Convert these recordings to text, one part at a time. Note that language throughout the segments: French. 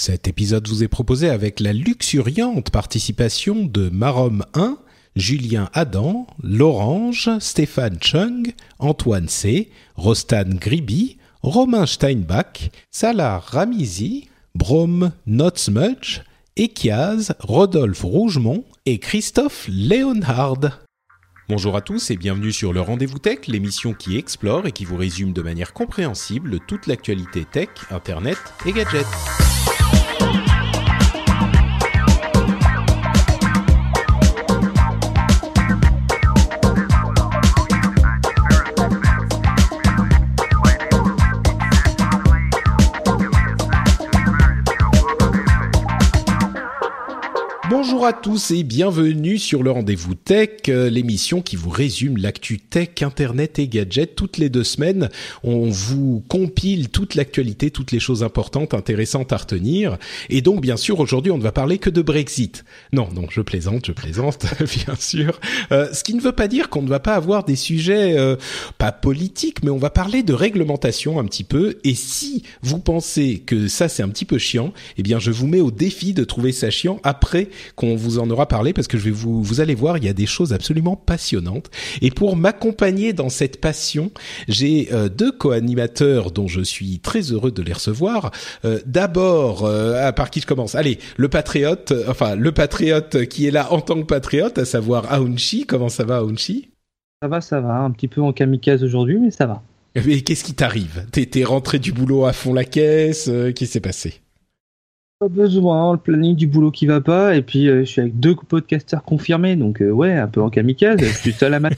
Cet épisode vous est proposé avec la luxuriante participation de Marom 1, Julien Adam, Lorange, Stéphane Chung, Antoine C., Rostan Griby, Romain Steinbach, Salah Ramizi, Brom Notsmudge, Ekiaz, Rodolphe Rougemont et Christophe Leonhard. Bonjour à tous et bienvenue sur le Rendez-vous Tech, l'émission qui explore et qui vous résume de manière compréhensible toute l'actualité tech, internet et gadgets. Bonjour à tous et bienvenue sur le rendez-vous tech, euh, l'émission qui vous résume l'actu tech, internet et gadgets toutes les deux semaines. On vous compile toute l'actualité, toutes les choses importantes, intéressantes à retenir. Et donc, bien sûr, aujourd'hui, on ne va parler que de Brexit. Non, non, je plaisante, je plaisante, bien sûr. Euh, ce qui ne veut pas dire qu'on ne va pas avoir des sujets euh, pas politiques, mais on va parler de réglementation un petit peu. Et si vous pensez que ça c'est un petit peu chiant, eh bien, je vous mets au défi de trouver ça chiant après qu'on vous en aura parlé parce que je vais vous vous allez voir il y a des choses absolument passionnantes. Et pour m'accompagner dans cette passion j'ai euh, deux co-animateurs dont je suis très heureux de les recevoir. Euh, d'abord euh, par qui je commence? Allez le patriote euh, enfin le patriote qui est là en tant que patriote à savoir Aounchi. Comment ça va Aounchi? Ça va, ça va, un petit peu en kamikaze aujourd'hui, mais ça va. mais qu'est-ce qui t'arrive? T'es t'es rentré du boulot à fond la caisse Qu'est-ce qui s'est passé? Pas besoin, le planning du boulot qui va pas, et puis euh, je suis avec deux podcasters confirmés, donc euh, ouais, un peu en kamikaze, je suis seul à ma...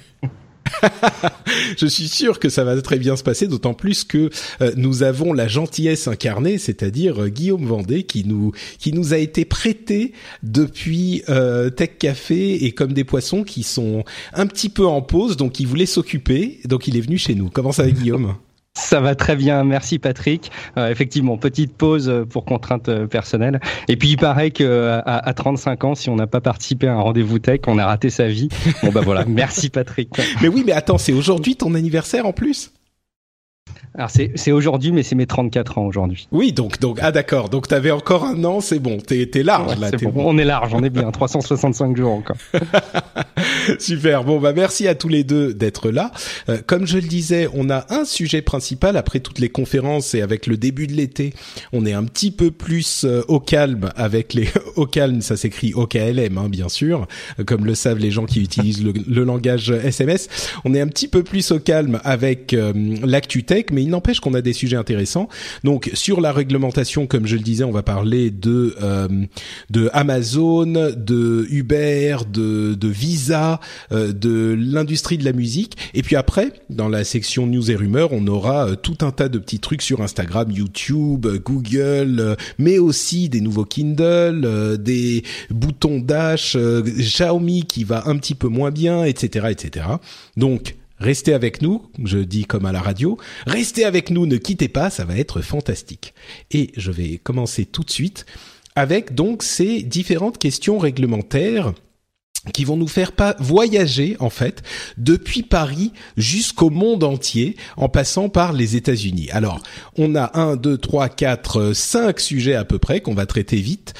je suis sûr que ça va très bien se passer, d'autant plus que euh, nous avons la gentillesse incarnée, c'est-à-dire euh, Guillaume Vendée, qui nous qui nous a été prêté depuis euh, Tech Café et comme des poissons qui sont un petit peu en pause, donc il voulait s'occuper, donc il est venu chez nous. Comment ça va, Guillaume? Ça va très bien, merci Patrick. Euh, effectivement, petite pause euh, pour contraintes euh, personnelles. Et puis il paraît que à, à 35 ans, si on n'a pas participé à un rendez-vous tech, on a raté sa vie. Bon bah voilà, merci Patrick. Mais oui, mais attends, c'est aujourd'hui ton anniversaire en plus Alors c'est aujourd'hui, mais c'est mes 34 ans aujourd'hui. Oui, donc donc ah d'accord, donc t'avais encore un an, c'est bon, t'es t'es large Ouais, là, bon. On est large, on est bien, 365 jours encore. Super. Bon, bah merci à tous les deux d'être là. Euh, comme je le disais, on a un sujet principal après toutes les conférences et avec le début de l'été. On est un petit peu plus euh, au calme avec les au calme. Ça s'écrit au KLM, hein, bien sûr, euh, comme le savent les gens qui utilisent le, le langage SMS. On est un petit peu plus au calme avec euh, l'actu tech, mais il n'empêche qu'on a des sujets intéressants. Donc sur la réglementation, comme je le disais, on va parler de euh, de Amazon, de Uber, de, de Visa, euh, de l'industrie de la musique. Et puis après, dans la section news et rumeurs, on aura euh, tout un tas de petits trucs sur Instagram, YouTube, Google, mais aussi des nouveaux Kindle, des boutons Dash, Xiaomi qui va un petit peu moins bien, etc., etc. Donc Restez avec nous, je dis comme à la radio, restez avec nous, ne quittez pas, ça va être fantastique. Et je vais commencer tout de suite avec donc ces différentes questions réglementaires qui vont nous faire voyager en fait depuis Paris jusqu'au monde entier en passant par les États-Unis. Alors, on a un, deux, trois, quatre, cinq sujets à peu près qu'on va traiter vite.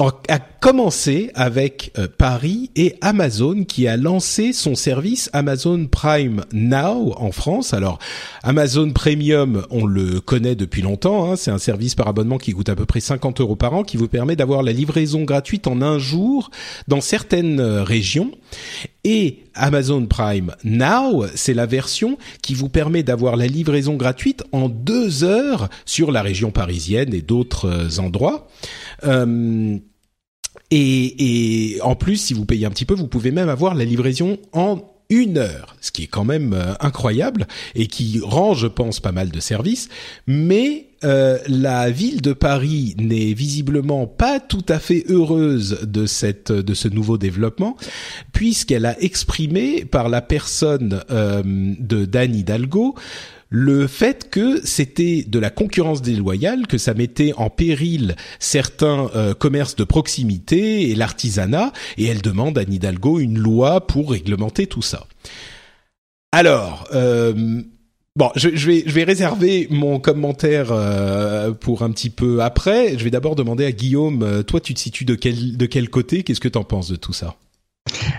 À commencer avec euh, Paris et Amazon qui a lancé son service Amazon Prime Now en France. Alors Amazon Premium, on le connaît depuis longtemps. hein. c'est un service par abonnement qui coûte à peu près 50 euros par an, qui vous permet d'avoir la livraison gratuite en un jour dans certaines euh, régions. Et Amazon Prime Now, c'est la version qui vous permet d'avoir la livraison gratuite en deux heures sur la région parisienne et d'autres euh, endroits. Euh, et, en plus, si vous payez un petit peu, vous pouvez même avoir la livraison en une heure, ce qui est quand même euh, incroyable et qui rend, je pense, pas mal de services. Mais euh, la ville de Paris n'est visiblement pas tout à fait heureuse de cette de ce nouveau développement, puisqu'elle a exprimé par la personne euh, de Dan Hidalgo le fait que c'était de la concurrence déloyale, que ça mettait en péril certains euh, commerces de proximité et l'artisanat, et elle demande à Hidalgo une loi pour réglementer tout ça. Alors, euh, Bon, je, vais je vais réserver mon commentaire euh, pour un petit peu après. Je vais d'abord demander à Guillaume, toi tu te situes de quel de quel côté? Qu'est-ce que tu en penses de tout ça?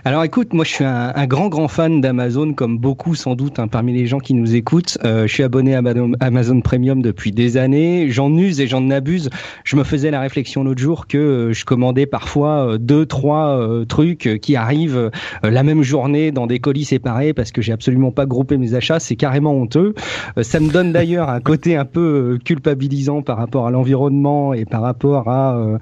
Alors écoute, moi je suis un, un grand grand fan d'Amazon, comme beaucoup sans doute hein, parmi les gens qui nous écoutent. Euh, je suis abonné à Amazon Premium depuis des années. J'en use et j'en abuse. Je me faisais la réflexion l'autre jour que euh, je commandais parfois euh, deux trois trucs qui arrivent la même journée dans des colis séparés parce que j'ai absolument pas groupé mes achats. C'est carrément honteux. ça me donne d'ailleurs un côté un peu culpabilisant par rapport à l'environnement et par rapport à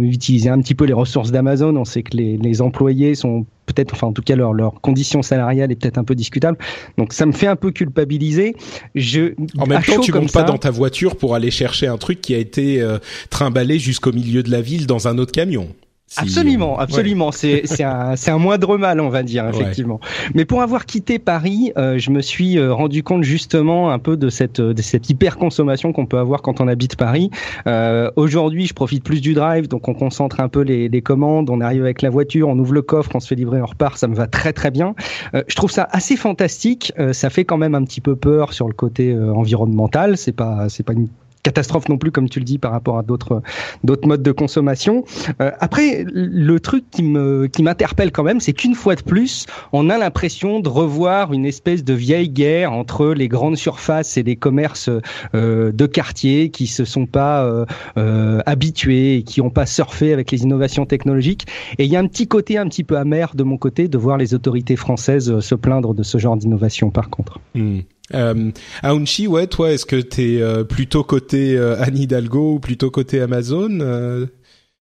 utiliser un petit peu les ressources d'Amazon. On sait que les, les employés sont peut-être, enfin en tout cas leur leur condition salariale est peut-être un peu discutable. Donc ça me fait un peu culpabiliser. Je en même temps, tu montes pas dans ta voiture pour aller chercher un truc qui a été euh, trimballé jusqu'au milieu de la ville dans un autre camion absolument, absolument. C'est c'est un c'est un moindre mal, on va dire effectivement. Mais pour avoir quitté Paris, euh, je me suis euh, rendu compte justement un peu de cette de cette hyper consommation qu'on peut avoir quand on habite Paris. Euh, Aujourd'hui, je profite plus du drive, donc on concentre un peu les, les, commandes. On arrive avec la voiture, on ouvre le coffre, on se fait livrer, on repart. Ça me va très très bien. Euh, je trouve ça assez fantastique. ça fait quand même un petit peu peur sur le côté environnemental. C'est pas c'est pas une catastrophe non plus, comme tu le dis, par rapport à d'autres d'autres modes de consommation. Euh, après, le truc qui me qui m'interpelle quand même, c'est qu'une fois de plus, on a l'impression de revoir une espèce de vieille guerre entre les grandes surfaces et les commerces euh, de quartier qui se sont pas euh, euh habitués et qui n'ont pas surfé avec les innovations technologiques. Et il y a un petit côté un petit peu amer de mon côté de voir les autorités françaises se plaindre de ce genre d'innovation. Par contre. Hmm. Euh, Aounchi, ouais, toi, est-ce que t'es euh, plutôt côté euh, Anne Hidalgo ou plutôt côté Amazon euh,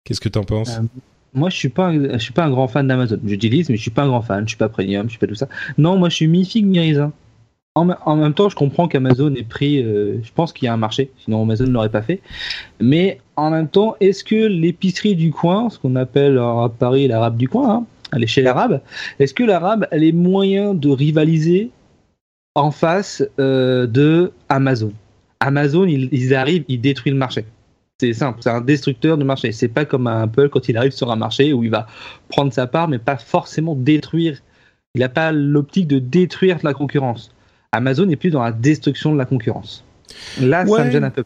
Qu'est-ce que t'en penses? Moi, je suis pas, je suis pas un grand fan d'Amazon. J'utilise, mais je suis pas un grand fan. Je suis pas premium, je suis pas tout ça. Non, moi, je suis mi figue. En, même temps, je comprends qu'Amazon ait pris. je pense qu'il y a un marché, sinon Amazon ne l'aurait pas fait. Mais en même temps, est-ce que l'épicerie du coin, ce qu'on appelle à Paris l'arabe du coin, hein, à l'échelle arabe, est-ce que l'arabe a les moyens de rivaliser en face euh, de Amazon. Amazon, ils, arrivent, ils détruisent le marché. C'est simple, c'est un destructeur de marché. C'est pas comme Apple quand il arrive sur un marché où il va prendre sa part, mais pas forcément détruire. Il n'a pas l'optique de détruire la concurrence. Amazon est plus dans la destruction de la concurrence. Là, ça me gêne un peu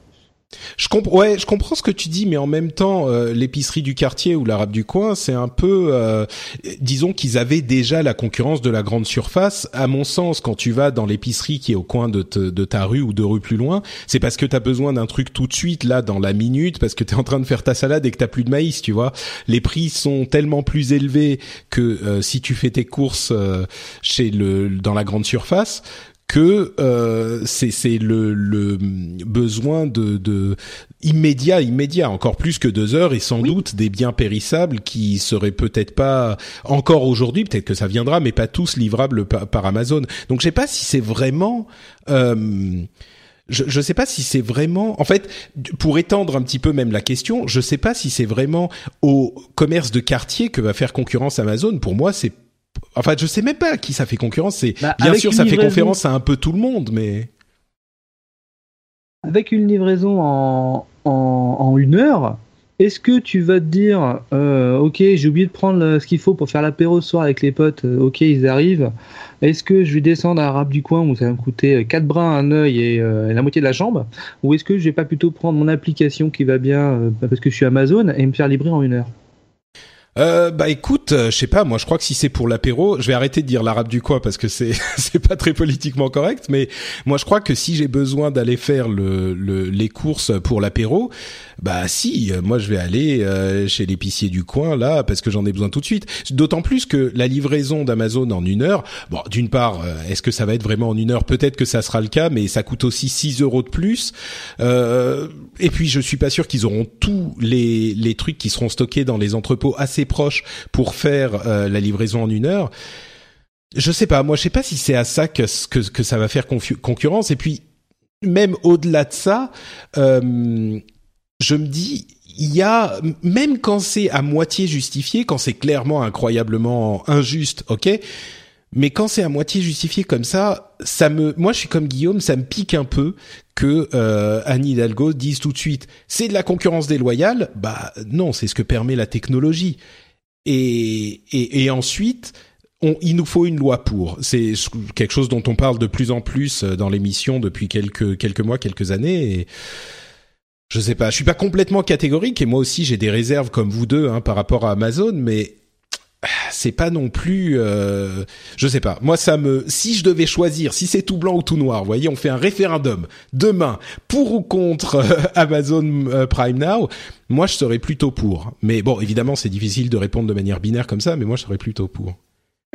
je comprends, ouais, je comprends ce que tu dis, mais en même temps, euh, l'épicerie du quartier ou l'arabe du coin, c'est un peu, euh, disons qu'ils avaient déjà la concurrence de la grande surface. À mon sens, quand tu vas dans l'épicerie qui est au coin de, de ta rue ou deux rues plus loin, c'est parce que tu as besoin d'un truc tout de suite, là, dans la minute, parce que tu es en train de faire ta salade et que t'as plus de maïs, tu vois. Les prix sont tellement plus élevés que euh, si tu fais tes courses chez le dans la grande surface que euh, c'est le, le, besoin de, de, immédiat immédiat encore plus que deux heures et sans doute des biens périssables qui seraient peut-être pas encore aujourd'hui peut-être que ça viendra mais pas tous livrables par, Amazon donc je sais pas si c'est vraiment euh, je ne sais pas si c'est vraiment, en fait, pour étendre un petit peu même la question, je sais pas si c'est vraiment au commerce de quartier que va faire concurrence Amazon. Pour moi, c'est Enfin, je sais même pas à qui ça fait concurrence. C'est bah, bien sûr, ça fait conférence à un peu tout le monde, mais avec une livraison en, en, une heure, est-ce que tu vas te dire, euh, ok, j'ai oublié de prendre ce qu'il faut pour faire l'apéro ce soir avec les potes, euh, ok, ils arrivent. Est-ce que je vais descendre à Arabe du coin où ça va me coûter 4 brins, un œil et euh, la moitié de la jambe Ou est-ce que je vais pas plutôt prendre mon application qui va bien parce que je suis Amazon et me faire livrer en une heure? Euh, bah écoute, euh, je sais pas, moi je crois que si c'est pour l'apéro, je vais arrêter de dire l'arabe du coin parce que c'est c'est pas très politiquement correct, mais moi je crois que si j'ai besoin d'aller faire le, le, les courses pour l'apéro, bah si, euh, moi je vais aller euh, chez l'épicier du coin là parce que j'en ai besoin tout de suite. D'autant plus que la livraison d'Amazon en une heure, bon, d'une part, euh, est-ce que ça va être vraiment en une heure? Peut-être que ça sera le cas, mais ça coûte aussi 6 euros de plus. et puis je suis pas sûr qu'ils auront tous les les trucs qui seront stockés dans les entrepôts assez proches pour faire la livraison en une heure. Je sais pas, moi je sais pas si c'est à ça que, que, que ça va faire concurrence. Et puis même au-delà de ça, euh, je me dis, il y a même quand c'est à moitié justifié, quand c'est clairement incroyablement injuste, ok. Mais quand c'est à moitié justifié comme ça, ça me, moi je suis comme Guillaume, ça me pique un peu que euh, Anne Hidalgo dise tout de suite, c'est de la concurrence déloyale. Bah non, c'est ce que permet la technologie. Et et, et ensuite, on, il nous faut une loi pour. C'est quelque chose dont on parle de plus en plus dans l'émission depuis quelques quelques mois, quelques années. Je sais pas, je suis pas complètement catégorique et moi aussi j'ai des réserves comme vous deux hein, par rapport à Amazon, mais c'est pas non plus euh, je sais pas. Moi ça me si je devais choisir si c'est tout blanc ou tout noir vous voyez on fait un référendum. Demain pour ou contre euh, Amazon euh, Prime Now moi je serais plutôt pour. Mais bon évidemment c'est difficile de répondre de manière binaire comme ça mais moi je serais plutôt pour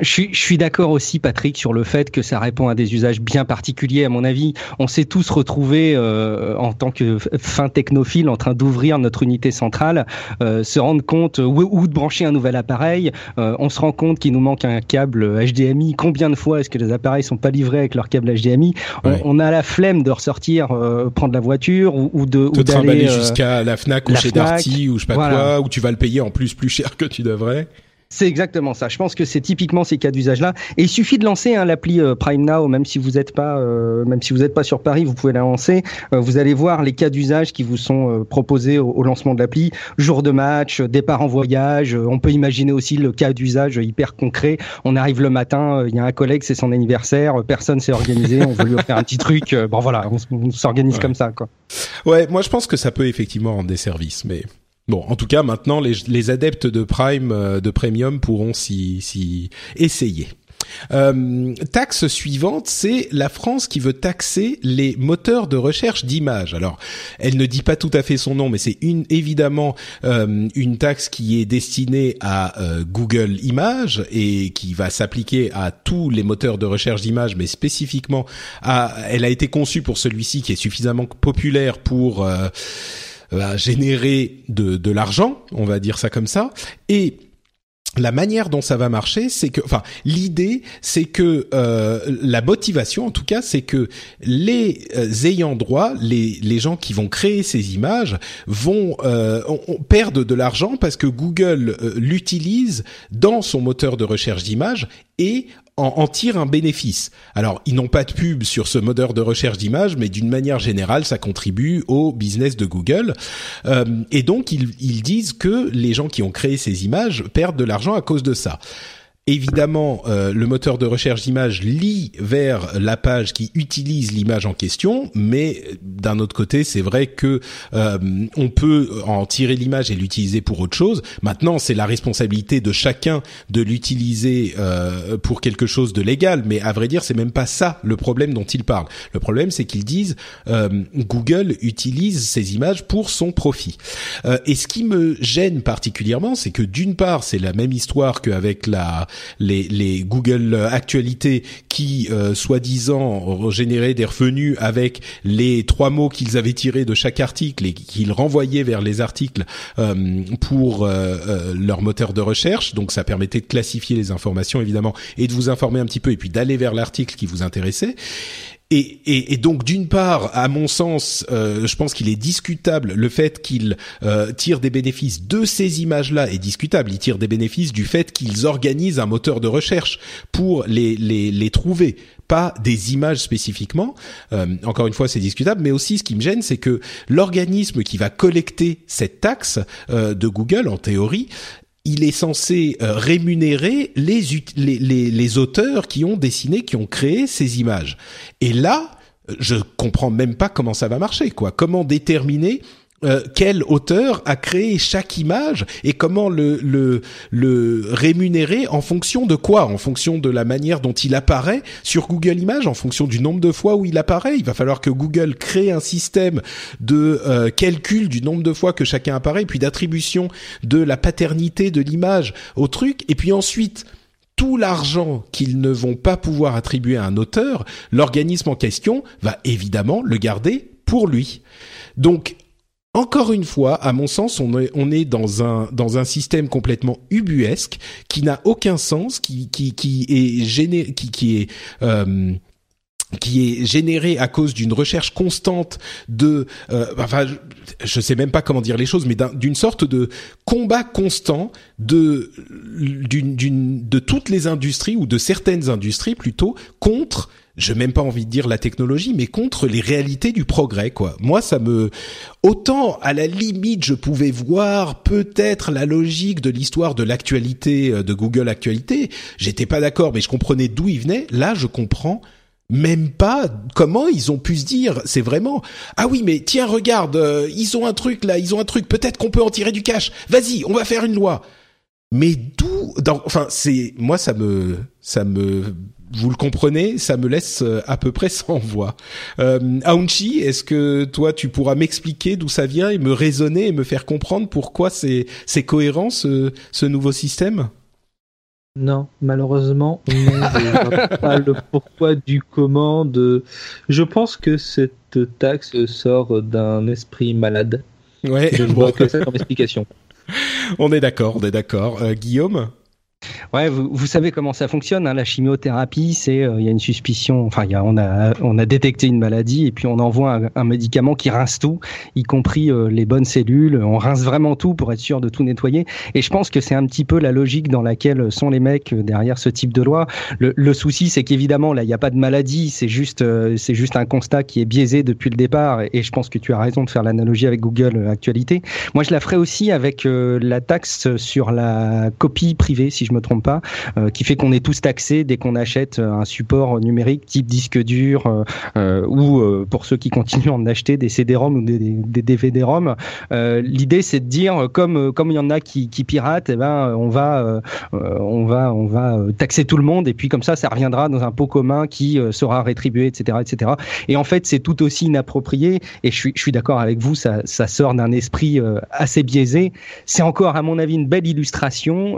je suis, je suis d'accord aussi, Patrick, sur le fait que ça répond à des usages bien particuliers. À mon avis, on s'est tous retrouvés euh, en tant que fin technophile en train d'ouvrir notre unité centrale, euh, se rendre compte où, de brancher un nouvel appareil. Euh, on se rend compte qu'il nous manque un câble HDMI. Combien de fois est-ce que les appareils sont pas livrés avec leur câble HDMI on, a la flemme de ressortir, prendre la voiture ou, ou de te trimballer jusqu'à la Fnac ou chez Darty ou je sais pas quoi, où tu vas le payer en plus plus cher que tu devrais. C'est exactement ça. Je pense que c'est typiquement ces cas d'usage-là. Et il suffit de lancer hein, l'appli euh, Prime Now, même si vous n'êtes pas, euh, même si vous n'êtes pas sur Paris, vous pouvez la lancer. Euh, vous allez voir les cas d'usage qui vous sont proposés au, lancement de l'appli. Jour de match, départ en voyage. on peut imaginer aussi le cas d'usage hyper concret. On arrive le matin, il y a un collègue, c'est son anniversaire, personne s'est organisé, on veut lui offrir un petit truc. bon voilà, on, s'organise comme ça, quoi. Ouais, moi je pense que ça peut effectivement rendre des services, mais Bon, en tout cas, maintenant, les, les adeptes de Prime, euh, de Premium pourront s'y essayer. Euh, taxe suivante, c'est la France qui veut taxer les moteurs de recherche d'images. Alors, elle ne dit pas tout à fait son nom, mais c'est une évidemment euh, une taxe qui est destinée à euh, Google Images et qui va s'appliquer à tous les moteurs de recherche d'images, mais spécifiquement à. Elle a été conçue pour celui-ci qui est suffisamment populaire pour euh, va générer de, l'argent, on va dire ça comme ça, et la manière dont ça va marcher, c'est que, enfin, l'idée, c'est que euh, la motivation, en tout cas, c'est que les euh, ayants droit, les les gens qui vont créer ces images, vont euh, perdre de l'argent parce que Google euh, l'utilise dans son moteur de recherche d'images et en, en tirent un bénéfice. Alors, ils n'ont pas de pub sur ce moteur de recherche d'images, mais d'une manière générale, ça contribue au business de Google. Euh, et donc, ils, ils disent que les gens qui ont créé ces images perdent de l'argent à cause de ça. Évidemment, euh, le moteur de recherche d'image lit vers la page qui utilise l'image en question, mais d'un autre côté, c'est vrai que euh, on peut en tirer l'image et l'utiliser pour autre chose. Maintenant, c'est la responsabilité de chacun de l'utiliser euh, pour quelque chose de légal, mais à vrai dire, c'est même pas ça le problème dont ils parlent. Le problème, c'est qu'ils disent Google utilise ces images pour son profit. et ce qui me gêne particulièrement, c'est que d'une part, c'est la même histoire qu'avec la les, Google Actualités qui, euh, soi-disant, généraient des revenus avec les trois mots qu'ils avaient tirés de chaque article et qu'ils renvoyaient vers les articles euh, pour euh, leur moteur de recherche. Donc ça permettait de classifier les informations évidemment et de vous informer un petit peu et puis d'aller vers l'article qui vous intéressait. Et, et, et, donc d'une part, à mon sens, euh, je pense qu'il est discutable le fait qu'ils euh, tirent des bénéfices de ces images-là est discutable. Ils tirent des bénéfices du fait qu'ils organisent un moteur de recherche pour les, les, les trouver pas des images spécifiquement. Euh, encore une fois, c'est discutable, mais aussi ce qui me gêne, c'est que l'organisme qui va collecter cette taxe euh, de Google, en théorie, il est censé euh, rémunérer les, les, les, les, auteurs qui ont dessiné, qui ont créé ces images. Et là, je comprends même pas comment ça va marcher, quoi. Comment déterminer euh, quel auteur a créé chaque image et comment le, le, le rémunérer en fonction de quoi? En fonction de la manière dont il apparaît sur Google Images, en fonction du nombre de fois où il apparaît? Il va falloir que Google crée un système de euh, calcul du nombre de fois que chacun apparaît, puis d'attribution de la paternité de l'image au truc, et puis ensuite tout l'argent qu'ils ne vont pas pouvoir attribuer à un auteur, l'organisme en question va évidemment le garder pour lui. Donc encore une fois, à mon sens, on est, dans un dans un système complètement ubuesque qui n'a aucun sens, qui qui est qui qui est euh, qui est généré à cause d'une recherche constante de, euh, enfin, je, sais même pas comment dire les choses, mais d'une sorte de combat constant de d'une de toutes les industries ou de certaines industries plutôt contre je n'ai même pas envie de dire la technologie, mais contre les réalités du progrès, quoi. Moi, ça me, autant à la limite, je pouvais voir peut-être la logique de l'histoire de l'actualité euh, de Google Actualité. J'étais pas d'accord, mais je comprenais d'où il venait. Là, je comprends même pas comment ils ont pu se dire c'est vraiment ah oui mais tiens regarde euh, ils ont un truc là ils ont un truc peut-être qu'on peut en tirer du cash vas-y on va faire une loi mais d'où enfin c'est moi ça me ça me vous le comprenez, ça me laisse euh, à peu près sans voix. Euh, Aounchi, est-ce que toi tu pourras m'expliquer d'où ça vient et me raisonner et me faire comprendre pourquoi c'est c'est cohérent ce, ce nouveau système? Non, malheureusement, on ne pas le pourquoi du comment de. Je pense que cette taxe sort d'un esprit malade. Ouais. Je ne vois que ça comme explication. On est d'accord, on est d'accord. Euh, Guillaume? Ouais, vous, vous, savez comment ça fonctionne. Hein, la chimiothérapie, c'est euh, il y a une suspicion. Enfin, y a, on a on a détecté une maladie et puis on envoie un, médicament qui rince tout, y compris euh, les bonnes cellules. On rince vraiment tout pour être sûr de tout nettoyer. Et je pense que c'est un petit peu la logique dans laquelle sont les mecs euh, derrière ce type de loi. Le, le souci, c'est qu'évidemment là, il n'y a pas de maladie. C'est juste c'est juste un constat qui est biaisé depuis le départ. Et, je pense que tu as raison de faire l'analogie avec Google Actualité. Moi, je la ferai aussi avec la taxe sur la copie privée, si je me trompe pas, euh, qui fait qu'on est tous taxés dès qu'on achète euh, un support numérique type disque dur euh, ou pour ceux qui continuent à en acheter des CD-ROM ou des, des DVD-ROM. L'idée c'est de dire comme comme il y en a qui, qui piratent, eh ben on va on va on va taxer tout le monde et puis comme ça ça reviendra dans un pot commun qui sera rétribué, etc., etc. Et en fait c'est tout aussi inapproprié et je suis je suis d'accord avec vous, ça ça sort d'un esprit assez biaisé. C'est encore à mon avis une belle illustration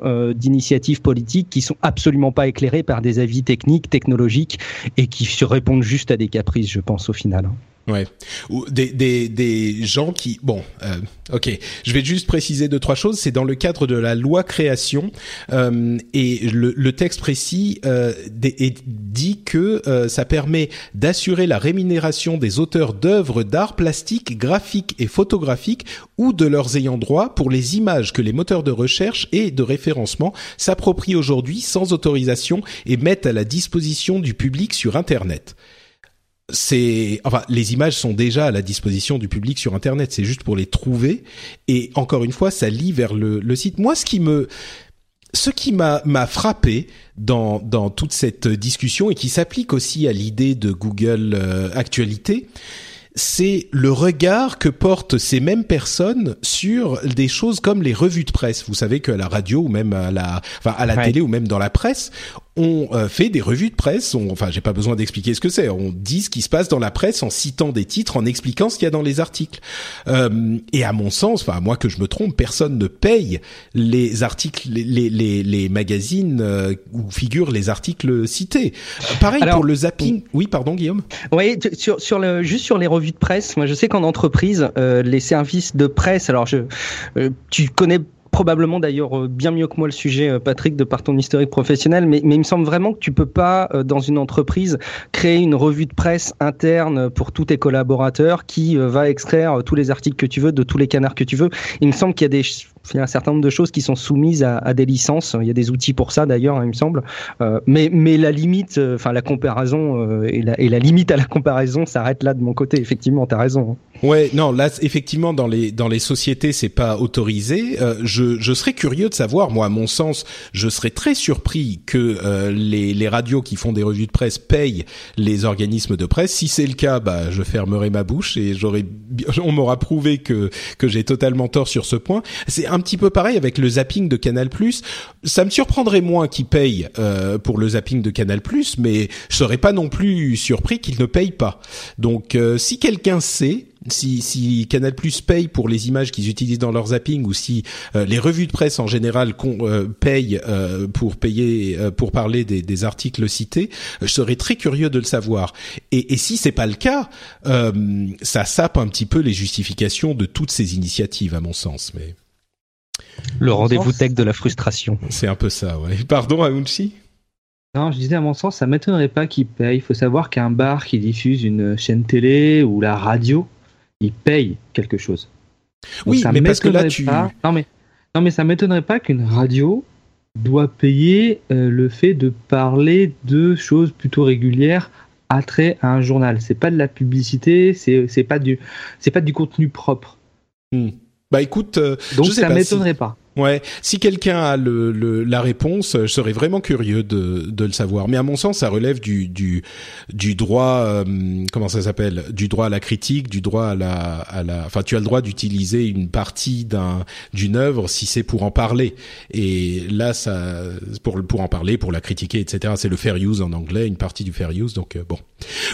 politiques qui sont absolument pas éclairés par des avis techniques, technologiques et qui se répondent juste à des caprices, je pense, au final. Ouais, ou des, des, des gens qui bon, euh, ok, je vais juste préciser deux trois choses. C'est dans le cadre de la loi création euh, et le, le, texte précis euh, dit que euh, ça permet d'assurer la rémunération des auteurs d'œuvres d'art plastique, graphique et photographique ou de leurs ayants droit pour les images que les moteurs de recherche et de référencement s'approprient aujourd'hui sans autorisation et mettent à la disposition du public sur Internet c'est enfin les images sont déjà à la disposition du public sur internet. C'est juste pour les trouver. Et encore une fois ça lie vers le, le site. Moi ce qui me ce qui m'a m'a frappé dans dans toute cette discussion et qui s'applique aussi à l'idée de Google euh, Actualité c'est le regard que portent ces mêmes personnes sur des choses comme les revues de presse. Vous savez qu'à la radio ou même à la, enfin à la télé ou même dans la presse, on euh, fait des revues de presse. On, enfin, j'ai pas besoin d'expliquer ce que c'est. On dit ce qui se passe dans la presse en citant des titres, en expliquant ce qu'il y a dans les articles. Euh, et à mon sens, enfin, moi que je me trompe, personne ne paye les articles, les les, les, magazines euh, où figurent les articles cités. Pareil pour le zapping. Oui, pardon, Guillaume. Oui, sur sur le juste sur les revues de presse. Moi, je sais qu'en entreprise, les services de presse. Alors, je, tu connais probablement d'ailleurs euh, bien mieux que moi le sujet, euh, Patrick, de par ton historique professionnel, mais, mais il me semble vraiment que tu peux pas, euh, dans une entreprise, créer une revue de presse interne pour tous tes collaborateurs qui va extraire tous les articles que tu veux de tous les canards que tu veux. Il me semble qu'il y a des il y a un certain nombre de choses qui sont soumises à, à des licences. Il y a des outils pour ça d'ailleurs, hein, il me semble. Euh, mais, mais la limite, enfin la comparaison euh, et, la, et, la, limite à la comparaison s'arrête là de mon côté. Effectivement, t'as raison. Hein. Ouais, non, là effectivement dans les dans les sociétés c'est pas autorisé. Euh, je je serais curieux de savoir, moi à mon sens, je serais très surpris que euh, les les radios qui font des revues de presse payent les organismes de presse. Si c'est le cas, bah je fermerai ma bouche et j'aurais on m'aura prouvé que que j'ai totalement tort sur ce point. C'est un petit peu pareil avec le zapping de Canal+. Ça me surprendrait moins qu'ils payent euh, pour le zapping de Canal+, mais je serais pas non plus surpris qu'ils ne payent pas. Donc euh, si quelqu'un sait si, si Canal Plus paye pour les images qu'ils utilisent dans leur zapping ou si euh, les revues de presse en général euh, payent euh, pour payer pour parler des, des, articles cités, je serais très curieux de le savoir. Et, et si c'est pas le cas, ça sape un petit peu les justifications de toutes ces initiatives à mon sens. Mais le rendez-vous tech de la frustration. C'est un peu ça, ouais. Pardon, Aounchi? Non, je disais à mon sens, ça m'étonnerait pas qu'ils payent. Il faut savoir qu'un bar qui diffuse une chaîne télé ou la radio, il paye quelque chose. oui, mais parce que là, tu. Non, mais, non, mais ça m'étonnerait pas qu'une radio doit payer euh, le fait de parler de choses plutôt régulières à trait à un journal. C'est pas de la publicité, c'est pas du c'est pas du contenu propre. Hmm. Bah écoute, euh, donc ça m'étonnerait pas. Ouais, si quelqu'un a le, le, la réponse, je serais vraiment curieux de, de le savoir. Mais à mon sens, ça relève du du, du droit, euh, comment ça s'appelle, du droit à la critique, du droit à la à la. Enfin, tu as le droit d'utiliser une partie d'un d'une œuvre si c'est pour en parler. Et là, ça pour pour en parler, pour la critiquer, etc. C'est le fair use en anglais, une partie du fair use. Donc euh, bon,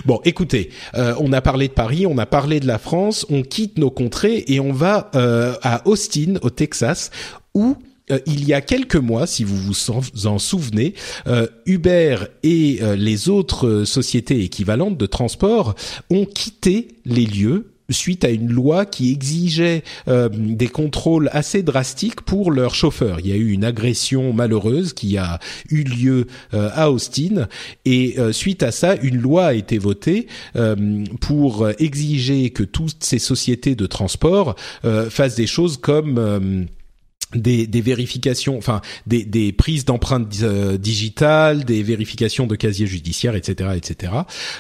bon, écoutez, euh, on a parlé de Paris, on a parlé de la France, on quitte nos contrées et on va à Austin, au Texas où euh, il y a quelques mois, si vous vous en souvenez, euh, Uber et euh, les autres sociétés équivalentes de transport ont quitté les lieux suite à une loi qui exigeait des contrôles assez drastiques pour leurs chauffeurs. Il y a eu une agression malheureuse qui a eu lieu à Austin et suite à ça, une loi a été votée pour exiger que toutes ces sociétés de transport fassent des choses comme des, des, vérifications, enfin des, des prises d'empreintes euh, digitales, des vérifications de casiers judiciaires, etc., etc.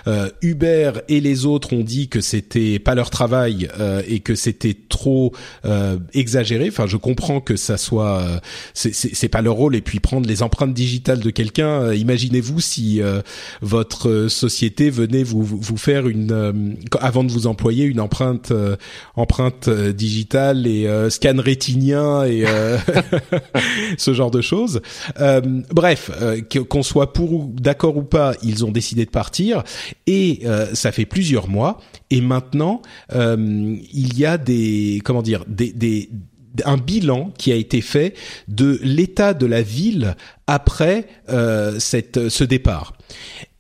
Euh, Uber et les autres ont dit que c'était pas leur travail euh, et que c'était trop euh, exagéré. Enfin, je comprends que ça soit, euh, c'est pas leur rôle. Et puis prendre les empreintes digitales de quelqu'un, imaginez-vous si votre société venait vous vous faire une avant de vous employer une empreinte empreinte digitale et scan rétinien et euh, ce genre de choses. Euh, bref, euh, qu'on soit pour ou d'accord ou pas, ils ont décidé de partir et ça fait plusieurs mois. Et maintenant, il y a des comment dire un bilan qui a été fait de l'état de la ville après cette, ce départ.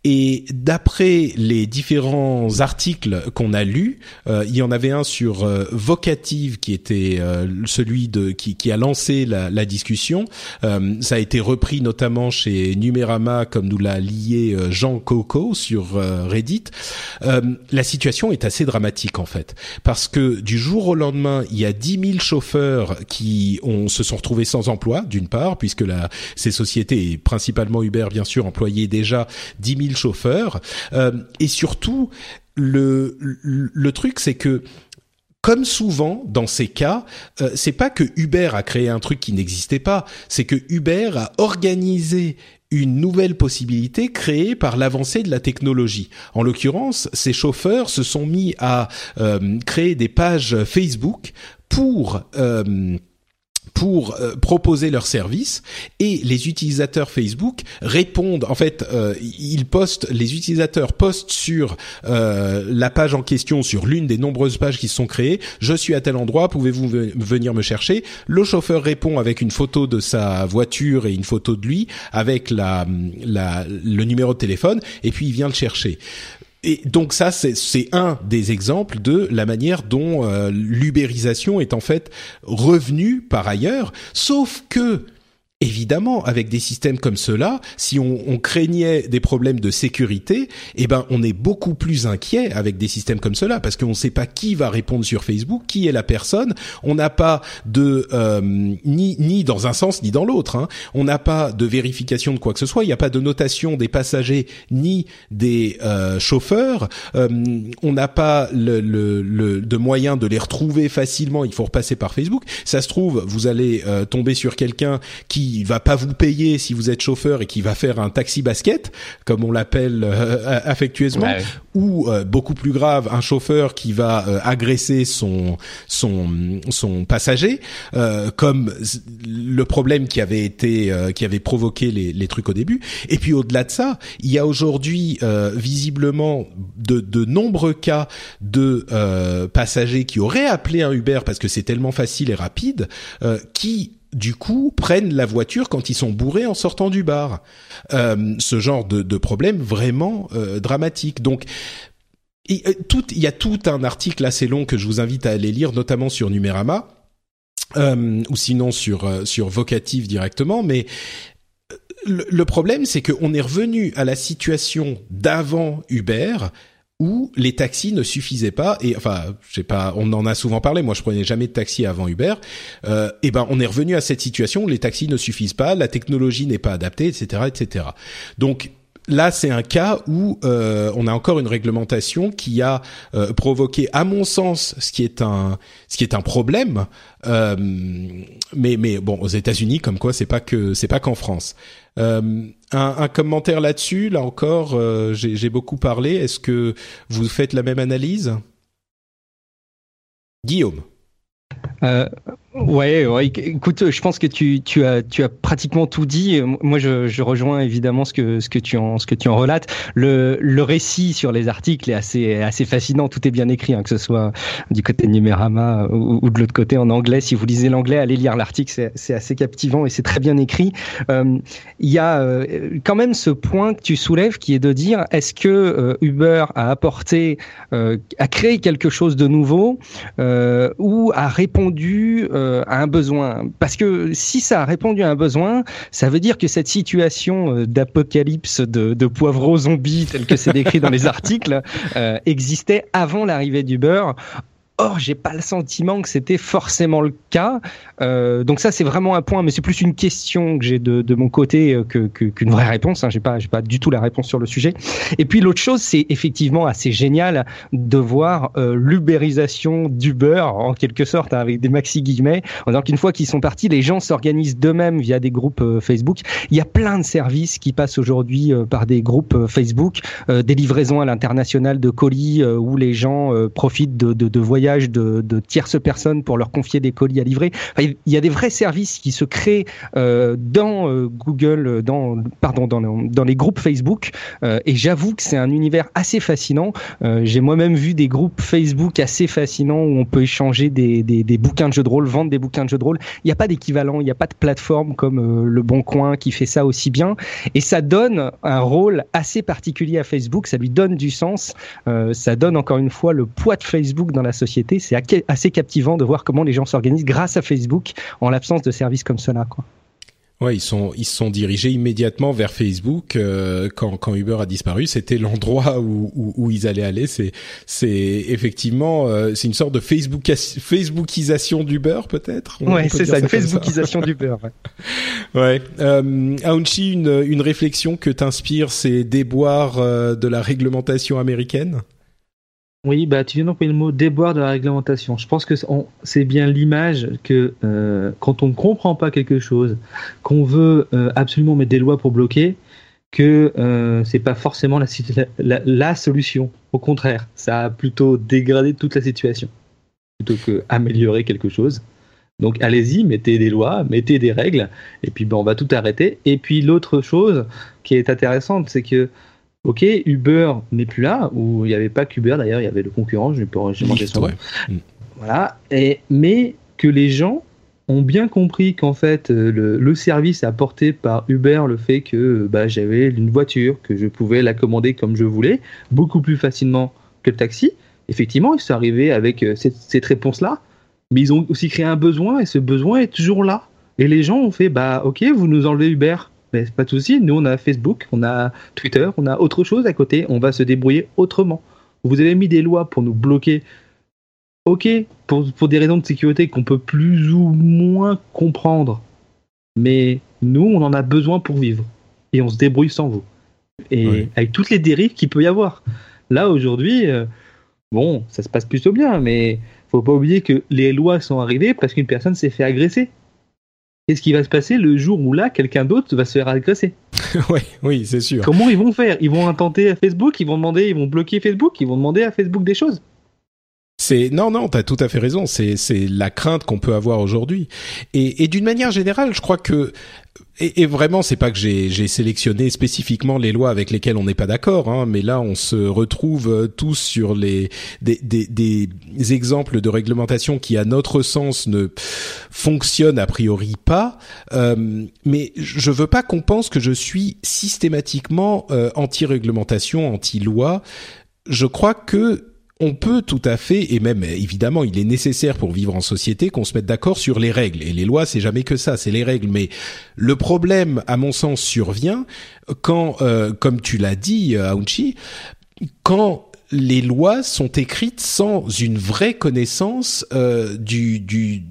Et d'après les différents articles qu'on a lus, euh, il y en avait un sur euh, Vocative qui était euh, celui de qui, qui, a lancé la, la discussion. ça a été repris notamment chez Numérama, comme nous l'a lié Jean Coco sur Reddit. la situation est assez dramatique en fait, parce que du jour au lendemain, il y a 10 000 chauffeurs qui ont, se sont retrouvés sans emploi, d'une part, puisque la, ces sociétés, et principalement Uber bien sûr, employaient déjà 10 000 chauffeurs. Euh, et surtout, le, le, truc, c'est que comme souvent dans ces cas, euh, c'est pas que Uber a créé un truc qui n'existait pas, c'est que Uber a organisé une nouvelle possibilité créée par l'avancée de la technologie. En l'occurrence, ces chauffeurs se sont mis à euh, créer des pages Facebook pour pour euh, proposer leurs services et les utilisateurs Facebook répondent en fait euh, ils postent les utilisateurs postent sur euh, la page en question sur l'une des nombreuses pages qui se sont créées. Je suis à tel endroit pouvez-vous venir me chercher? Le chauffeur répond avec une photo de sa voiture et une photo de lui avec la, la le numéro de téléphone et puis il vient le chercher et donc ça, c'est un des exemples de la manière dont euh, l'ubérisation est en fait revenue par ailleurs, sauf que évidemment, avec des systèmes comme cela, si on, on, craignait des problèmes de sécurité, eh ben, on est beaucoup plus inquiet avec des systèmes comme cela parce qu'on ne sait pas qui va répondre sur Facebook, qui est la personne. On n'a pas de euh, ni ni dans un sens ni dans l'autre. Hein. On n'a pas de vérification de quoi que ce soit. Il n'y a pas de notation des passagers ni des euh, chauffeurs. Euh, on n'a pas le, le, le, de moyens de les retrouver facilement. Il faut repasser par Facebook. Ça se trouve, vous allez euh, tomber sur quelqu'un qui qui va pas vous payer si vous êtes chauffeur et qui va faire un taxi basket, comme on l'appelle euh, affectueusement, ou euh, beaucoup plus grave, un chauffeur qui va euh, agresser son son son passager, comme le problème qui avait été qui avait provoqué les, les trucs au début. Et puis au-delà de ça, il y a aujourd'hui visiblement de, de nombreux cas de passagers qui auraient appelé un Uber parce que c'est tellement facile et rapide, qui du coup prennent la voiture quand ils sont bourrés en sortant du bar. Euh, ce genre de, de problème vraiment euh, dramatique. Donc il, euh, il y a tout un article assez long que je vous invite à aller lire, notamment sur Numérama. ou sinon sur sur Vocative directement, mais le, problème, c'est qu'on est revenu à la situation d'avant Uber, où les taxis ne suffisaient pas et enfin je sais pas on en a souvent parlé moi je prenais jamais de taxi avant Uber euh, et ben on est revenu à cette situation où les taxis ne suffisent pas la technologie n'est pas adaptée etc etc donc là, c'est un cas où euh, on a encore une réglementation qui a euh, provoqué, à mon sens, ce qui est un, ce qui est un problème. Euh, mais, mais bon, aux États-Unis, comme quoi, c'est pas que, c'est pas qu'en France. Euh, un, commentaire là-dessus, là encore, euh, j'ai beaucoup parlé. Est-ce que vous faites la même analyse, Guillaume euh, Ouais, ouais, écoute, je pense que tu, tu, as, tu as pratiquement tout dit. Moi, je, je rejoins évidemment ce que, ce que tu en, ce que tu en relates. Le, le récit sur les articles est assez, assez fascinant. Tout est bien écrit, hein, que ce soit du côté de Numérama ou, de l'autre côté en anglais. Si vous lisez l'anglais, allez lire l'article. C'est assez captivant et c'est très bien écrit. Euh, il y a euh, quand même ce point que tu soulèves qui est de dire est-ce que euh, Uber a apporté, a créé quelque chose de nouveau ou a répondu euh, à un besoin. Parce que si ça a répondu à un besoin, ça veut dire que cette situation euh, d'apocalypse de, de poivreaux zombies, tel que c'est décrit dans les articles, euh, existait avant l'arrivée du beurre. Or, j'ai pas le sentiment que c'était forcément le cas. Euh, donc ça, c'est vraiment un point, mais c'est plus une question que j'ai de, de, mon côté euh, que, qu'une vraie réponse. Hein. J'ai pas, j'ai pas du tout la réponse sur le sujet. Et puis l'autre chose, c'est effectivement assez génial de voir euh, l'ubérisation d'Uber en quelque sorte, hein, avec des maxi guillemets, en disant qu'une fois qu'ils sont partis, les gens s'organisent d'eux-mêmes via des groupes euh, Facebook. Il y a plein de services qui passent aujourd'hui euh, par des groupes Facebook, des livraisons à l'international de colis où les gens profitent de, de, de voyages de, tierces personnes pour leur confier des colis à livrer. il y a des vrais services qui se créent euh, dans euh, Google, dans pardon, dans, dans les groupes Facebook. Euh, et j'avoue que c'est un univers assez fascinant. Euh, j'ai moi-même vu des groupes Facebook assez fascinants où on peut échanger des, des, bouquins de jeux de rôle, vendre des bouquins de jeux de rôle. Il n'y a pas d'équivalent, il n'y a pas de plateforme comme euh, le Bon Coin qui fait ça aussi bien. Et ça donne un rôle assez particulier à Facebook. Ça lui donne du sens. ça donne encore une fois le poids de Facebook dans la société c'est assez captivant de voir comment les gens s'organisent grâce à Facebook en l'absence de services comme cela. Quoi. Ouais, ils sont ils se sont dirigés immédiatement vers Facebook euh, quand quand Uber a disparu. C'était l'endroit où, où, où ils allaient aller. C'est c'est effectivement euh, c'est une sorte de Facebook Facebookisation d'Uber peut-être? Ouais, c'est ça, une Facebookisation d'Uber. Ouais. ouais. Euh, Aounchi, une une réflexion que t'inspire ces déboires de la réglementation américaine? Oui, bah tu viens d'employer le mot déboire de la réglementation. Je pense que c'est bien l'image que euh, quand on ne comprend pas quelque chose, qu'on veut euh, absolument mettre des lois pour bloquer, que euh, c'est pas forcément la, la, solution. Au contraire, ça a plutôt dégradé toute la situation plutôt que améliorer quelque chose. Donc allez-y, mettez des lois, mettez des règles, et puis ben, on va tout arrêter. Et puis l'autre chose qui est intéressante, c'est que Ok, Uber n'est plus là, ou il n'y avait pas qu'Uber d'ailleurs, il y avait le concurrent, je j'ai mangé son. Voilà, et, mais que les gens ont bien compris qu'en fait euh, le, le, service apporté par Uber, le fait que bah, j'avais une voiture, que je pouvais la commander comme je voulais, beaucoup plus facilement que le taxi, effectivement, ils sont arrivés avec euh, cette, cette réponse-là, mais ils ont aussi créé un besoin, et ce besoin est toujours là. Et les gens ont fait, bah ok, vous nous enlevez Uber, mais pas de souci, nous on a Facebook, on a Twitter, on a autre chose à côté, on va se débrouiller autrement. Vous avez mis des lois pour nous bloquer. Ok, pour, pour des raisons de sécurité qu'on peut plus ou moins comprendre. Mais nous, on en a besoin pour vivre. Et on se débrouille sans vous. Et avec toutes les dérives qu'il peut y avoir. Là, aujourd'hui, euh, bon, ça se passe plutôt bien, mais faut pas oublier que les lois sont arrivées parce qu'une personne s'est fait agresser qu'est-ce qui va se passer le jour où là, quelqu'un d'autre va se faire agresser? Oui, oui, c'est sûr. Comment ils vont faire? Ils vont intenter à Facebook, ils vont demander, ils vont bloquer Facebook, ils vont demander à Facebook des choses? C'est non non, t'as tout à fait raison. C'est c'est la crainte qu'on peut avoir aujourd'hui. Et, d'une manière générale, je crois que et, et vraiment, c'est pas que j'ai sélectionné spécifiquement les lois avec lesquelles on n'est pas d'accord, hein, mais là, on se retrouve euh, tous sur les des, exemples de réglementation qui, à notre sens, ne fonctionnent a priori pas. Euh, mais je veux pas qu'on pense que je suis systématiquement euh, anti-réglementation, anti-loi. Je crois que on peut tout à fait, et même évidemment, il est nécessaire pour vivre en société qu'on se mette d'accord sur les règles. Et les lois, c'est jamais que ça, c'est les règles. Mais le problème, à mon sens, survient quand, euh, comme tu l'as dit, euh, Aounchi, quand les lois sont écrites sans une vraie connaissance euh, du, du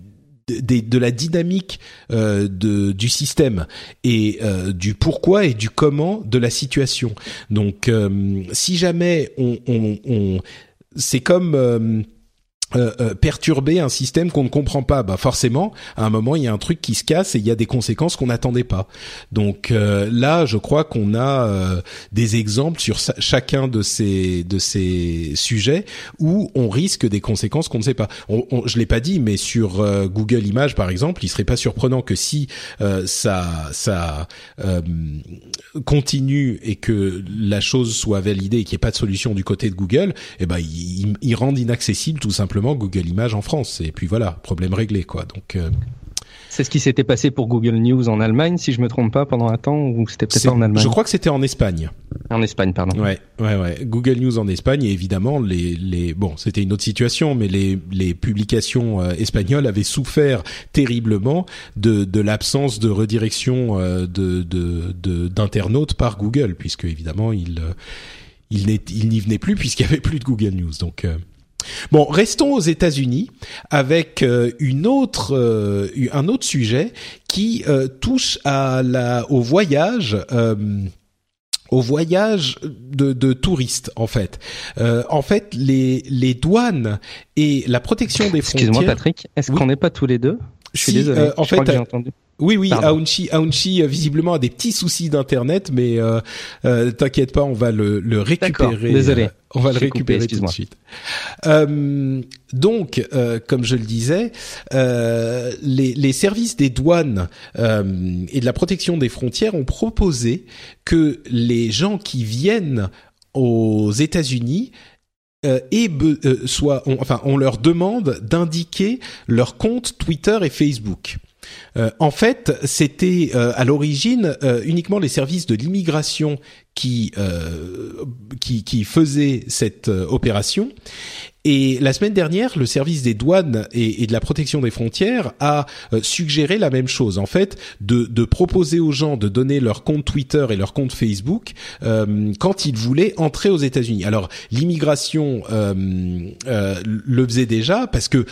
de, la dynamique euh, de, du système et euh, du pourquoi et du comment de la situation. Donc, euh, si jamais on, on, on c'est comme euh, euh, euh, perturber un système qu'on ne comprend pas, bah forcément, à un moment, il y a un truc qui se casse et il y a des conséquences qu'on n'attendait pas. Donc euh, là, je crois qu'on a des exemples sur chacun de ces de ces sujets où on risque des conséquences qu'on ne sait pas. On, on, je l'ai pas dit, mais sur Google Images, par exemple, il serait pas surprenant que si ça ça continue et que la chose soit validée et qu'il n'y ait pas de solution du côté de Google, eh ben ils rendent inaccessible tout simplement Google Images en France. Et puis voilà, problème réglé, quoi. Donc euh, c'est ce qui s'était passé pour Google News en Allemagne, si je me trompe pas, pendant un temps, ou c'était peut-être en Allemagne. Je crois que c'était en Espagne. En Espagne, pardon. Ouais, ouais, ouais. Google News en Espagne, et évidemment, les, les, bon, c'était une autre situation, mais les, les publications euh, espagnoles avaient souffert terriblement de, de l'absence de redirection euh, de, de, d'internautes par Google, puisque évidemment, il, il, n'y venait plus puisqu'il y avait plus de Google News. Donc, Bon, restons aux États-Unis avec euh, une autre, euh, un autre sujet qui euh, touche à la, au voyage. au voyage de, de, touristes en fait. en fait, les, les douanes et la protection des frontières. Excuse-moi Patrick, est-ce qu'on n'est pas tous les deux? Je suis désolé. en fait, entendu. Oui, oui, Aounchi, Aounchi visiblement a des petits soucis d'internet, mais euh, euh, t'inquiète pas, on va le, le récupérer. Désolé. Euh, on va le récupérer tout de suite. Euh, donc, euh, comme je le disais, les, les, services des douanes et de la protection des frontières ont proposé que les gens qui viennent aux États-Unis et soit, enfin, on leur demande d'indiquer leur compte Twitter et Facebook. Euh, en fait, c'était euh, à l'origine euh, uniquement les services de l'immigration qui, qui, qui faisaient cette opération. Et la semaine dernière, le service des douanes et, de la protection des frontières a suggéré la même chose, en fait, de, de, proposer aux gens de donner leur compte Twitter et leur compte Facebook quand ils voulaient entrer aux États-Unis. Alors, l'immigration le faisait déjà parce que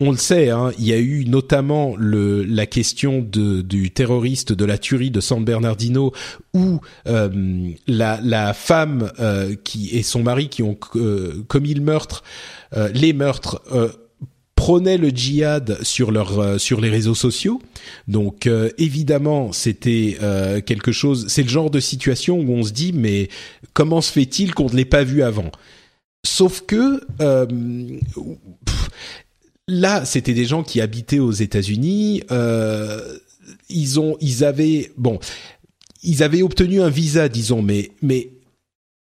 on le sait, hein, il y a eu notamment le, la question de, du terroriste de la tuerie de San Bernardino, où euh, la, la, femme euh, qui et son mari qui ont euh, commis le meurtre, les meurtres, prônaient le djihad sur leur sur les réseaux sociaux. Donc évidemment, c'était quelque chose. C'est le genre de situation où on se dit mais comment se fait-il qu'on ne l'ait pas vu avant? Sauf que là, c'était des gens qui habitaient aux États-Unis. Euh, ils ont, ils avaient, bon, ils avaient obtenu un visa, disons, mais, mais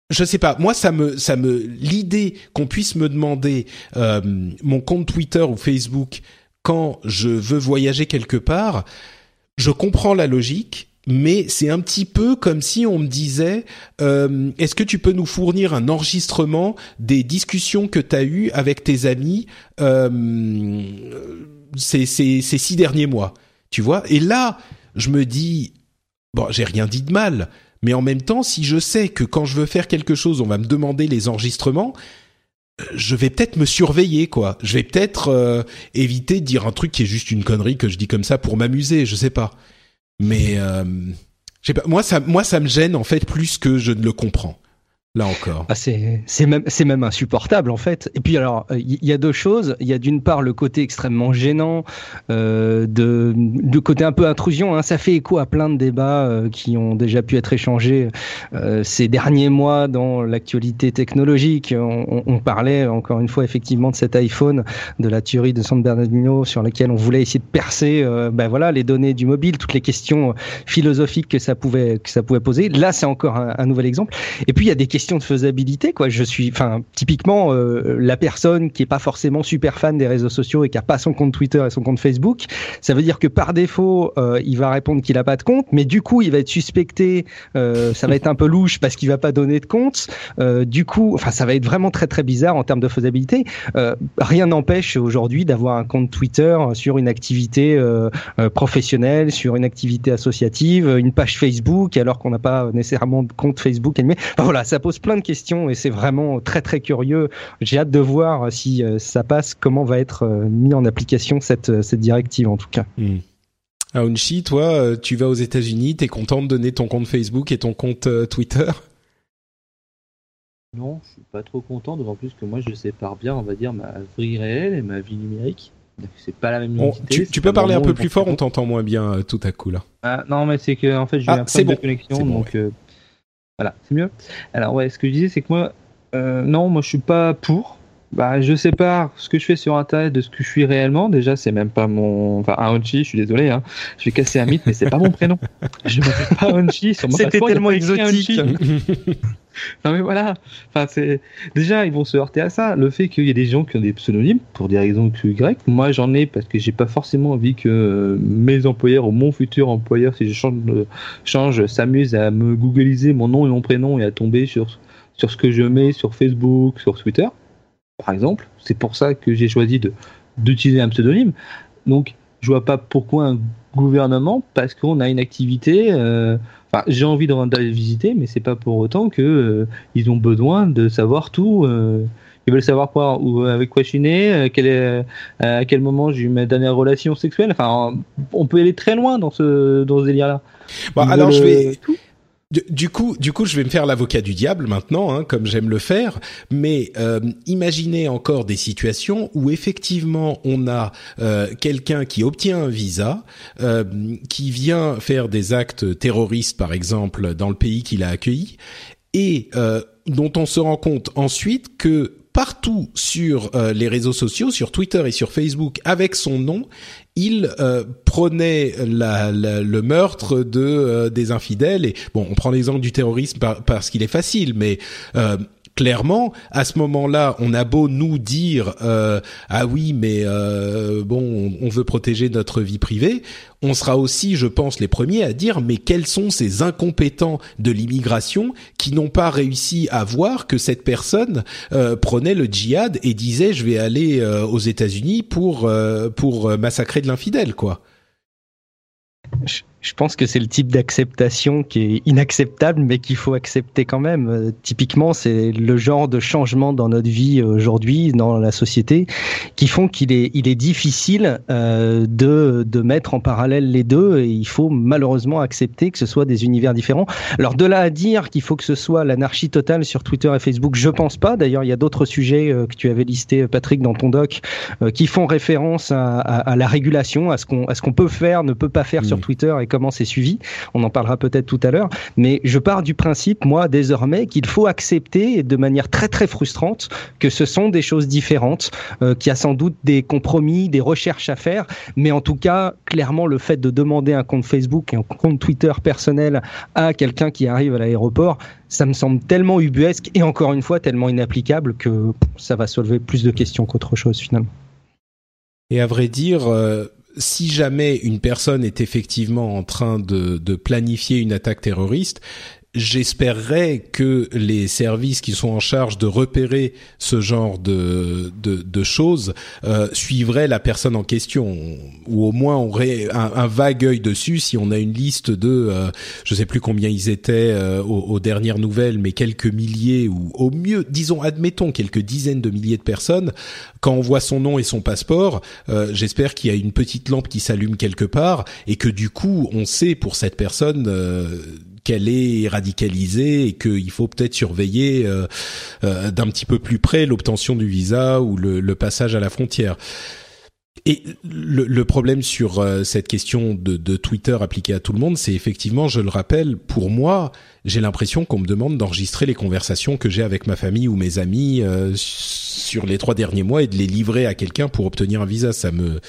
je sais pas. Moi, ça me, ça me, l'idée qu'on puisse me demander euh, mon compte Twitter ou Facebook quand je veux voyager quelque part, je comprends la logique mais c'est un petit peu comme si on me disait euh, est-ce que tu peux nous fournir un enregistrement des discussions que tu as eues avec tes amis euh, ces, six derniers mois tu vois? Et là je me dis bon j'ai rien dit de mal mais en même temps si je sais que quand je veux faire quelque chose on va me demander les enregistrements je vais peut-être me surveiller quoi. Je vais peut-être euh, éviter de dire un truc qui est juste une connerie que je dis comme ça pour m'amuser je sais pas mais euh, moi ça moi ça me gêne en fait plus que je ne le comprends. Là encore. Ah, c'est même même insupportable en fait. Et puis alors il y, a deux choses. Il y a d'une part le côté extrêmement gênant euh, de de côté un peu intrusion. Hein. Ça fait écho à plein de débats euh, qui ont déjà pu être échangés euh, ces derniers mois dans l'actualité technologique. On, on, parlait encore une fois effectivement de cet iPhone, de la tuerie de San Bernardino sur laquelle on voulait essayer de percer. Euh, ben voilà les données du mobile, toutes les questions philosophiques que ça pouvait que ça pouvait poser. Là c'est encore un, un nouvel exemple. Et puis il y a des questions de faisabilité, quoi. Je suis, enfin, typiquement, la personne qui est pas forcément super fan des réseaux sociaux et qui a pas son compte Twitter et son compte Facebook, ça veut dire que par défaut, il va répondre qu'il a pas de compte, mais du coup, il va être suspecté. ça va être un peu louche parce qu'il va pas donner de compte. du coup, enfin, ça va être vraiment très très bizarre en termes de faisabilité. rien n'empêche aujourd'hui d'avoir un compte Twitter sur une activité professionnelle, sur une activité associative, une page Facebook, alors qu'on n'a pas nécessairement de compte Facebook. Mais voilà, ça pose plein de questions et c'est vraiment très très curieux. J'ai hâte de voir si euh, ça passe, comment va être euh, mis en application cette, euh, cette directive en tout cas. Hmm. Aounchi, toi, tu vas aux États-Unis, t'es content de donner ton compte Facebook et ton compte Twitter? Non, je suis pas trop content, d'autant plus que moi je sépare bien, on va dire, ma vie réelle et ma vie numérique. C'est pas la même tu, peux parler un peu plus fort, on t'entend moins bien tout à coup là. Ah, non, mais c'est que en fait j'ai ah, un problème de connexion, donc voilà, c'est mieux. Alors ouais, ce que je disais, c'est que moi, euh, non, moi je suis pas pour. Bah, je sépare ce que je fais sur Internet de ce que je suis réellement. Déjà, c'est même pas mon. Enfin, Aonchi, je suis désolé, hein. je vais casser un mythe, mais c'est pas mon prénom. Je m'appelle pas Aonchi. C'était tellement exotique. Non mais voilà, enfin c'est déjà ils vont se heurter à ça. Le fait qu'il y ait des gens qui ont des pseudonymes pour des raisons Y, moi j'en ai parce que j'ai pas forcément envie que mes employeurs ou mon futur employeur, si je change, change s'amuse à me googliser mon nom et mon prénom et à tomber sur sur ce que je mets sur Facebook, sur Twitter, par exemple. C'est pour ça que j'ai choisi de d'utiliser un pseudonyme. Donc je vois pas pourquoi un gouvernement, parce qu'on a une activité. Euh, j'ai envie d'aller visiter, mais c'est pas pour autant que euh, ils ont besoin de savoir tout. Euh, ils veulent savoir quoi, ou avec quoi je suis né, quel est, à quel moment j'ai eu ma dernière relation sexuelle. Enfin, on peut aller très loin dans ce dans ce délire-là. Bon, alors je vais. Du, coup, du coup, je vais me faire l'avocat du diable maintenant, hein, comme j'aime le faire. Mais euh, imaginez encore des situations où effectivement on a euh, quelqu'un qui obtient un visa, euh, qui vient faire des actes terroristes, par exemple, dans le pays qu'il a accueilli, et dont on se rend compte ensuite que partout sur les réseaux sociaux, sur Twitter et sur Facebook, avec son nom, il euh, prenait le meurtre de euh, des infidèles. Et bon on prend l'exemple du terrorisme parce qu'il est facile mais euh, clairement, à ce moment-là, on a beau nous dire euh, ah oui, mais euh, bon, on, veut protéger notre vie privée, on sera aussi, je pense, les premiers à dire mais quels sont ces incompétents de l'immigration qui n'ont pas réussi à voir que cette personne euh, prenait le djihad et disait je vais aller aux États-Unis pour pour massacrer de l'infidèle, quoi? Je pense que c'est le type d'acceptation qui est inacceptable, mais qu'il faut accepter quand même. Euh, typiquement, c'est le genre de changement dans notre vie aujourd'hui, dans la société, qui font qu'il est, il est difficile euh, de, de mettre en parallèle les deux. Et il faut malheureusement accepter que ce soit des univers différents. Alors de là à dire qu'il faut que ce soit l'anarchie totale sur Twitter et Facebook, je pense pas. D'ailleurs, il y a d'autres sujets euh, que tu avais listés, Patrick, dans ton doc, euh, qui font référence à, à, à, la régulation, à ce qu'on, à ce qu'on peut faire, ne peut pas faire sur mmh. Twitter et comment c'est suivi. On en parlera peut-être tout à l'heure. Mais je pars du principe, moi, désormais, qu'il faut accepter de manière très très frustrante que ce sont des choses différentes, euh, qu'il y a sans doute des compromis, des recherches à faire. Mais en tout cas, clairement, le fait de demander un compte Facebook et un compte Twitter personnel à quelqu'un qui arrive à l'aéroport, ça me semble tellement ubuesque et encore une fois tellement inapplicable que ça va soulever plus de questions qu'autre chose finalement. Et à vrai dire, euh, si jamais une personne est effectivement en train de, planifier une attaque terroriste, j'espérerais que les services qui sont en charge de repérer ce genre de, de, de choses euh, suivraient la personne en question, ou au moins auraient un, vague œil dessus si on a une liste de, euh, je sais plus combien ils étaient euh, aux, aux, dernières nouvelles, mais quelques milliers ou au mieux, disons, admettons quelques dizaines de milliers de personnes. Quand on voit son nom et son passeport, euh, j'espère qu'il y a une petite lampe qui s'allume quelque part et que du coup on sait pour cette personne euh, qu'elle est radicalisée et qu'il faut peut-être surveiller euh, euh, d'un petit peu plus près l'obtention du visa ou le, le, passage à la frontière. Et le, le problème sur euh, cette question de, de, Twitter appliquée à tout le monde, c'est effectivement, je le rappelle, pour moi, j'ai l'impression qu'on me demande d'enregistrer les conversations que j'ai avec ma famille ou mes amis sur les trois derniers mois et de les livrer à quelqu'un pour obtenir un visa. Ça me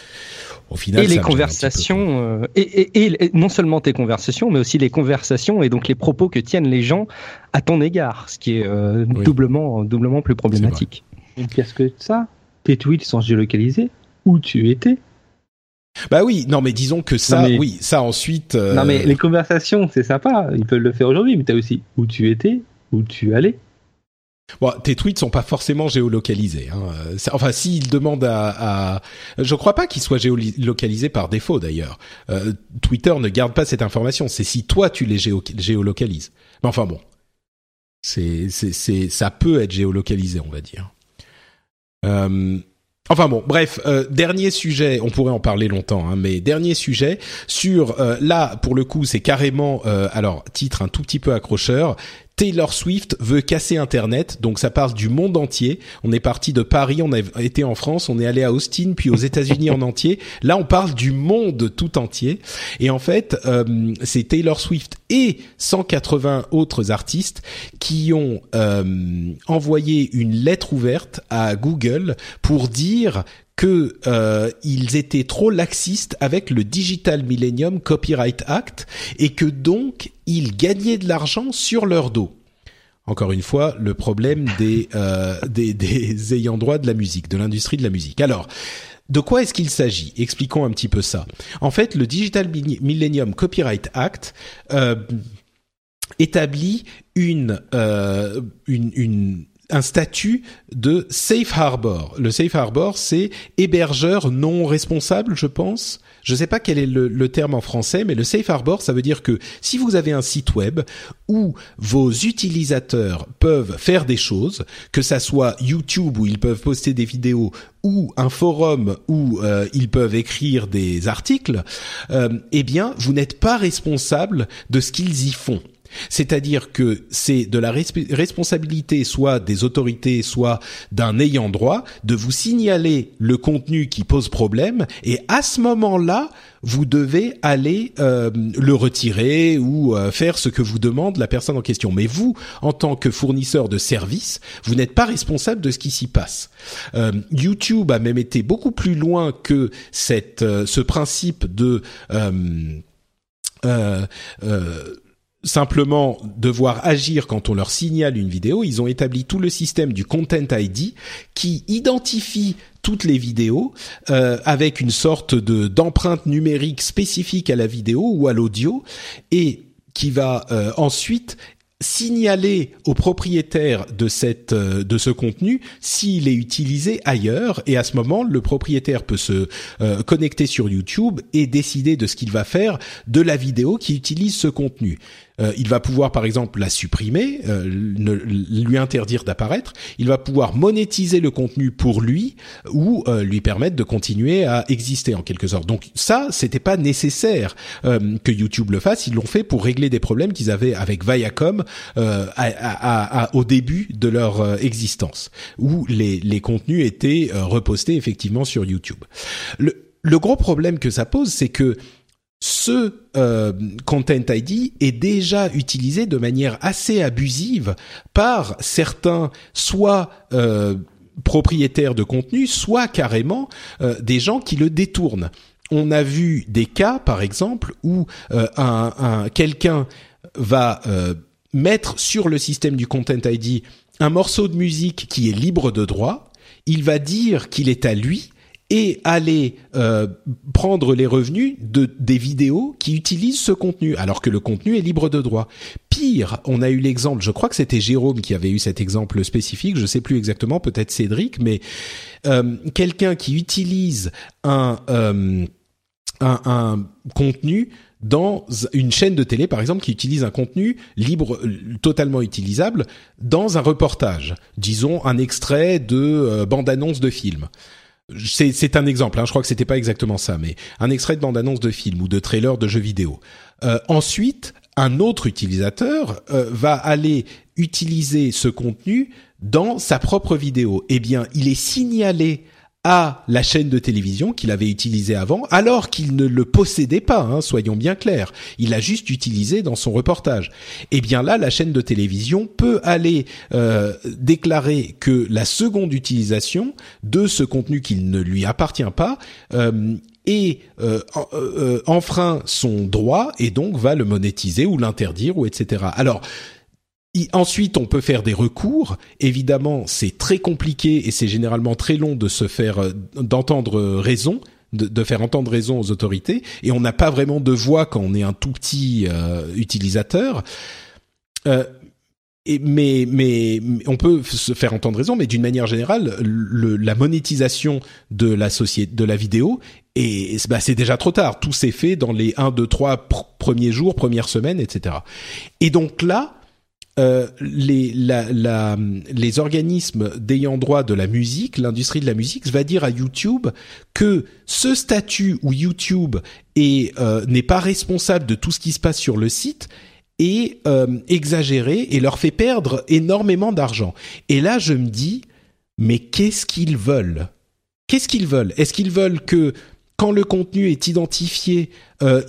au final, et les conversations, euh, et, et, non seulement tes conversations, mais aussi les conversations et donc les propos que tiennent les gens à ton égard, ce qui est euh, doublement, doublement plus problématique. Et qu'est-ce que ça? Tes tweets sont géolocalisés Où tu étais? Bah oui, non mais disons que ça, oui, ça ensuite. Euh, non mais les conversations, c'est sympa, ils peuvent le faire aujourd'hui, mais t'as aussi où tu étais, où tu allais. Bon, tes tweets sont pas forcément géolocalisés. Hein. Enfin, s'ils demandent à, à, je crois pas qu'ils soient géolocalisés par défaut d'ailleurs. Euh, Twitter ne garde pas cette information. C'est si toi tu les géolocalises. Mais enfin bon, c'est c'est ça peut être géolocalisé, on va dire. Euh, Enfin bon, bref, euh, dernier sujet, on pourrait en parler longtemps, hein, mais dernier sujet sur euh, là pour le coup c'est carrément euh, alors titre un tout petit peu accrocheur, Taylor Swift veut casser Internet, donc ça parle du monde entier. On est parti de Paris, on a été en France, on est allé à Austin, puis aux États-Unis en entier. Là, on parle du monde tout entier. Et en fait, euh, c'est Taylor Swift et 180 autres artistes qui ont euh, envoyé une lettre ouverte à Google pour dire que euh, ils étaient trop laxistes avec le Digital Millennium Copyright Act et que donc ils gagnaient de l'argent sur leur dos. Encore une fois, le problème des, euh, des, des ayants droit de la musique, de l'industrie de la musique. Alors, de quoi est-ce qu'il s'agit? Expliquons un petit peu ça. En fait, le Digital Millennium Copyright Act euh, établit une, euh, une, une un statut de safe harbor. Le safe harbor, c'est hébergeur non responsable, je pense. Je ne sais pas quel est le, terme en français, mais le safe harbor, ça veut dire que si vous avez un site web où vos utilisateurs peuvent faire des choses, que ça soit YouTube où ils peuvent poster des vidéos ou un forum où euh, ils peuvent écrire des articles, euh, eh bien, vous n'êtes pas responsable de ce qu'ils y font. C'est-à-dire que c'est de la responsabilité soit des autorités, soit d'un ayant droit de vous signaler le contenu qui pose problème et à ce moment-là, vous devez aller euh, le retirer ou euh, faire ce que vous demande la personne en question. Mais vous, en tant que fournisseur de services, vous n'êtes pas responsable de ce qui s'y passe. Euh, YouTube a même été beaucoup plus loin que cette, ce principe de simplement devoir agir quand on leur signale une vidéo, ils ont établi tout le système du Content ID qui identifie toutes les vidéos euh, avec une sorte de d'empreinte numérique spécifique à la vidéo ou à l'audio et qui va euh, ensuite signaler au propriétaire de cette euh, de ce contenu s'il est utilisé ailleurs et à ce moment le propriétaire peut se connecter sur YouTube et décider de ce qu'il va faire de la vidéo qui utilise ce contenu. Euh, il va pouvoir par exemple la supprimer, euh, lui interdire d'apparaître. Il va pouvoir monétiser le contenu pour lui ou euh, lui permettre de continuer à exister en quelque sorte. Donc ça, c'était pas nécessaire que YouTube le fasse. Ils l'ont fait pour régler des problèmes qu'ils avaient avec Viacom au début de leur existence, où les, les contenus étaient repostés effectivement sur YouTube. Le, le gros problème que ça pose, c'est que ce euh, Content ID est déjà utilisé de manière assez abusive par certains, soit euh, propriétaires de contenu, soit carrément euh, des gens qui le détournent. On a vu des cas, par exemple, où un, un quelqu'un va mettre sur le système du Content ID un morceau de musique qui est libre de droit. Il va dire qu'il est à lui, et aller euh, prendre les revenus de des vidéos qui utilisent ce contenu alors que le contenu est libre de droit. Pire, on a eu l'exemple, je crois que c'était Jérôme qui avait eu cet exemple spécifique, je sais plus exactement, peut-être Cédric, mais euh, quelqu'un qui utilise un, euh, un, un contenu dans une chaîne de télé, par exemple, qui utilise un contenu libre, totalement utilisable, dans un reportage, disons un extrait de bande-annonce de film c'est un exemple, hein, je crois que c'était pas exactement ça, mais un extrait de bande-annonce de film ou de trailer de jeux vidéo. Euh, ensuite, un autre utilisateur euh, va aller utiliser ce contenu dans sa propre vidéo. Eh bien, il est signalé à la chaîne de télévision qu'il avait utilisée avant, alors qu'il ne le possédait pas, hein, soyons bien clairs. Il l'a juste utilisé dans son reportage. Eh bien là, la chaîne de télévision peut aller euh, déclarer que la seconde utilisation de ce contenu qui ne lui appartient pas euh, et euh, euh, enfreint son droit et donc va le monétiser ou l'interdire ou etc. Alors ensuite, on peut faire des recours. Évidemment, c'est très compliqué et c'est généralement très long de se faire euh, d'entendre raison. De, faire entendre raison aux autorités et on n'a pas vraiment de voix quand on est un tout petit euh, utilisateur euh, mais, mais, on peut se faire entendre raison, mais d'une manière générale, le, la monétisation de la société, de la vidéo, et bah, c'est déjà trop tard. Tout s'est fait dans les 1, 2, 3 premiers jours, premières semaines, etc. Et donc là, euh, les, la, la, les organismes d'ayant droit de la musique, l'industrie de la musique, va dire à YouTube que ce statut où YouTube est euh, n'est pas responsable de tout ce qui se passe sur le site est euh, exagéré et leur fait perdre énormément d'argent. Et là, je me dis, mais qu'est-ce qu'ils veulent? Qu'est-ce qu'ils veulent? Est-ce qu'ils veulent que quand le contenu est identifié,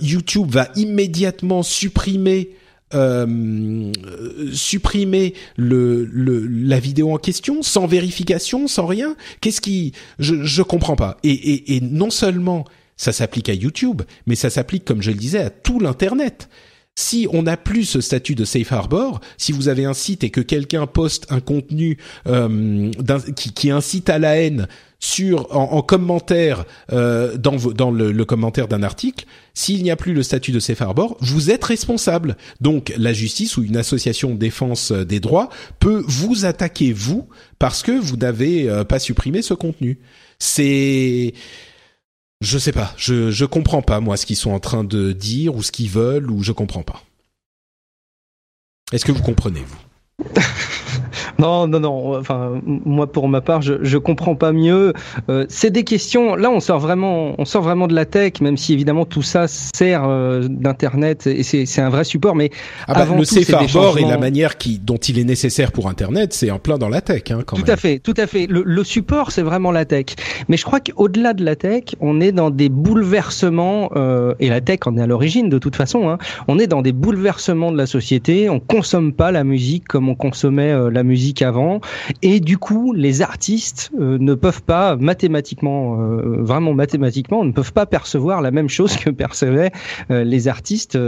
YouTube va immédiatement supprimer euh, supprimer le, le, la vidéo en question sans vérification, sans rien Qu'est-ce qui je je comprends pas. Et, et, et non seulement ça s'applique à YouTube, mais ça s'applique comme je le disais à tout l'internet. Si on n'a plus ce statut de safe harbor, si vous avez un site et que quelqu'un poste un contenu euh, qui, qui, incite à la haine sur en, commentaire euh, dans, dans le, commentaire d'un article, s'il n'y a plus le statut de safe harbor, vous êtes responsable. Donc la justice ou une association de défense des droits peut vous attaquer vous parce que vous n'avez euh, pas supprimé ce contenu. C'est je sais pas, je je comprends pas moi ce qu'ils sont en train de dire ou ce qu'ils veulent ou je comprends pas. Est-ce que vous comprenez vous? Non, non, non. Enfin, moi, pour ma part, je, je comprends pas mieux. Euh, c'est des questions. Là, on sort vraiment, on sort vraiment de la tech, même si évidemment tout ça sert euh, d'internet et c'est un vrai support. Mais ah bah, avant le safe harbor et la manière qui dont il est nécessaire pour internet, c'est en plein dans la tech, hein, quand tout même. à fait, tout à fait. Le, le support, c'est vraiment la tech. Mais je crois qu'au-delà de la tech, on est dans des bouleversements euh, et la tech en est à l'origine de toute façon. Hein, on est dans des bouleversements de la société. On consomme pas la musique comme on consommait euh, la musique avant. Et du coup les artistes euh, ne peuvent pas mathématiquement euh, vraiment mathématiquement ne peuvent pas percevoir la même chose que percevaient euh, les artistes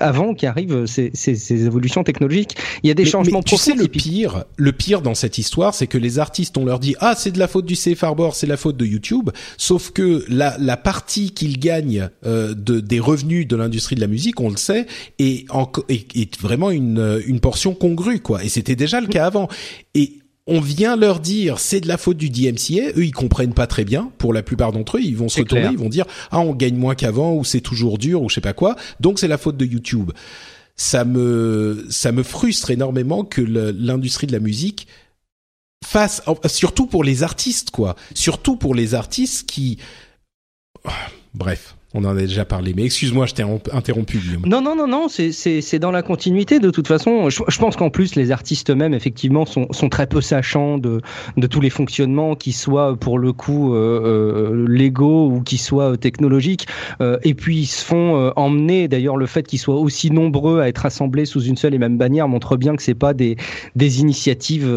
avant qu'arrivent ces, ces, ces, évolutions technologiques. Il y a des changements mais tu sais le pire le pire dans cette histoire c'est que les artistes on leur dit ah c'est de la faute du safe harbor c'est la faute de YouTube. Sauf que la, la partie qu'ils gagnent de, des revenus de l'industrie de la musique on le sait est, en, est, est vraiment une, une portion congrue quoi. Et c'était déjà le cas avant et on vient leur dire c'est de la faute du DMCA, eux ils comprennent pas très bien. Pour la plupart d'entre eux, ils vont se retourner, ils vont dire ah on gagne moins qu'avant ou c'est toujours dur ou je sais pas quoi. Donc c'est la faute de YouTube. Ça me ça me frustre énormément que l'industrie de la musique fasse surtout pour les artistes quoi, surtout pour les artistes qui bref. On en a déjà parlé, mais excuse-moi, je t'ai interrompu. Non, non, non, non, c'est dans la continuité de toute façon. Je, je pense qu'en plus, les artistes eux-mêmes, effectivement, sont, sont très peu sachants de, de tous les fonctionnements, qui soient pour le coup euh, euh légaux ou qui soient euh, technologiques. Euh, et puis, ils se font euh, emmener. D'ailleurs, le fait qu'ils soient aussi nombreux à être assemblés sous une seule et même bannière montre bien que c'est pas des, des initiatives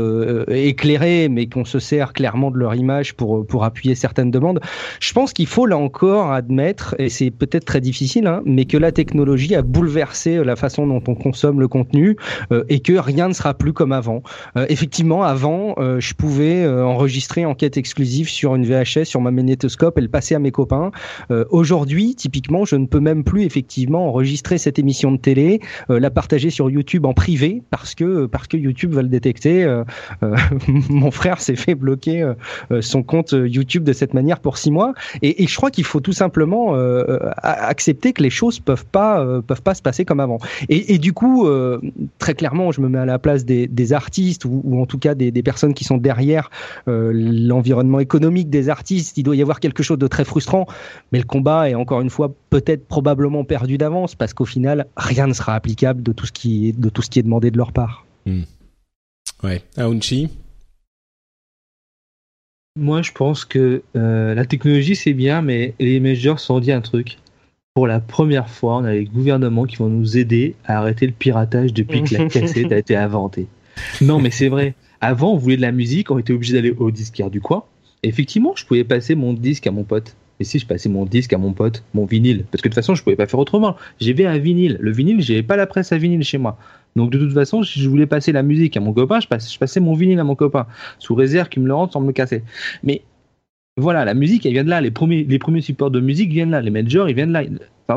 éclairées, mais qu'on se sert clairement de leur image pour, pour appuyer certaines demandes. Je pense qu'il faut là encore admettre, c'est peut-être très difficile, hein, mais que la technologie a bouleversé euh, la façon dont on consomme le contenu euh, et que rien ne sera plus comme avant. Euh, effectivement, avant, je pouvais enregistrer en quête exclusive sur une VHS, sur ma magnétoscope et le passer à mes copains. Aujourd'hui, typiquement, je ne peux même plus effectivement enregistrer cette émission de télé, la partager sur YouTube en privé parce que parce que YouTube va le détecter. mon frère s'est fait bloquer son compte YouTube de cette manière pour six mois et, et je crois qu'il faut tout simplement euh, accepter que les choses peuvent pas euh, peuvent pas se passer comme avant. Et, du coup, euh, très clairement, je me mets à la place des, artistes ou, en tout cas des, personnes qui sont derrière l'environnement économique des artistes. Il doit y avoir quelque chose de très frustrant, mais le combat est encore une fois peut-être probablement perdu d'avance parce qu'au final, rien ne sera applicable de tout ce qui est, de tout ce qui est demandé de leur part. Hmm. Ouais, Aounchi Moi, je pense que euh, la technologie, c'est bien, mais les majors se sont dit un truc. Pour la première fois, on a les gouvernements qui vont nous aider à arrêter le piratage depuis que la cassette a été inventée. Non, mais c'est vrai. Avant, on voulait de la musique, on était obligé d'aller au disquaire du coin. Effectivement, je pouvais passer mon disque à mon pote. Et si je passais mon disque à mon pote, mon vinyle, parce que de toute façon, je pouvais pas faire autrement. J'avais un vinyle. Le vinyle, j'avais pas la presse à vinyle chez moi. Donc de toute façon, si je voulais passer la musique à mon copain, je passais, mon vinyle à mon copain, sous réserve qu'il me le rende sans me casser. Mais voilà, la musique, elle vient de là. Les premiers, supports de musique viennent là. Les majors, ils viennent là.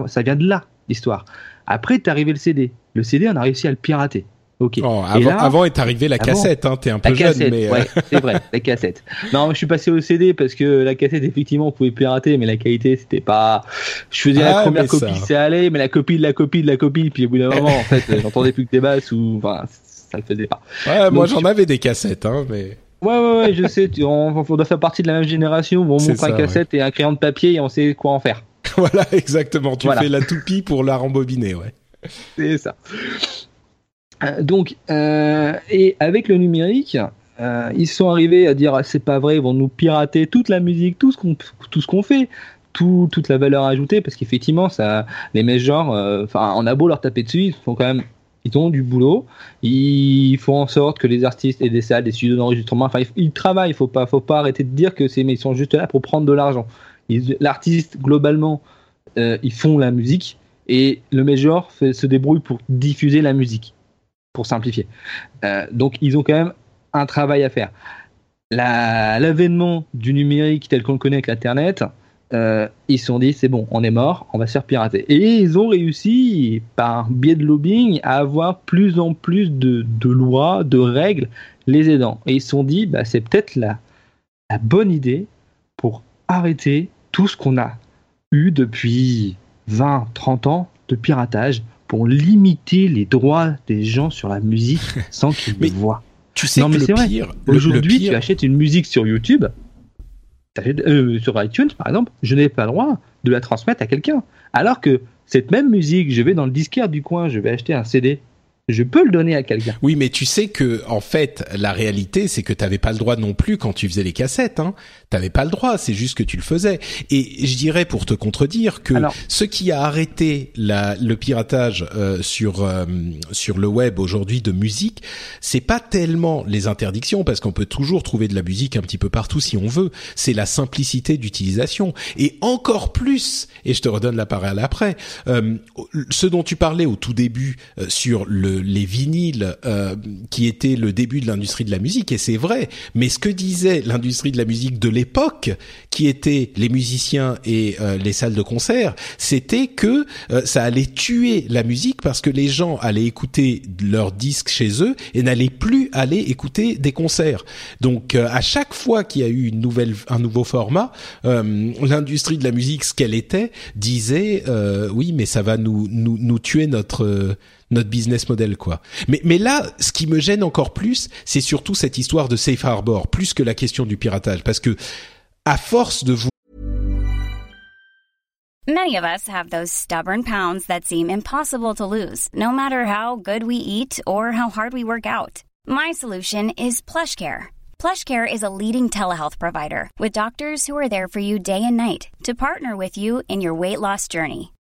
Ça vient de là, l'histoire. Après, est arrivé le CD. Le CD, on a réussi à le pirater. Ok. Oh, Et avant, là- avant est arrivé la Avant- cassette, hein, t'es un peu la jeune, cassette, mais euh, ouais, c'est vrai, la cassette. Non, je suis passé au CD parce que la cassette, effectivement, on pouvait pirater, mais la qualité, c'était pas. Je faisais Ah, la première mais copie, ça- ça allait, mais la copie de la copie de la copie, puis au bout d'un moment, en fait, j'entendais plus que des basses ou, enfin, ça le faisait pas. ouais, moi j'en avais des cassettes, hein, mais Ouais, ouais, ouais, je sais, tu- on, on doit faire partie de la même génération, où on C'est montre un cassette et un crayon de papier et on sait quoi en faire. voilà, exactement. Tu Voilà. fais la toupie pour la rembobiner, ouais. C'est ça. Euh, Donc, euh, et avec le numérique, euh, ils sont arrivés à dire ah, c'est pas vrai, ils vont nous pirater toute la musique, tout ce qu'on qu'on fait, tout, toute la valeur ajoutée, parce qu'effectivement, ça, les majors, euh, enfin, on a beau leur taper dessus, ils font quand même, ils ont du boulot, ils font en sorte que les artistes aient des salles, des studios d'enregistrement, enfin, ils, travaillent, faut pas, faut pas arrêter de dire que c'est, mais ils sont juste là pour prendre de l'argent. L'artiste, globalement, euh, ils font la musique et le major fait- se débrouille pour diffuser la musique, pour simplifier. Euh, donc ils ont quand même un travail à faire. La- L'avènement du numérique tel qu'on le connaît avec l'Internet, euh, ils se sont dit c'est bon, on est mort, on va se faire pirater. Et ils ont réussi, par biais de lobbying, à avoir plus en plus de, lois, de règles les aidant. Et ils se sont dit bah, c'est peut-être la, la bonne idée pour arrêter tout ce qu'on a eu depuis 20, 30 ans de piratage pour limiter les droits des gens sur la musique sans qu'ils Mais le voient. Tu sais Non, que mais le c'est vrai. Aujourd'hui, pire- tu achètes une musique sur YouTube, euh, sur iTunes par exemple, je n'ai pas le droit de la transmettre à quelqu'un. Alors que cette même musique, je vais dans le disquaire du coin, je vais acheter un CD, je peux le donner à quelqu'un. Oui, mais tu sais que en fait, la réalité, c'est que t'avais pas le droit non plus quand tu faisais les cassettes. Hein. T'avais pas le droit, c'est juste que tu le faisais. Et je dirais pour te contredire que Alors- ce qui a arrêté la, le piratage euh, sur euh, sur le web aujourd'hui de musique, c'est pas tellement les interdictions parce qu'on peut toujours trouver de la musique un petit peu partout si on veut. C'est la simplicité d'utilisation et encore plus. Et je te redonne la parole après. Euh, ce dont tu parlais au tout début euh, sur le, les vinyles euh, qui étaient le début de l'industrie de la musique et c'est vrai. Mais ce que disait l'industrie de la musique de l'époque, qui étaient les musiciens et euh, les salles de concert, c'était que euh, ça allait tuer la musique parce que les gens allaient écouter leurs disques chez eux et n'allaient plus aller écouter des concerts. Donc euh, à chaque fois qu'il y a eu une nouvelle, un nouveau format, euh, l'industrie de la musique, ce qu'elle était, disait euh, oui, mais ça va nous nous, nous tuer notre notre business model quoi. Mais mais là, ce qui me gêne encore plus, c'est surtout cette histoire de safe harbor, plus que la question du piratage, parce que à force de vous Many of us have those stubborn pounds that seem impossible to lose, no matter how good we eat or how hard we work out. My solution is PlushCare. PlushCare is a leading telehealth provider with doctors who are there for you day and night to partner with you in your weight loss journey.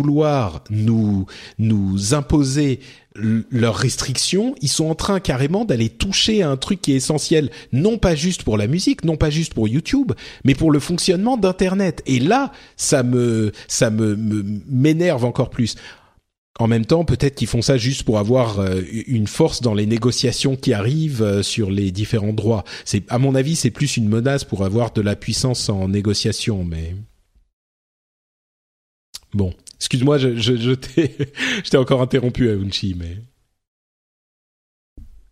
Vouloir nous nous imposer leurs restrictions, ils sont en train carrément d'aller toucher à un truc qui est essentiel, non pas juste pour la musique, non pas juste pour YouTube, mais pour le fonctionnement d'Internet. Et là, ça me ça me- m'énerve encore plus. en même temps, peut-être qu'ils font ça juste pour avoir euh, une force dans les négociations qui arrivent euh, sur les différents droits. C'est, à mon avis, c'est plus une menace pour avoir de la puissance en négociation, mais bon. Excuse-moi, je, je, je t'ai, encore interrompu, Aunchi, mais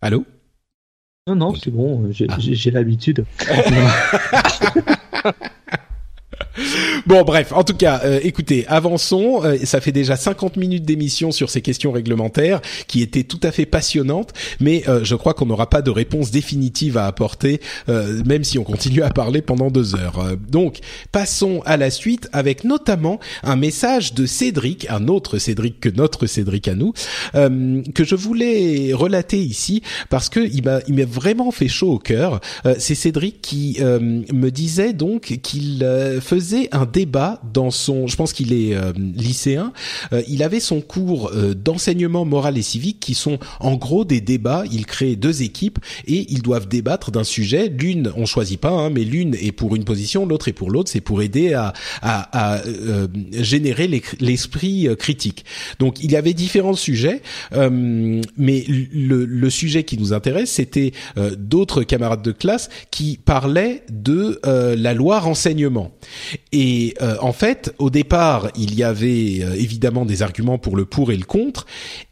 allô? Non, non, c'est bon, j'ai, Ah. j'ai l'habitude. Bon, bref, en tout cas, euh, écoutez, avançons. Euh, ça fait déjà 50 minutes d'émission sur ces questions réglementaires qui étaient tout à fait passionnantes, mais euh, je crois qu'on n'aura pas de réponse définitive à apporter, euh, même si on continue à parler pendant deux heures. Euh, donc, passons à la suite avec notamment un message de Cédric, un autre Cédric que notre Cédric à nous, euh, que je voulais relater ici parce que il m'a, m'a vraiment fait chaud au cœur. C'est Cédric qui me disait donc qu'il euh, faisait un débat dans son, je pense qu'il est euh, lycéen, euh, il avait son cours euh, d'enseignement moral et civique qui sont en gros des débats. Il crée deux équipes et ils doivent débattre d'un sujet. L'une, on choisit pas, hein, mais l'une est pour une position, l'autre est pour l'autre. C'est pour aider à, à, générer l'esprit critique. Donc il y avait différents sujets, mais le, sujet qui nous intéresse, c'était d'autres camarades de classe qui parlaient de la loi renseignement. Et euh, en fait, au départ, il y avait euh, évidemment des arguments pour le pour et le contre.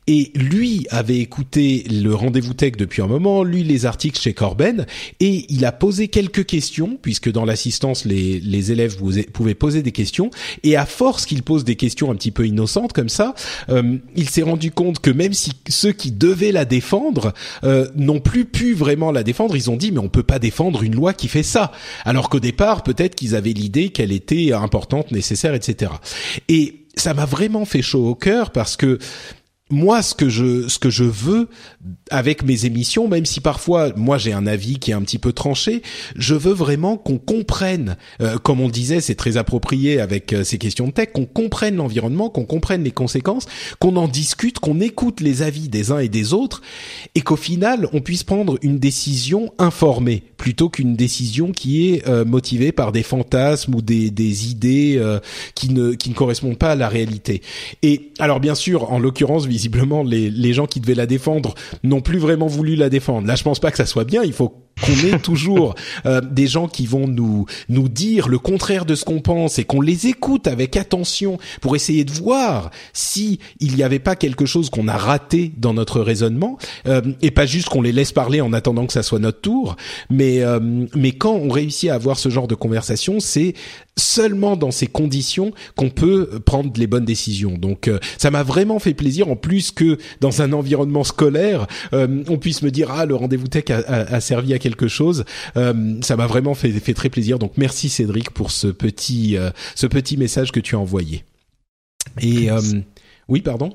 Et lui avait écouté le rendez-vous tech depuis un moment, lu les articles chez Corben, et il a posé quelques questions, puisque dans l'assistance, les, les élèves pouvaient poser des questions. Et à force qu'il pose des questions un petit peu innocentes comme ça, euh, il s'est rendu compte que même si ceux qui devaient la défendre euh, n'ont plus pu vraiment la défendre, ils ont dit mais on peut pas défendre une loi qui fait ça. Alors qu'au départ, peut-être qu'ils avaient l'idée qu'elle était importante, nécessaire, etc. Et ça m'a vraiment fait chaud au cœur parce que moi, ce que je, ce que je veux avec mes émissions, même si parfois moi j'ai un avis qui est un petit peu tranché, je veux vraiment qu'on comprenne, euh, comme on disait, c'est très approprié avec euh, ces questions de tech, qu'on comprenne l'environnement, qu'on comprenne les conséquences, qu'on en discute, qu'on écoute les avis des uns et des autres, et qu'au final on puisse prendre une décision informée plutôt qu'une décision qui est euh, motivée par des fantasmes ou des, des idées euh, qui ne qui ne correspondent pas à la réalité. Et alors bien sûr, en l'occurrence, visiblement les les gens qui devaient la défendre n'ont plus vraiment voulu la défendre. Là, je pense pas que ça soit bien. Il faut qu'on ait toujours euh, des gens qui vont nous nous dire le contraire de ce qu'on pense et qu'on les écoute avec attention pour essayer de voir si il n'y avait pas quelque chose qu'on a raté dans notre raisonnement euh, et pas juste qu'on les laisse parler en attendant que ça soit notre tour. Mais euh, mais quand on réussit à avoir ce genre de conversation c'est seulement dans ces conditions qu'on peut prendre les bonnes décisions. Donc euh, ça m'a vraiment fait plaisir en plus que dans un environnement scolaire euh, on puisse me dire ah le rendez-vous tech a, a- a servi à quelque chose Euh, ça m'a vraiment fait, fait très plaisir donc merci Cédric pour ce petit euh, ce petit message que tu as envoyé et euh, oui pardon?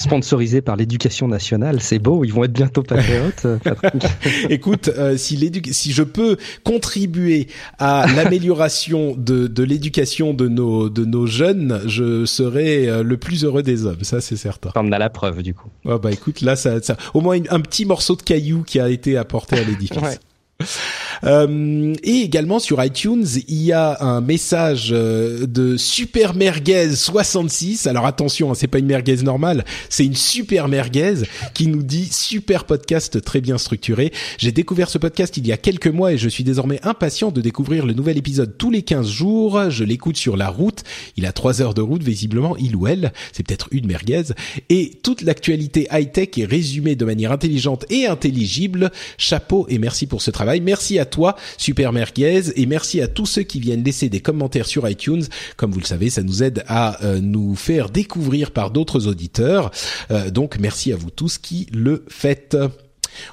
Sponsorisé par l'éducation nationale, c'est beau, ils vont être bientôt patriotes. Patrick. Écoute, euh, si, si je peux contribuer à l'amélioration de, de l'éducation de nos, de nos jeunes, je serai le plus heureux des hommes, ça c'est certain. On a la preuve du coup. Ah bah écoute, là, ça, ça, au moins un petit morceau de caillou qui a été apporté à l'édifice. Ouais. Euh, et également sur iTunes, il y a un message euh, de Super Merguez 66. Alors attention, hein, c'est pas une merguez normale, c'est une super merguez qui nous dit super podcast très bien structuré. J'ai découvert ce podcast il y a quelques mois et je suis désormais impatient de découvrir le nouvel épisode tous les 15 jours. Je l'écoute sur la route. Il a trois heures de route, visiblement, il ou elle. C'est peut-être une merguez. Et toute l'actualité high-tech est résumée de manière intelligente et intelligible. Chapeau et merci pour ce travail. Merci à toi, Super Merguez, et merci à tous ceux qui viennent laisser des commentaires sur iTunes. Comme vous le savez, ça nous aide à euh, nous faire découvrir par d'autres auditeurs. Euh, donc merci à vous tous qui le faites.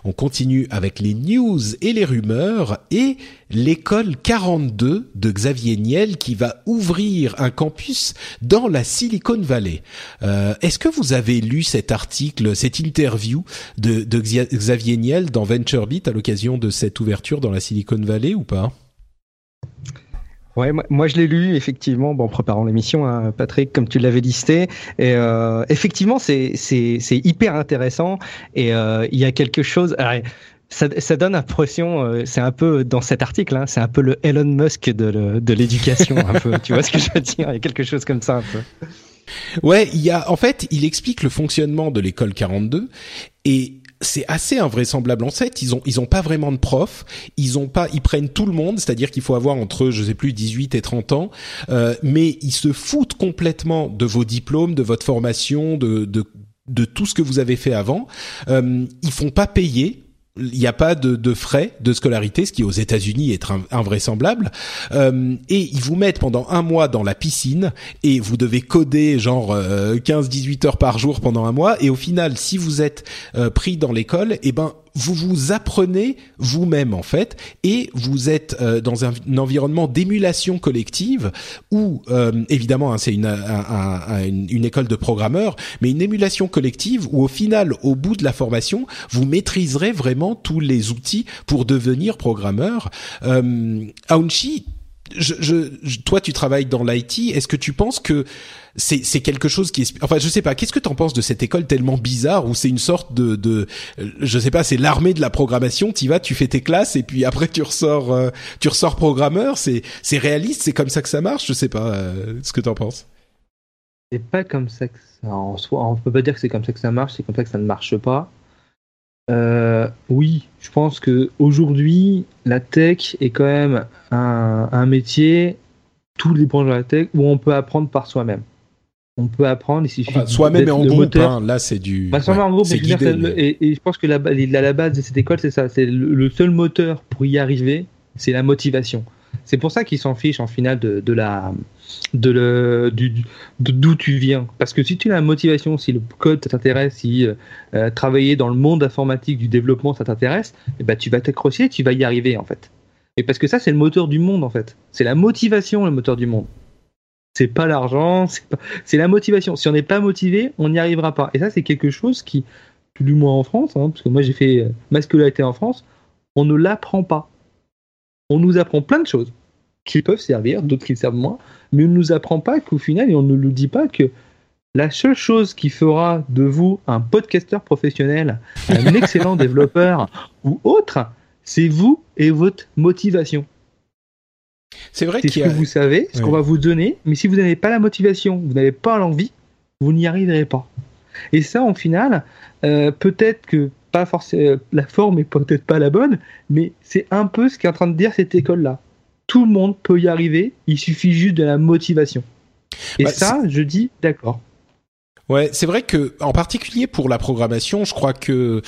On continue avec les news et les rumeurs et l'école 42 de Xavier Niel qui va ouvrir un campus dans la Silicon Valley. Euh, Est-ce que vous avez lu cet article, cette interview de, Xavier Niel dans VentureBeat à l'occasion de cette ouverture dans la Silicon Valley ou pas? Ouais, moi, je l'ai lu effectivement, bon, en préparant l'émission, hein, Patrick, comme tu l'avais listé. Et euh, effectivement, c'est hyper intéressant. Et euh, il y a quelque chose. alors, ça, ça donne l'impression, euh, c'est un peu dans cet article, hein, c'est un peu le Elon Musk de, de l'éducation, un peu. Tu vois ce que je veux dire? Il y a quelque chose comme ça, un peu. Ouais, il y a en fait, il explique le fonctionnement de l'école 42 et c'est assez invraisemblable en fait. Ils ont ils ont pas vraiment de profs. Ils ont pas ils prennent tout le monde, c'est-à-dire qu'il faut avoir entre je sais plus 18 et 30 ans, euh, mais ils se foutent complètement de vos diplômes, de votre formation, de de de tout ce que vous avez fait avant. Euh, ils font pas payer il n'y a pas de, de, frais de scolarité, ce qui aux États-Unis est invraisemblable. Euh, et ils vous mettent pendant un mois dans la piscine et vous devez coder genre 15-18 heures par jour pendant un mois. Et au final, si vous êtes pris dans l'école, eh ben vous vous apprenez vous-même en fait et vous êtes euh, dans un, environnement d'émulation collective où euh, évidemment hein, c'est une, école de programmeurs mais une émulation collective où au final au bout de la formation vous maîtriserez vraiment tous les outils pour devenir programmeur. Euh, Aounchi je, je, toi, tu travailles dans l'IT. Est-ce que tu penses que c'est, c'est quelque chose qui est, enfin, je sais pas. Qu'est-ce que tu en penses de cette école tellement bizarre où c'est une sorte de, de, je sais pas, c'est l'armée de la programmation. Tu vas, tu fais tes classes et puis après tu ressors, euh, tu ressors programmeur. C'est, c'est réaliste. C'est comme ça que ça marche? Je sais pas euh, ce que tu en penses. C'est pas comme ça que ça en soi. On peut pas dire que c'est comme ça que ça marche. C'est comme ça que ça ne marche pas. Euh, oui, je pense que aujourd'hui, la tech est quand même un, métier, tous les branches de la tech, où on peut apprendre par soi-même. On peut apprendre, il suffit soi-même et en groupe. Hein, là, c'est du. Bah, en groupe, et, je pense que la, la base de cette école, c'est ça. C'est le, seul moteur pour y arriver, c'est la motivation. C'est pour ça qu'ils s'en fichent en finale de, de la de le, du, d'où tu viens. Parce que si tu as la motivation, si le code t'intéresse, si euh, euh, travailler dans le monde informatique du développement ça t'intéresse, eh ben tu vas t'accrocher, tu vas y arriver en fait. Et parce que ça c'est le moteur du monde en fait. C'est la motivation le moteur du monde. C'est pas l'argent, c'est, la motivation. Si on n'est pas motivé, on n'y arrivera pas. Et ça c'est quelque chose qui, du moins en France, hein, parce que moi j'ai fait euh, ma en France, on ne l'apprend pas. On nous apprend plein de choses qui peuvent servir, d'autres qui servent moins, mais on ne nous apprend pas qu'au final, et on ne nous dit pas que la seule chose qui fera de vous un podcasteur professionnel, un excellent développeur ou autre, c'est vous et votre motivation. C'est vrai C'est ce que vous savez, ce qu'on va vous donner, mais si vous n'avez pas la motivation, vous n'avez pas l'envie, vous n'y arriverez pas. Et ça, en final, euh, peut-être que pas forcément la forme est peut-être pas la bonne, mais c'est un peu ce qu'est en train de dire cette école-là tout le monde peut y arriver, il suffit juste de la motivation. Et bah, ça, je dis d'accord. Ouais, c'est vrai que en particulier pour la programmation, je crois que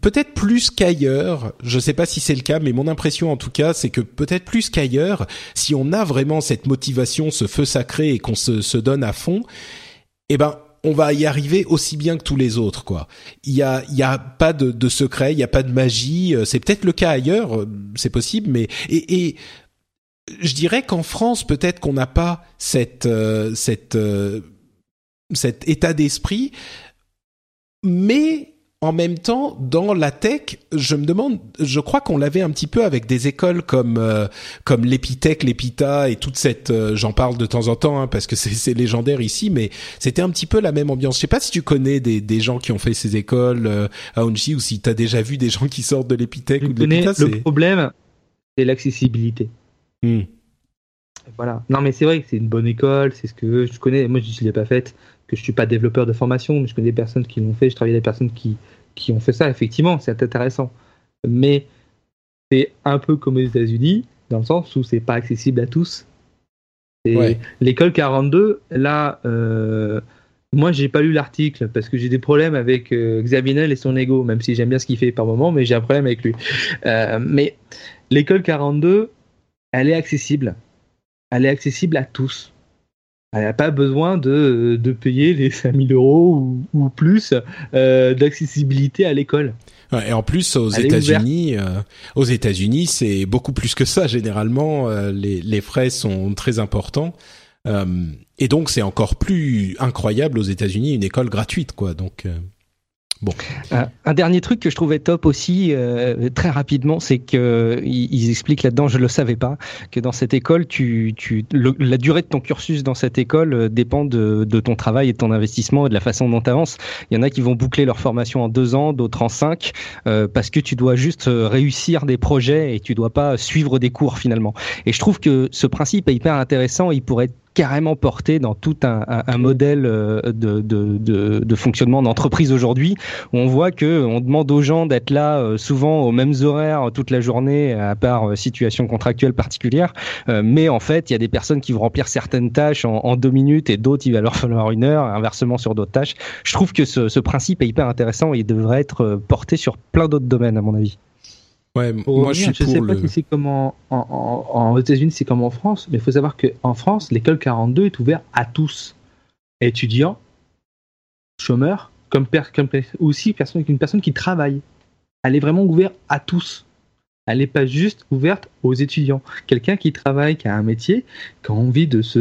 peut-être plus qu'ailleurs, je sais pas si c'est le cas, mais mon impression en tout cas, c'est que peut-être plus qu'ailleurs, si on a vraiment cette motivation, ce feu sacré et qu'on se, se donne à fond, eh ben on va y arriver aussi bien que tous les autres, quoi. Il y a, il y a pas de, de secret, il y a pas de magie. Euh, c'est peut-être le cas ailleurs, euh, c'est possible, mais et, et je dirais qu'en France, peut-être qu'on n'a pas cette, euh, cette, euh, cet état d'esprit, mais en même temps, dans la tech, je me demande, je crois qu'on l'avait un petit peu avec des écoles comme euh, comme l'Epitech, l'Epita et toute cette, j'en parle de temps en temps hein, parce que c'est légendaire ici, mais c'était un petit peu la même ambiance. Je sais pas si tu connais des, des gens qui ont fait ces écoles à Onji ou si tu as déjà vu des gens qui sortent de l'Epitech ou de l'Epita. Le problème, c'est l'accessibilité. Hmm. Voilà. Non, mais c'est vrai que c'est une bonne école, c'est ce que je connais. Moi, je ne l'ai pas faite, que je suis pas développeur de formation, mais je connais des personnes qui l'ont fait. Je travaille avec des personnes qui, qui ont fait ça. Effectivement, c'est intéressant. Mais c'est un peu comme aux États-Unis, dans le sens où c'est pas accessible à tous. L'école 42, là, euh, moi, j'ai pas lu l'article parce que j'ai des problèmes avec euh, Xavier et son ego, même si j'aime bien ce qu'il fait par moment, mais j'ai un problème avec lui. Euh, mais l'école 42, elle est accessible. Elle est accessible à tous. Elle n'a pas besoin de, de, payer les 5000 euros ou, plus euh, d'accessibilité à l'école. et en plus, aux États-Unis, euh, aux États-Unis, c'est beaucoup plus que ça. Généralement, euh, les, les, frais sont très importants, et donc c'est encore plus incroyable aux États-Unis une école gratuite, quoi. Donc Bon. Un, dernier truc que je trouvais top aussi, euh, très rapidement, c'est que ils, expliquent là-dedans, je le savais pas, que dans cette école, tu, tu, la durée de ton cursus dans cette école euh, dépend de, de, ton travail et de ton investissement et de la façon dont tu avances. Il y en a qui vont boucler leur formation en deux ans, d'autres en cinq, euh, parce que tu dois juste réussir des projets et tu dois pas suivre des cours finalement. Et je trouve que ce principe est hyper intéressant. Il pourrait être carrément porté dans tout un, modèle euh, de, de, fonctionnement d'entreprise aujourd'hui. On voit que on demande aux gens d'être là euh, souvent aux mêmes horaires toute la journée, à part euh, situation contractuelle particulière. mais en fait, il y a des personnes qui vont remplir certaines tâches en, en deux minutes et d'autres il va leur falloir une heure. Inversement sur d'autres tâches. Je trouve que ce, ce principe est hyper intéressant et il devrait être porté sur plein d'autres domaines à mon avis. Ouais, moi je je sais pas si c'est comme en, en, en, aux États-Unis, c'est comme en France, mais il faut savoir qu'en France, l'école 42 est ouverte à tous, étudiants, chômeurs, comme, per, comme aussi personne, une personne qui travaille. Elle est vraiment ouverte à tous. Elle n'est pas juste ouverte aux étudiants. Quelqu'un qui travaille, qui a un métier, qui a envie de se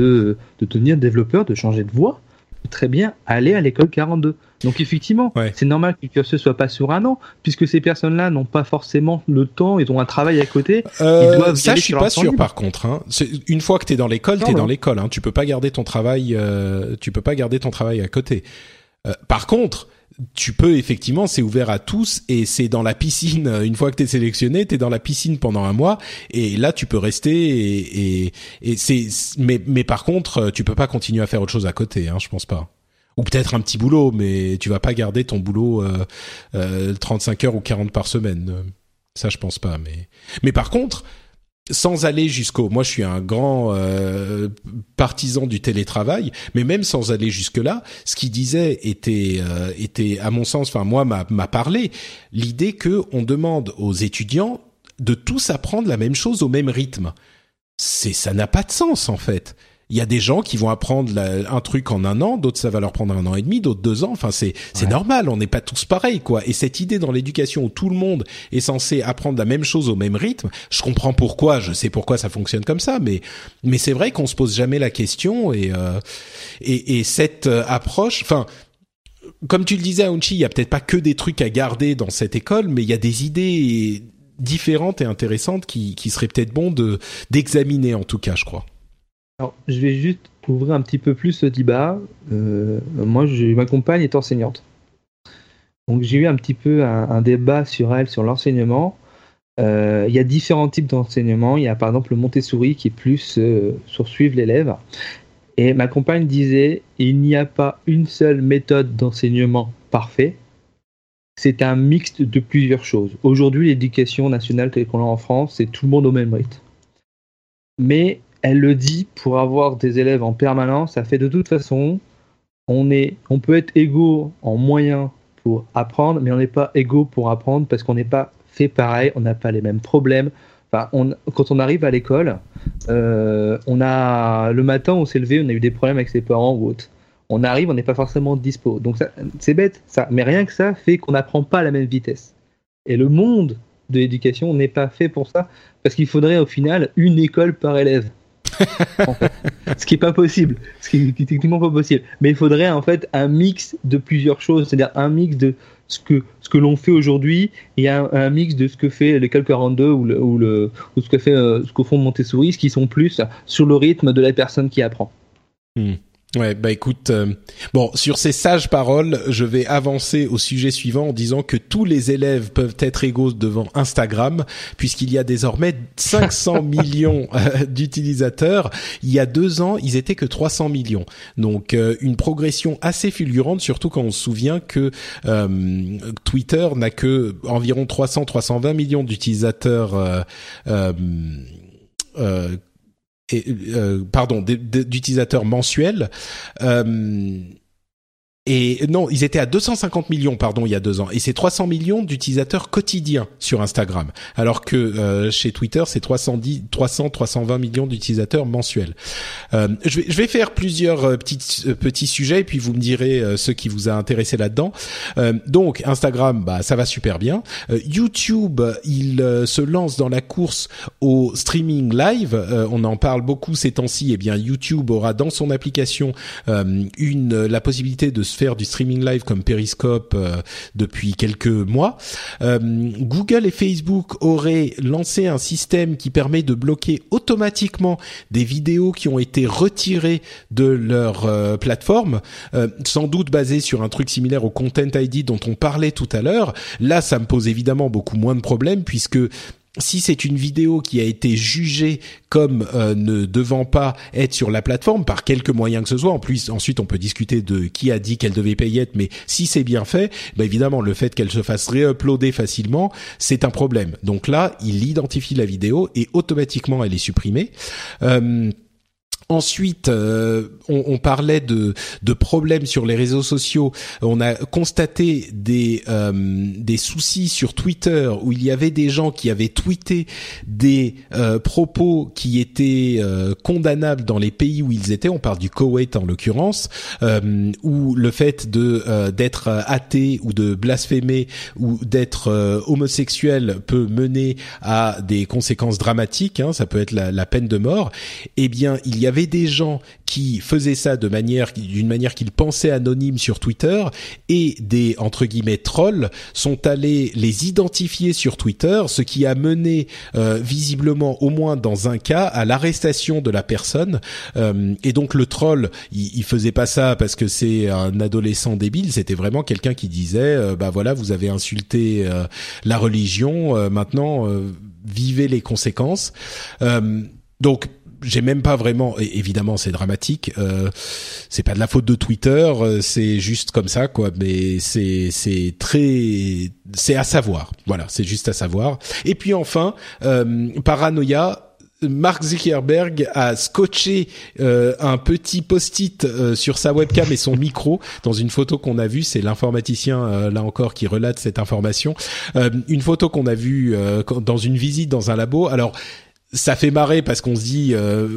de devenir développeur, de changer de voie, très bien aller à l'école 42. Donc effectivement, Ouais. c'est normal que le cursus soit pas sur un an, puisque ces personnes-là n'ont pas forcément le temps, ils ont un travail à côté. Euh, Ils doivent y ça, je suis pas sûr. libre. Par contre, hein. Une fois que t'es dans l'école, t'es dans l'école. Hein. Tu peux pas garder ton travail. Euh, tu peux pas garder ton travail à côté. Euh, par contre, tu peux effectivement, c'est ouvert à tous et c'est dans la piscine. Une fois que t'es sélectionné, t'es dans la piscine pendant un mois et là tu peux rester et, et, et c'est. Mais mais par contre, tu peux pas continuer à faire autre chose à côté. Hein, je pense pas. Ou peut-être un petit boulot, mais tu vas pas garder ton boulot euh, euh, 35 heures ou 40 par semaine. Euh, Ça, je pense pas. Mais par contre, sans aller jusqu'au, moi je suis un grand euh, partisan du télétravail, mais même sans aller jusque là, ce qu'il disait était euh, à mon sens, enfin moi m'a m'a parlé l'idée que on demande aux étudiants de tous apprendre la même chose au même rythme. C'est ça n'a pas de sens en fait. Il y a des gens qui vont apprendre la- un truc en un an, d'autres ça va leur prendre un an et demi, d'autres deux ans. Enfin, c'est c'est Ouais. normal. On n'est pas tous pareils, quoi. Et cette idée dans l'éducation où tout le monde est censé apprendre la même chose au même rythme, je comprends pourquoi. Je sais pourquoi ça fonctionne comme ça, mais mais c'est vrai qu'on se pose jamais la question et euh, et, et cette euh, approche, enfin. Comme tu le disais, Aounchi, il y a peut-être pas que des trucs à garder dans cette école, mais il y a des idées différentes et intéressantes qui, qui seraient peut-être bon de d'examiner en tout cas, je crois. Alors, je vais juste ouvrir un petit peu plus ce débat. Euh, moi, je, ma compagne est enseignante. Donc, j'ai eu un petit peu un, débat sur elle, sur l'enseignement. Euh, il y a différents types d'enseignement. Il y a par exemple le Montessori qui est plus euh, sur suivre l'élève. Et ma compagne disait il n'y a pas une seule méthode d'enseignement parfait. C'est un mixte de plusieurs choses. Aujourd'hui, l'éducation nationale telle qu'on l'a en France, c'est tout le monde au même rythme. Mais elle le dit pour avoir des élèves en permanence, ça fait de toute façon, on, est, on peut être égaux en moyens pour apprendre, mais on n'est pas égaux pour apprendre parce qu'on n'est pas fait pareil, on n'a pas les mêmes problèmes. Quand on arrive à l'école, euh, on a le matin, on s'est levé, on a eu des problèmes avec ses parents ou autre. On arrive, on n'est pas forcément dispo. Donc c'est bête. Mais rien que ça fait qu'on n'apprend pas à la même vitesse. Et le monde de l'éducation n'est pas fait pour ça, parce qu'il faudrait au final une école par élève. Ce qui est pas possible, ce qui est techniquement pas possible. Mais il faudrait en fait un mix de plusieurs choses, c'est-à-dire un mix de ce que ce que l'on fait aujourd'hui et un, un mix de ce que fait l'école 42 ou, le, ou, le, ou ce que fait euh, ce qu'au fond Montessori, ce qui sont plus sur le rythme de la personne qui apprend. Ouais, bah écoute, euh, bon, sur ces sages paroles, je vais avancer au sujet suivant en disant que tous les élèves peuvent être égaux devant Instagram, puisqu'il y a désormais 500 millions euh, d'utilisateurs. Il y a deux ans, ils étaient que 300 millions. Donc euh, une progression assez fulgurante, surtout quand on se souvient que Twitter n'a que environ 300-320 millions d'utilisateurs. Et, euh, pardon, d'utilisateurs mensuels. Euh, et non, ils étaient à 250 millions, pardon, il y a deux ans. Et c'est 300 millions d'utilisateurs quotidiens sur Instagram. Alors que euh, chez Twitter, c'est 310, 300, 320 millions d'utilisateurs mensuels. Euh, je, vais, je vais faire plusieurs euh, petits, euh, petits sujets, et puis vous me direz euh, ce qui vous a intéressé là-dedans. Donc, Instagram, bah, ça va super bien. YouTube, il se lance dans la course au streaming live. On en parle beaucoup ces temps-ci. Eh bien, YouTube aura dans son application une la possibilité de faire du streaming live comme Periscope euh, depuis quelques mois. Euh, Google et Facebook auraient lancé un système qui permet de bloquer automatiquement des vidéos qui ont été retirées de leur euh, plateforme, sans doute basé sur un truc similaire au Content ID dont on parlait tout à l'heure. Là, ça me pose évidemment beaucoup moins de problèmes puisque si c'est une vidéo qui a été jugée comme euh, ne devant pas être sur la plateforme par quelque moyen que ce soit, en plus ensuite on peut discuter de qui a dit qu'elle devait payer, mais si c'est bien fait, bah évidemment le fait qu'elle se fasse réuploader facilement, c'est un problème. Donc là, il identifie la vidéo et automatiquement elle est supprimée. Euh, Ensuite, euh, on, on, parlait de, de, problèmes sur les réseaux sociaux. On a constaté des, euh, des soucis sur Twitter où il y avait des gens qui avaient tweeté des euh, propos qui étaient euh, condamnables dans les pays où ils étaient. On parle du Koweït en l'occurrence, euh, où le fait de d'être athée ou de blasphémer ou d'être homosexuel peut mener à des conséquences dramatiques. Hein, ça peut être la, la peine de mort. Eh bien, il y avait des gens qui faisaient ça de manière d'une manière qu'ils pensaient anonyme sur Twitter et des entre guillemets trolls sont allés les identifier sur Twitter, ce qui a mené euh, visiblement au moins dans un cas à l'arrestation de la personne. Euh, et donc le troll, il, il, faisait pas ça parce que c'est un adolescent débile, c'était vraiment quelqu'un qui disait euh, bah voilà vous avez insulté euh, la religion, euh, maintenant vivez les conséquences. donc j'ai même pas vraiment. Évidemment, c'est dramatique. Euh, c'est pas de la faute de Twitter. Euh, c'est juste comme ça, quoi. Mais c'est c'est très c'est à savoir. Voilà, c'est juste à savoir. Et puis enfin, euh, paranoïa. Mark Zuckerberg a scotché euh, un petit post-it euh, sur sa webcam et son micro dans une photo qu'on a vue. C'est l'informaticien euh, là encore qui relate cette information. une photo qu'on a vue dans une visite dans un labo. Alors ça fait marrer parce qu'on se dit euh,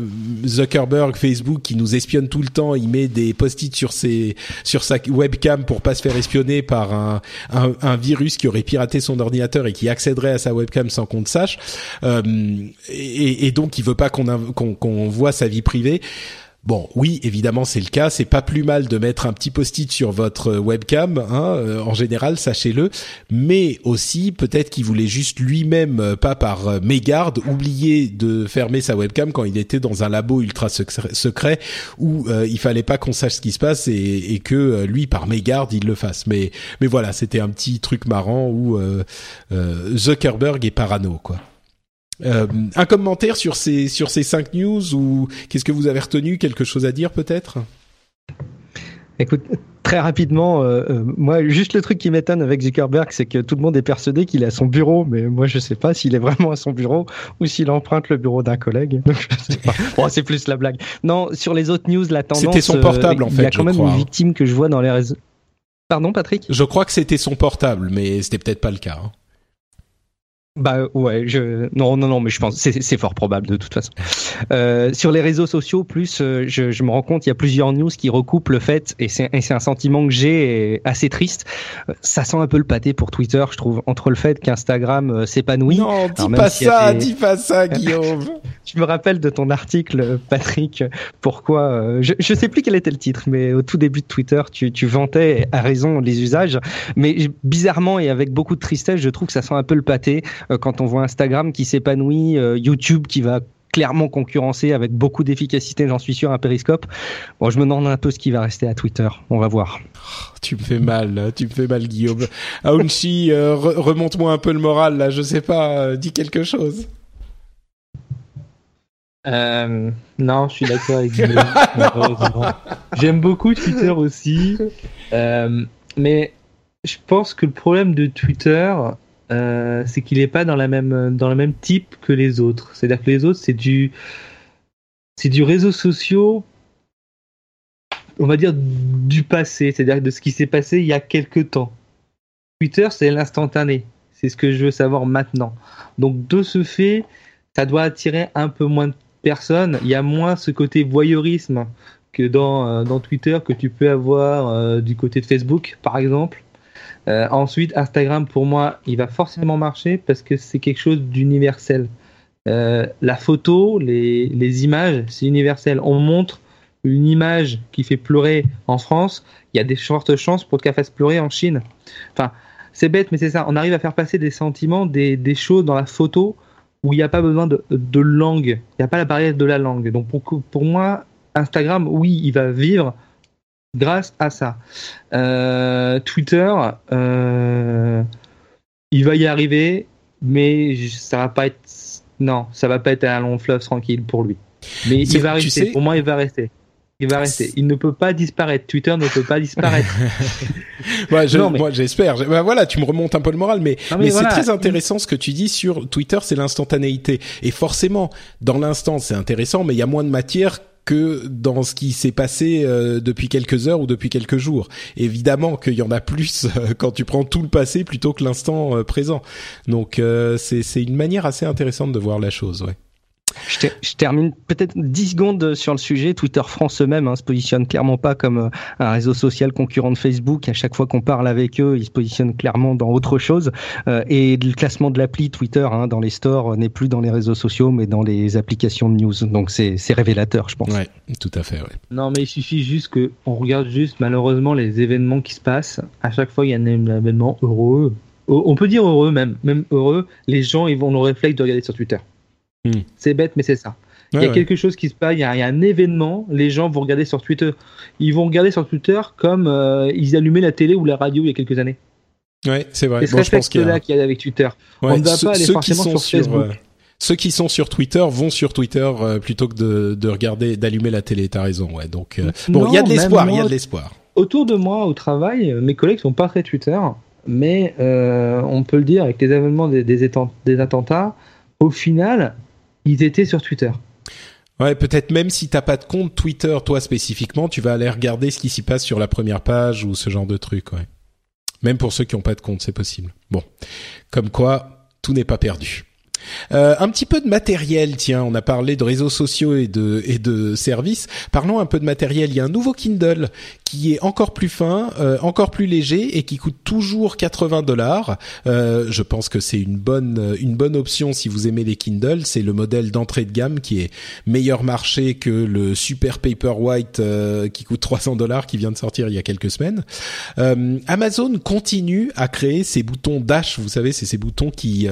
Zuckerberg, Facebook, qui nous espionne tout le temps, il met des post-it sur ses sur sa webcam pour pas se faire espionner par un, un, virus qui aurait piraté son ordinateur et qui accéderait à sa webcam sans qu'on le sache. Euh, et, donc il veut pas qu'on qu'on voit sa vie privée. Bon, oui, évidemment, c'est le cas. C'est pas plus mal de mettre un petit post-it sur votre webcam, hein, euh, en général, sachez-le. Mais aussi, peut-être qu'il voulait juste lui-même, euh, pas par euh, mégarde, oublier de fermer sa webcam quand il était dans un labo ultra secret où il fallait pas qu'on sache ce qui se passe et, que lui, par mégarde, il le fasse. Mais, mais voilà, c'était un petit truc marrant où Zuckerberg est parano, quoi. Euh, un commentaire sur ces sur ces cinq news ou qu'est-ce que vous avez retenu Quelque chose à dire peut-être? Écoute, très rapidement, euh, euh, moi, juste le truc qui m'étonne avec Zuckerberg, c'est que tout le monde est persuadé qu'il est à son bureau, mais moi, je sais pas s'il est vraiment à son bureau ou s'il emprunte le bureau d'un collègue. Donc, je sais pas. Bon, c'est plus la blague. Non, sur les autres news, la tendance. C'était son portable, en fait. Il y a quand même une victime que je vois dans les réseaux. Pardon, Patrick? Je crois que c'était son portable, mais c'était peut-être pas le cas. Hein. Bah ouais, je non non non, mais je pense c'est c'est fort probable de toute façon. Euh, sur les réseaux sociaux, plus euh, je, je, me rends compte, il y a plusieurs news qui recoupent le fait et c'est c'est un sentiment que j'ai assez triste. Ça sent un peu le pâté pour Twitter, je trouve, entre le fait qu'Instagram euh, s'épanouit. Non, dis pas ça, dis pas ça, Guillaume. je me rappelle de ton article, Patrick. Pourquoi euh, je je sais plus quel était le titre, mais au tout début de Twitter, tu tu vantais à raison les usages, mais bizarrement et avec beaucoup de tristesse, je trouve que ça sent un peu le pâté. Euh, quand on voit Instagram qui s'épanouit, euh, YouTube qui va clairement concurrencer avec beaucoup d'efficacité, j'en suis sûr, un périscope. Bon, je me demande un peu ce qui va rester à Twitter. On va voir. Oh, tu me fais mal, tu me fais mal, Guillaume. Aounchi, euh, remonte-moi un peu le moral, là. Je sais pas, dis quelque chose. non, je suis d'accord avec Guillaume. J'aime beaucoup Twitter aussi, mais je pense que le problème de Twitter, euh, c'est qu'il n'est pas dans la même dans le même type que les autres. C'est-à-dire que les autres, c'est du c'est du réseau social, on va dire du passé, c'est-à-dire de ce qui s'est passé il y a quelques temps. Twitter, c'est l'instantané. C'est ce que je veux savoir maintenant. Donc de ce fait, ça doit attirer un peu moins de personnes. Il y a moins ce côté voyeurisme que dans, euh, dans Twitter que tu peux avoir euh, du côté de Facebook, par exemple. Euh, ensuite, Instagram, pour moi, il va forcément marcher parce que c'est quelque chose d'universel. Euh, la photo, les, images, c'est universel. On montre une image qui fait pleurer en France, il y a des fortes chances pour qu'elle fasse pleurer en Chine. Enfin, c'est bête, mais c'est ça. On arrive à faire passer des sentiments, des, choses dans la photo où il n'y a pas besoin de, langue. Il n'y a pas la barrière de la langue. Donc pour moi, Instagram, oui, il va vivre grâce à ça. Euh, Twitter, euh, il va y arriver, mais ça va pas être. Non, ça va pas être un long fleuve tranquille pour lui. Mais il va rester. Pour moi, il va rester. Il va rester. Il ne peut pas disparaître. Twitter ne peut pas disparaître. Moi, j'espère. Bah, voilà, tu me remontes un peu le moral, mais, mais, c'est très intéressant ce que tu dis sur Twitter, c'est l'instantanéité. Et forcément, dans l'instant, c'est intéressant, mais il y a moins de matière que dans ce qui s'est passé euh, depuis quelques heures ou depuis quelques jours. Évidemment qu'il y en a plus euh, quand tu prends tout le passé plutôt que l'instant euh, présent. Donc c'est une manière assez intéressante de voir la chose, ouais. Je, je, termine peut-être 10 secondes sur le sujet. Twitter France eux-mêmes hein, se positionne clairement pas comme euh, un réseau social concurrent de Facebook. À chaque fois qu'on parle avec eux, ils se positionnent clairement dans autre chose. Euh, et le classement de l'appli Twitter hein, dans les stores n'est plus dans les réseaux sociaux, mais dans les applications de news. Donc c'est révélateur, je pense. Ouais, tout à fait. Ouais. Non, mais il suffit juste que on regarde juste malheureusement les événements qui se passent. À chaque fois, il y a un événement heureux. On peut dire heureux même, même heureux. Les gens ils vont le réflexe de regarder sur Twitter. Hmm. C'est bête, mais c'est ça. il y a quelque chose qui se passe, il y, a, un événement, les gens vont regarder sur Twitter. Ils vont regarder sur Twitter comme euh, ils allumaient la télé ou la radio il y a quelques années. Ouais, c'est vrai. C'est ce qu'il là qu'il y a avec Twitter. On ne va pas aller forcément sur, Facebook. Euh, ceux qui sont sur Twitter vont sur Twitter euh, plutôt que de, de regarder, d'allumer la télé. T'as raison, ouais. Donc bon, il y a de l'espoir, il y a de l'espoir. Autour de moi, au travail, mes collègues sont pas très Twitter, mais on peut le dire avec les événements des, des attentats, au final, ils étaient sur Twitter. Ouais, peut-être même si t'as pas de compte Twitter, toi spécifiquement, tu vas aller regarder ce qui s'y passe sur la première page ou ce genre de truc, ouais. Même pour ceux qui ont pas de compte, c'est possible. Bon, comme quoi, tout n'est pas perdu. Euh, un petit peu de matériel, tiens, on a parlé de réseaux sociaux et de et de services. Parlons un peu de matériel. Il y a un nouveau Kindle qui est encore plus fin, euh, encore plus léger et qui coûte toujours 80 dollars. Euh, je pense que c'est une bonne une bonne option si vous aimez les Kindle. C'est le modèle d'entrée de gamme qui est meilleur marché que le super Paperwhite euh, qui coûte 300 dollars qui vient de sortir il y a quelques semaines. Euh, Amazon continue à créer ces boutons dash. Vous savez, c'est ces boutons qui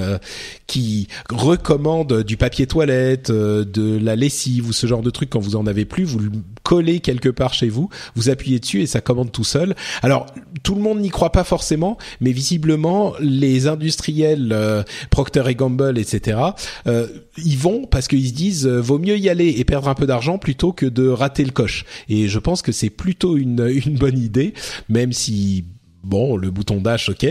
qui recommande du papier toilette, euh, de la lessive ou ce genre de truc quand vous en avez plus, vous le collez quelque part chez vous, vous appuyez dessus et ça commande tout seul. Alors tout le monde n'y croit pas forcément, mais visiblement les industriels euh, Procter et Gamble, etc. Euh, ils vont parce qu'ils se disent euh, vaut mieux y aller et perdre un peu d'argent plutôt que de rater le coche. Et je pense que c'est plutôt une, une bonne idée, même si Bon, le bouton dash, ok.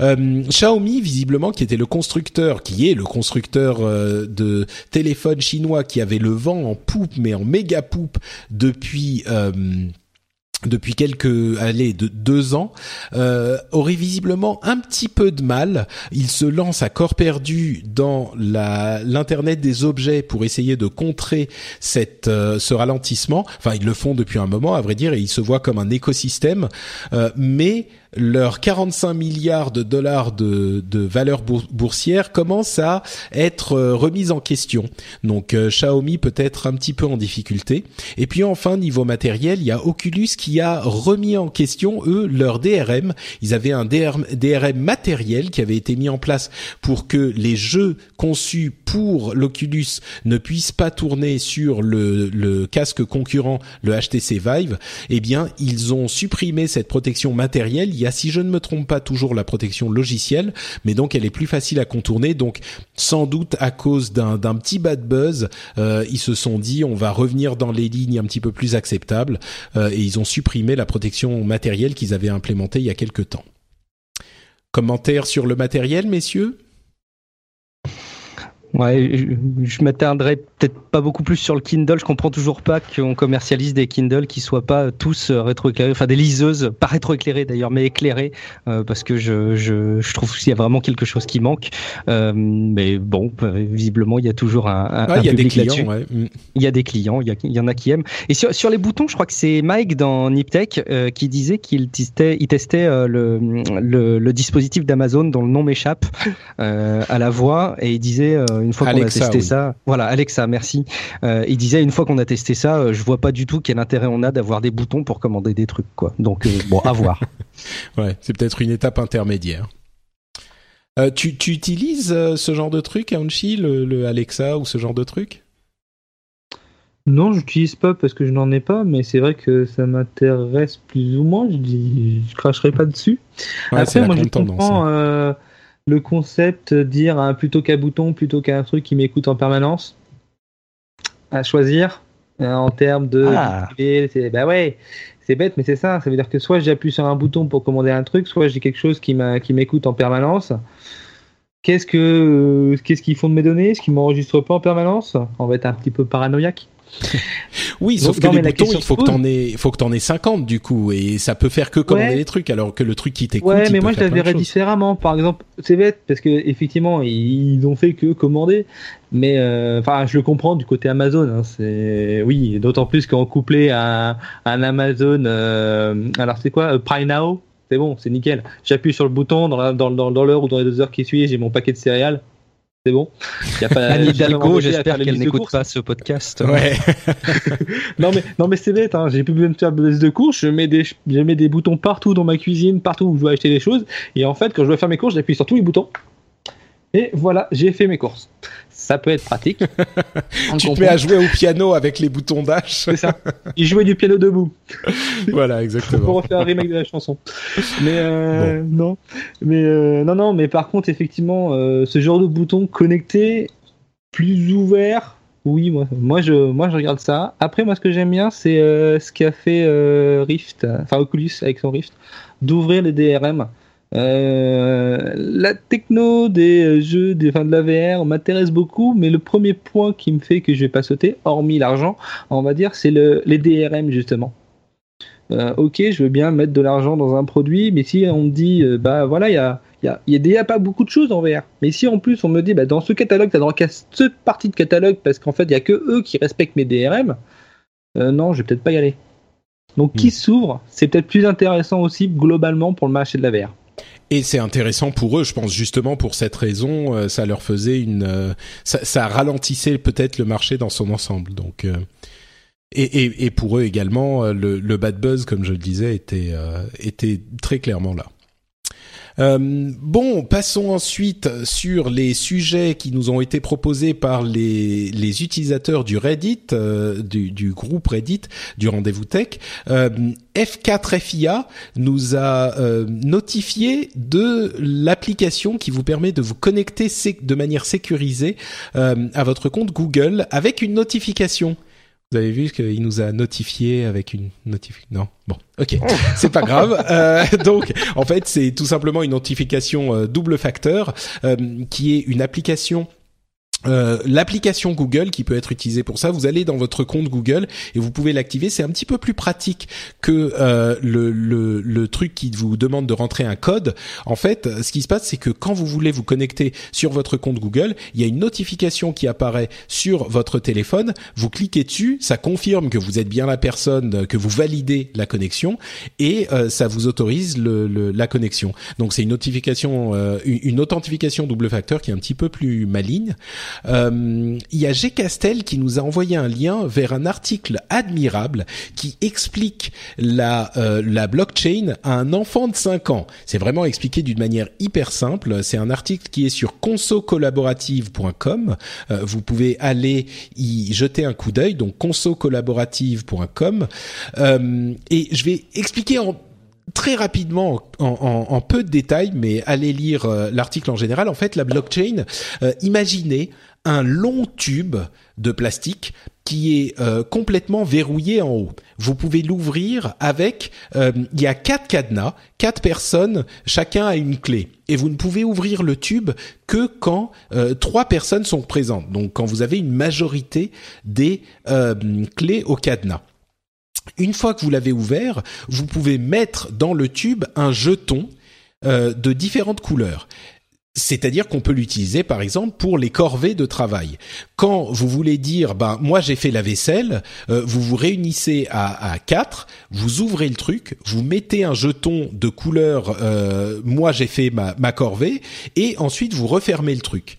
Euh, Xiaomi, visiblement, qui était le constructeur, qui est le constructeur euh, de téléphones chinois, qui avait le vent en poupe, mais en méga poupe depuis. Euh, depuis quelques allez de deux ans euh, aurait visiblement un petit peu de mal. Il se lance à corps perdu dans l'internet des objets pour essayer de contrer cette ce ralentissement. Enfin, ils le font depuis un moment, à vrai dire, et ils se voient comme un écosystème. Mais leurs 45 milliards de dollars de, de valeur boursière commencent à être euh, remises en question. Donc euh, Xiaomi peut être un petit peu en difficulté. Et puis enfin niveau matériel, il y a Oculus qui a remis en question eux leur DRM. Ils avaient un DRM, DRM matériel qui avait été mis en place pour que les jeux conçus pour l'Oculus ne puissent pas tourner sur le, le casque concurrent, le HTC Vive. Eh bien, ils ont supprimé cette protection matérielle si je ne me trompe pas, toujours la protection logicielle, mais donc elle est plus facile à contourner. Donc, sans doute à cause d'un petit bad buzz, euh, ils se sont dit on va revenir dans les lignes un petit peu plus acceptables euh, et ils ont supprimé la protection matérielle qu'ils avaient implémentée il y a quelque temps. Commentaire sur le matériel, messieurs? Ouais, je, m'attarderai peut-être pas beaucoup plus sur le Kindle. Je comprends toujours pas qu'on commercialise des Kindle qui soient pas tous rétroéclairés, enfin des liseuses, pas rétroéclairées d'ailleurs, mais éclairées, euh, parce que je, je, je trouve qu'il y a vraiment quelque chose qui manque. Euh, mais bon, visiblement, il y a toujours un, un, ouais, il y a des clients, ouais. Mm. Il y a des clients, il y, a, il y en a qui aiment. Et sur, sur les boutons, je crois que c'est Mike dans Niptech euh, qui disait qu'il testait, il testait euh, le, le, le, dispositif d'Amazon dont le nom m'échappe euh, à la voix, et il disait une fois qu'on a testé ça, voilà, Alexa, merci. Euh, il disait une fois qu'on a testé ça, euh, je vois pas du tout quel intérêt on a d'avoir des boutons pour commander des trucs, quoi. Donc euh, bon, à voir. ouais, c'est peut-être une étape intermédiaire. Euh, tu, tu utilises ce genre de truc, Anchi, le, le Alexa ou ce genre de truc? Non, j'utilise pas parce que je n'en ai pas, mais c'est vrai que ça m'intéresse plus ou moins. Je dis, je cracherai pas dessus. Ouais, Après, moi, je comprends. Hein. Le concept dire hein, plutôt qu'un bouton, plutôt qu'un truc qui m'écoute en permanence à choisir euh, en termes de. Ah. c'est- Bah ouais, c'est bête, mais c'est ça. Ça veut dire que soit j'appuie sur un bouton pour commander un truc, soit j'ai quelque chose qui m'écoute en permanence. Qu'est-ce que euh, qu'est-ce qu'ils font de mes données? Est-ce qu'ils m'enregistrent pas en permanence? On va être un petit peu paranoïaque. Oui, sauf Donc, que les boutons, il faut que t'en aies, faut que t'en aies 50 du coup, et ça peut faire que commander Ouais. les trucs, alors que le truc qui t'écoute, Ouais, mais moi je la verrais différemment. Par exemple, c'est bête parce que effectivement ils ont fait que commander, mais euh, enfin je le comprends du côté Amazon. hein, c'est oui, d'autant plus qu'en couplé à un, un Amazon. euh, alors c'est quoi euh, Prime Now C'est bon, c'est nickel. J'appuie sur le bouton dans la- dans dans dans l'heure ou dans les deux heures qui suivent, j'ai mon paquet de céréales. C'est bon. Y a pas, Anne Hidalgo, j'espère qu'elle n'écoute pas ce podcast. Ouais. Non mais non mais c'est bête, hein. j'ai plus besoin de faire de liste de courses, je mets des je mets des boutons partout dans ma cuisine, partout où je dois acheter des choses, et en fait quand je dois faire mes courses, j'appuie sur tous les boutons. Et voilà, j'ai fait mes courses. Ça peut être pratique. Tu te mets à jouer au piano avec les boutons dash. C'est ça. Il jouait du piano debout voilà, pour exactement. refaire un remake de la chanson. Mais euh, non, mais euh, non non, mais par contre effectivement, euh, ce genre de bouton connecté, plus ouvert. Oui, moi, moi je, moi je regarde ça. Après, moi, ce que j'aime bien, c'est euh, ce qu'a fait euh, Rift, enfin Oculus avec son Rift, d'ouvrir les DRM. Euh, la techno des jeux, des, enfin, de la VR m'intéresse beaucoup, mais le premier point qui me fait que je vais pas sauter, hormis l'argent, on va dire, c'est le, les DRM justement. Euh, ok, je veux bien mettre de l'argent dans un produit, mais si on me dit, euh, bah voilà, il y a, y, a, il y a déjà pas beaucoup de choses en VR. Mais si en plus on me dit, bah dans ce catalogue, t'as droit qu'à cette partie de catalogue parce qu'en fait, il y a que eux qui respectent mes DRM, euh, non, je vais peut-être pas y aller. Donc, qui s'ouvre, c'est peut-être plus intéressant aussi globalement pour le marché de la VR. Et c'est intéressant pour eux, je pense justement pour cette raison, euh, ça leur faisait une, euh, ça, ralentissait peut-être le marché dans son ensemble. Donc, euh, et, et, et pour eux également, le, le bad buzz, comme je le disais, était était très clairement là. Euh, bon, passons ensuite sur les sujets qui nous ont été proposés par les, utilisateurs du Reddit, euh, du, groupe Reddit, du rendez-vous tech. Euh, F4FIA nous a notifié de l'application qui vous permet de vous connecter de manière sécurisée à votre compte Google avec une notification. Vous avez vu qu'il nous a notifié avec une notification Non, bon, ok, c'est pas grave. Euh, donc, en fait, c'est tout simplement une notification euh, double facteur euh, qui est une application. Euh, l'application Google qui peut être utilisée pour ça, vous allez dans votre compte Google et vous pouvez l'activer. C'est un petit peu plus pratique que euh, le, le, le truc qui vous demande de rentrer un code. En fait, ce qui se passe, c'est que quand vous voulez vous connecter sur votre compte Google, il y a une notification qui apparaît sur votre téléphone. Vous cliquez dessus, ça confirme que vous êtes bien la personne, que vous validez la connexion et euh, ça vous autorise le, le- la connexion. Donc c'est une notification, euh, une une authentification double facteur qui est un petit peu plus maligne. Euh, il y a G Castel qui nous a envoyé un lien vers un article admirable qui explique la euh, la blockchain à un enfant de 5 ans. C'est vraiment expliqué d'une manière hyper simple. C'est un article qui est sur consocollaborative.com. Euh, vous pouvez aller y jeter un coup d'œil. Donc consocollaborative.com. Et je vais expliquer en très rapidement, en, peu de détails, mais allez lire euh, l'article en général. En fait, la blockchain, euh, imaginez un long tube de plastique qui est euh, complètement verrouillé en haut. Vous pouvez l'ouvrir avec, il y a quatre cadenas, quatre personnes, chacun a une clé. Et vous ne pouvez ouvrir le tube que quand trois personnes sont présentes. Donc quand vous avez une majorité des clés au cadenas. Une fois que vous l'avez ouvert, vous pouvez mettre dans le tube un jeton euh, de différentes couleurs. C'est-à-dire qu'on peut l'utiliser, par exemple, pour les corvées de travail. Quand vous voulez dire, ben moi j'ai fait la vaisselle, euh, vous vous réunissez à, à quatre, vous ouvrez le truc, vous mettez un jeton de couleur, euh, moi j'ai fait ma, ma corvée, et ensuite vous refermez le truc.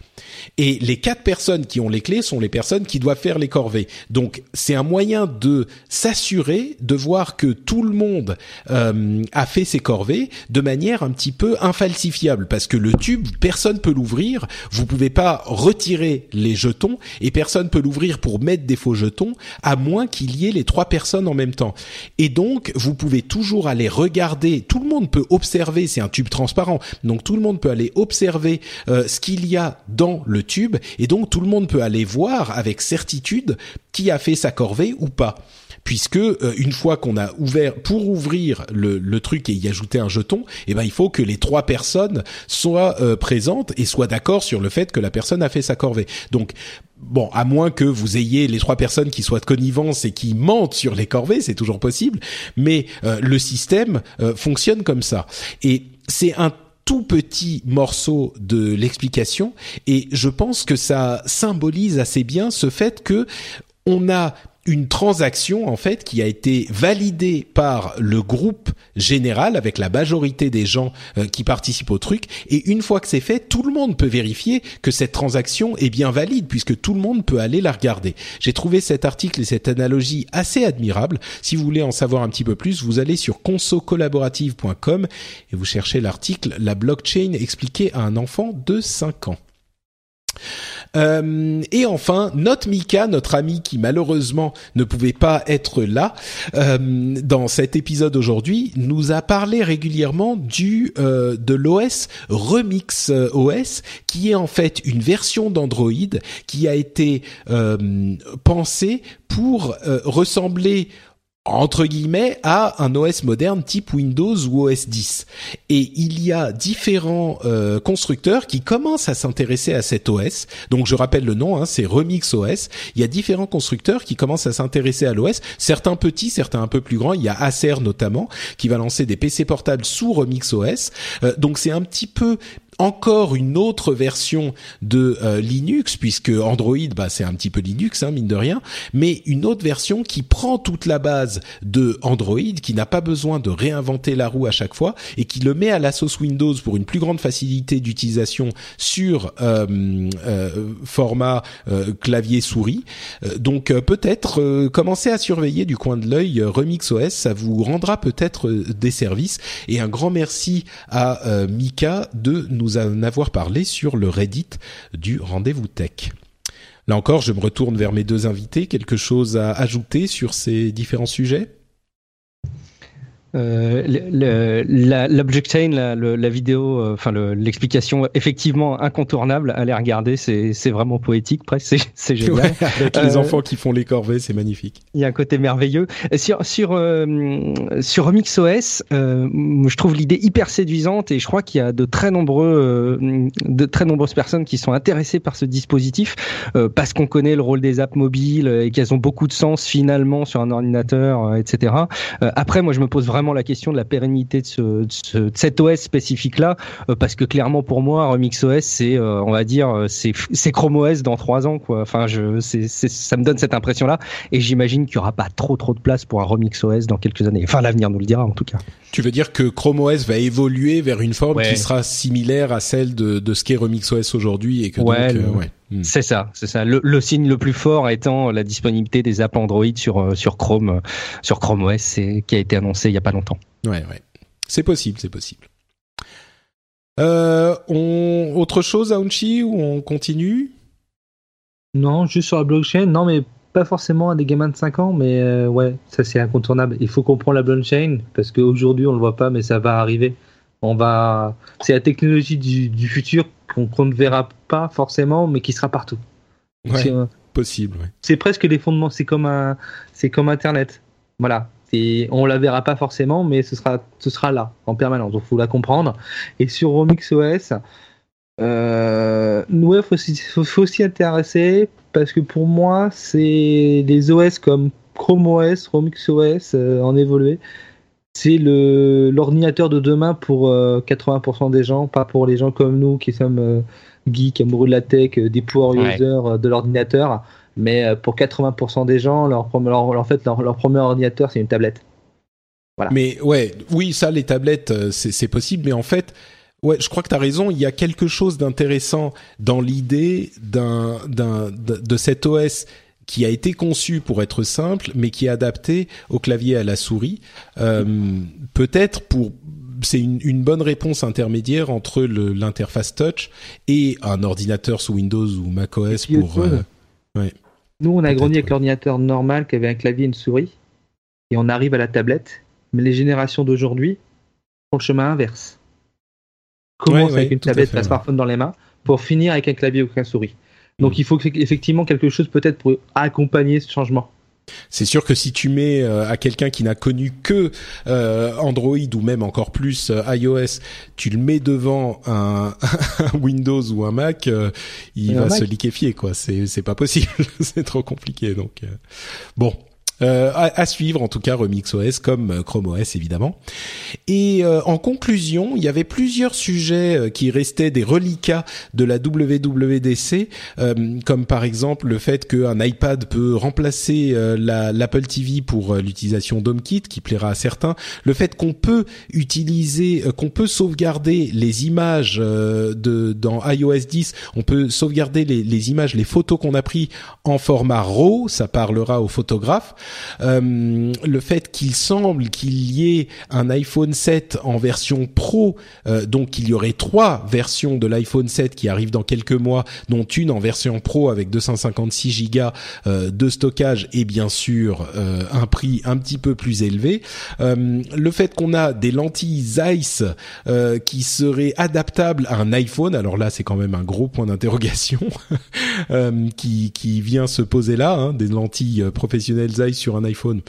Et les quatre personnes qui ont les clés sont les personnes qui doivent faire les corvées. Donc c'est un moyen de s'assurer de voir que tout le monde euh, a fait ses corvées de manière un petit peu infalsifiable, parce que le tube personne peut l'ouvrir. Vous pouvez pas retirer les jetons et personne peut l'ouvrir pour mettre des faux jetons à moins qu'il y ait les trois personnes en même temps. Et donc vous pouvez toujours aller regarder. Tout le monde peut observer. C'est un tube transparent, donc tout le monde peut aller observer euh, ce qu'il y a dans le tube et donc tout le monde peut aller voir avec certitude qui a fait sa corvée ou pas puisque euh, une fois qu'on a ouvert pour ouvrir le, le, truc et y ajouter un jeton, eh ben il faut que les trois personnes soient euh, présentes et soient d'accord sur le fait que la personne a fait sa corvée. Donc Bon, à moins que vous ayez les trois personnes qui soient de connivence et qui mentent sur les corvées, c'est toujours possible. Mais euh, le système fonctionne comme ça. Et c'est un tout petit morceau de l'explication et je pense que ça symbolise assez bien ce fait que on a une transaction en fait qui a été validée par le groupe général avec la majorité des gens euh, qui participent au truc et une fois que c'est fait tout le monde peut vérifier que cette transaction est bien valide puisque tout le monde peut aller la regarder. J'ai trouvé cet article et cette analogie assez admirable. Si vous voulez en savoir un petit peu plus, vous allez sur consocollaborative.com et vous cherchez l'article La blockchain expliquée à un enfant de 5 ans. Euh, et enfin, notre Mika, notre ami qui malheureusement ne pouvait pas être là euh, dans cet épisode aujourd'hui, nous a parlé régulièrement du euh, de l'OS Remix OS, qui est en fait une version d'Android qui a été pensée pour ressembler entre guillemets à un OS moderne type Windows ou OS 10. Et il y a différents euh, constructeurs qui commencent à s'intéresser à cet OS. Donc je rappelle le nom, hein, c'est Remix OS. Il y a différents constructeurs qui commencent à s'intéresser à l'OS, certains petits, certains un peu plus grands. Il y a Acer notamment qui va lancer des PC portables sous Remix OS. Euh, donc c'est un petit peu encore une autre version de euh, Linux, puisque Android, bah, c'est un petit peu Linux, hein, mine de rien, mais une autre version qui prend toute la base de Android, qui n'a pas besoin de réinventer la roue à chaque fois, et qui le met à la sauce Windows pour une plus grande facilité d'utilisation sur euh, euh, format clavier souris. donc peut-être commencer à surveiller du coin de l'œil Remix OS, ça vous rendra peut-être des services. Et un grand merci à Mika de nous en avoir parlé sur le Reddit du rendez-vous tech. Là encore, je me retourne vers mes deux invités. Quelque chose à ajouter sur ces différents sujets? Euh, la, blockchain, la, la vidéo, euh, enfin l'explication effectivement incontournable. Allez regarder, c'est vraiment poétique, presque. C'est génial. avec les euh, enfants qui font les corvées, c'est magnifique. Il y a un côté merveilleux. Sur sur sur Remix OS, je trouve l'idée hyper séduisante et je crois qu'il y a de très nombreux de très nombreuses personnes qui sont intéressées par ce dispositif parce qu'on connaît le rôle des apps mobiles et qu'elles ont beaucoup de sens finalement sur un ordinateur, etc. après, moi, je me pose vraiment vraiment la question de la pérennité de, ce, de, cet OS spécifique là, euh, parce que clairement pour moi, Remix OS, c'est, euh, on va dire, euh, c'est, c'est Chrome OS dans trois ans, quoi. Enfin, je, c'est, ça me donne cette impression là, et j'imagine qu'il y aura pas trop trop de place pour un Remix OS dans quelques années. Enfin, l'avenir nous le dira en tout cas. Tu veux dire que Chrome OS va évoluer vers une forme qui sera similaire à celle de, de ce qu'est Remix OS aujourd'hui et que ouais, donc, ouais. Hmm. C'est ça, c'est ça. Le, le, signe le plus fort étant la disponibilité des apps Android sur euh, sur Chrome, euh, sur Chrome OS, qui a été annoncé il y a pas longtemps. Ouais, ouais. C'est possible, c'est possible. Euh, on autre chose, Aunchi, ou on continue? Non, juste sur la blockchain. Non, mais pas forcément à des gamins de 5 ans, mais euh, ouais, ça c'est incontournable. Il faut comprendre la blockchain parce qu'aujourd'hui on le voit pas, mais ça va arriver. On va, c'est la technologie du, du futur qu'on ne verra pas forcément, mais qui sera partout. c'est possible. C'est presque les fondements. C'est comme un, c'est comme Internet. Voilà. Et on la verra pas forcément, mais ce sera, ce sera là en permanence. Donc faut la comprendre. Et sur Romix OS, euh, ouais, faut, faut, s'y intéresser parce que pour moi, c'est des OS comme Chrome OS, Romix OS euh, en évolué c'est le l'ordinateur de demain pour 80% euh, des gens, pas pour les gens comme nous qui sommes euh, geeks, amoureux de la tech, euh, des power users de l'ordinateur. Mais pour 80% des gens, leur, en fait, leur, premier ordinateur, c'est une tablette. Voilà. Mais ouais, oui, ça, les tablettes, c'est possible. Mais en fait, ouais, je crois que tu as raison. Il y a quelque chose d'intéressant dans l'idée d'un, d'un, de cet OS qui a été conçu pour être simple, mais qui est adapté au clavier à la souris, euh, peut-être pour c'est une, une, bonne réponse intermédiaire entre l'interface touch et un ordinateur sous Windows ou macOS pour. Euh, ouais. Nous, on a grandi avec l'ordinateur normal qui avait un clavier et une souris, et on arrive à la tablette. Mais les générations d'aujourd'hui font le chemin inverse. Commence avec une tablette, un smartphone dans les mains, pour finir avec un clavier ou une souris. Donc mm. il faut effectivement quelque chose peut-être pour accompagner ce changement. C'est sûr que si tu mets euh, à quelqu'un qui n'a connu que euh, Android ou même encore plus euh, iOS, tu le mets devant un, Windows ou un Mac, il va se liquéfier quoi. C'est c'est pas possible, c'est trop compliqué donc. bon, euh, à, suivre en tout cas Remix OS comme euh, Chrome OS évidemment. Et euh, en conclusion, il y avait plusieurs sujets qui restaient des reliquats de la WWDC, comme par exemple le fait qu'un iPad peut remplacer l'Apple TV pour l'utilisation d'HomeKit, qui plaira à certains, le fait qu'on peut utiliser, qu'on peut sauvegarder les images de dans iOS 10, on peut sauvegarder les, les images, les photos qu'on a pris en format RAW, ça parlera aux photographes. Euh, le fait qu'il semble qu'il y ait un iPhone 7 en version Pro, euh, donc il y aurait trois versions de l'iPhone 7 qui arrivent dans quelques mois, dont une en version Pro avec 256 Go euh, de stockage et bien sûr un prix un petit peu plus élevé. le fait qu'on a des lentilles Zeiss qui seraient adaptables à un iPhone, alors là c'est quand même un gros point d'interrogation qui, qui vient se poser là, hein, des lentilles professionnelles Zeiss sur un iPhone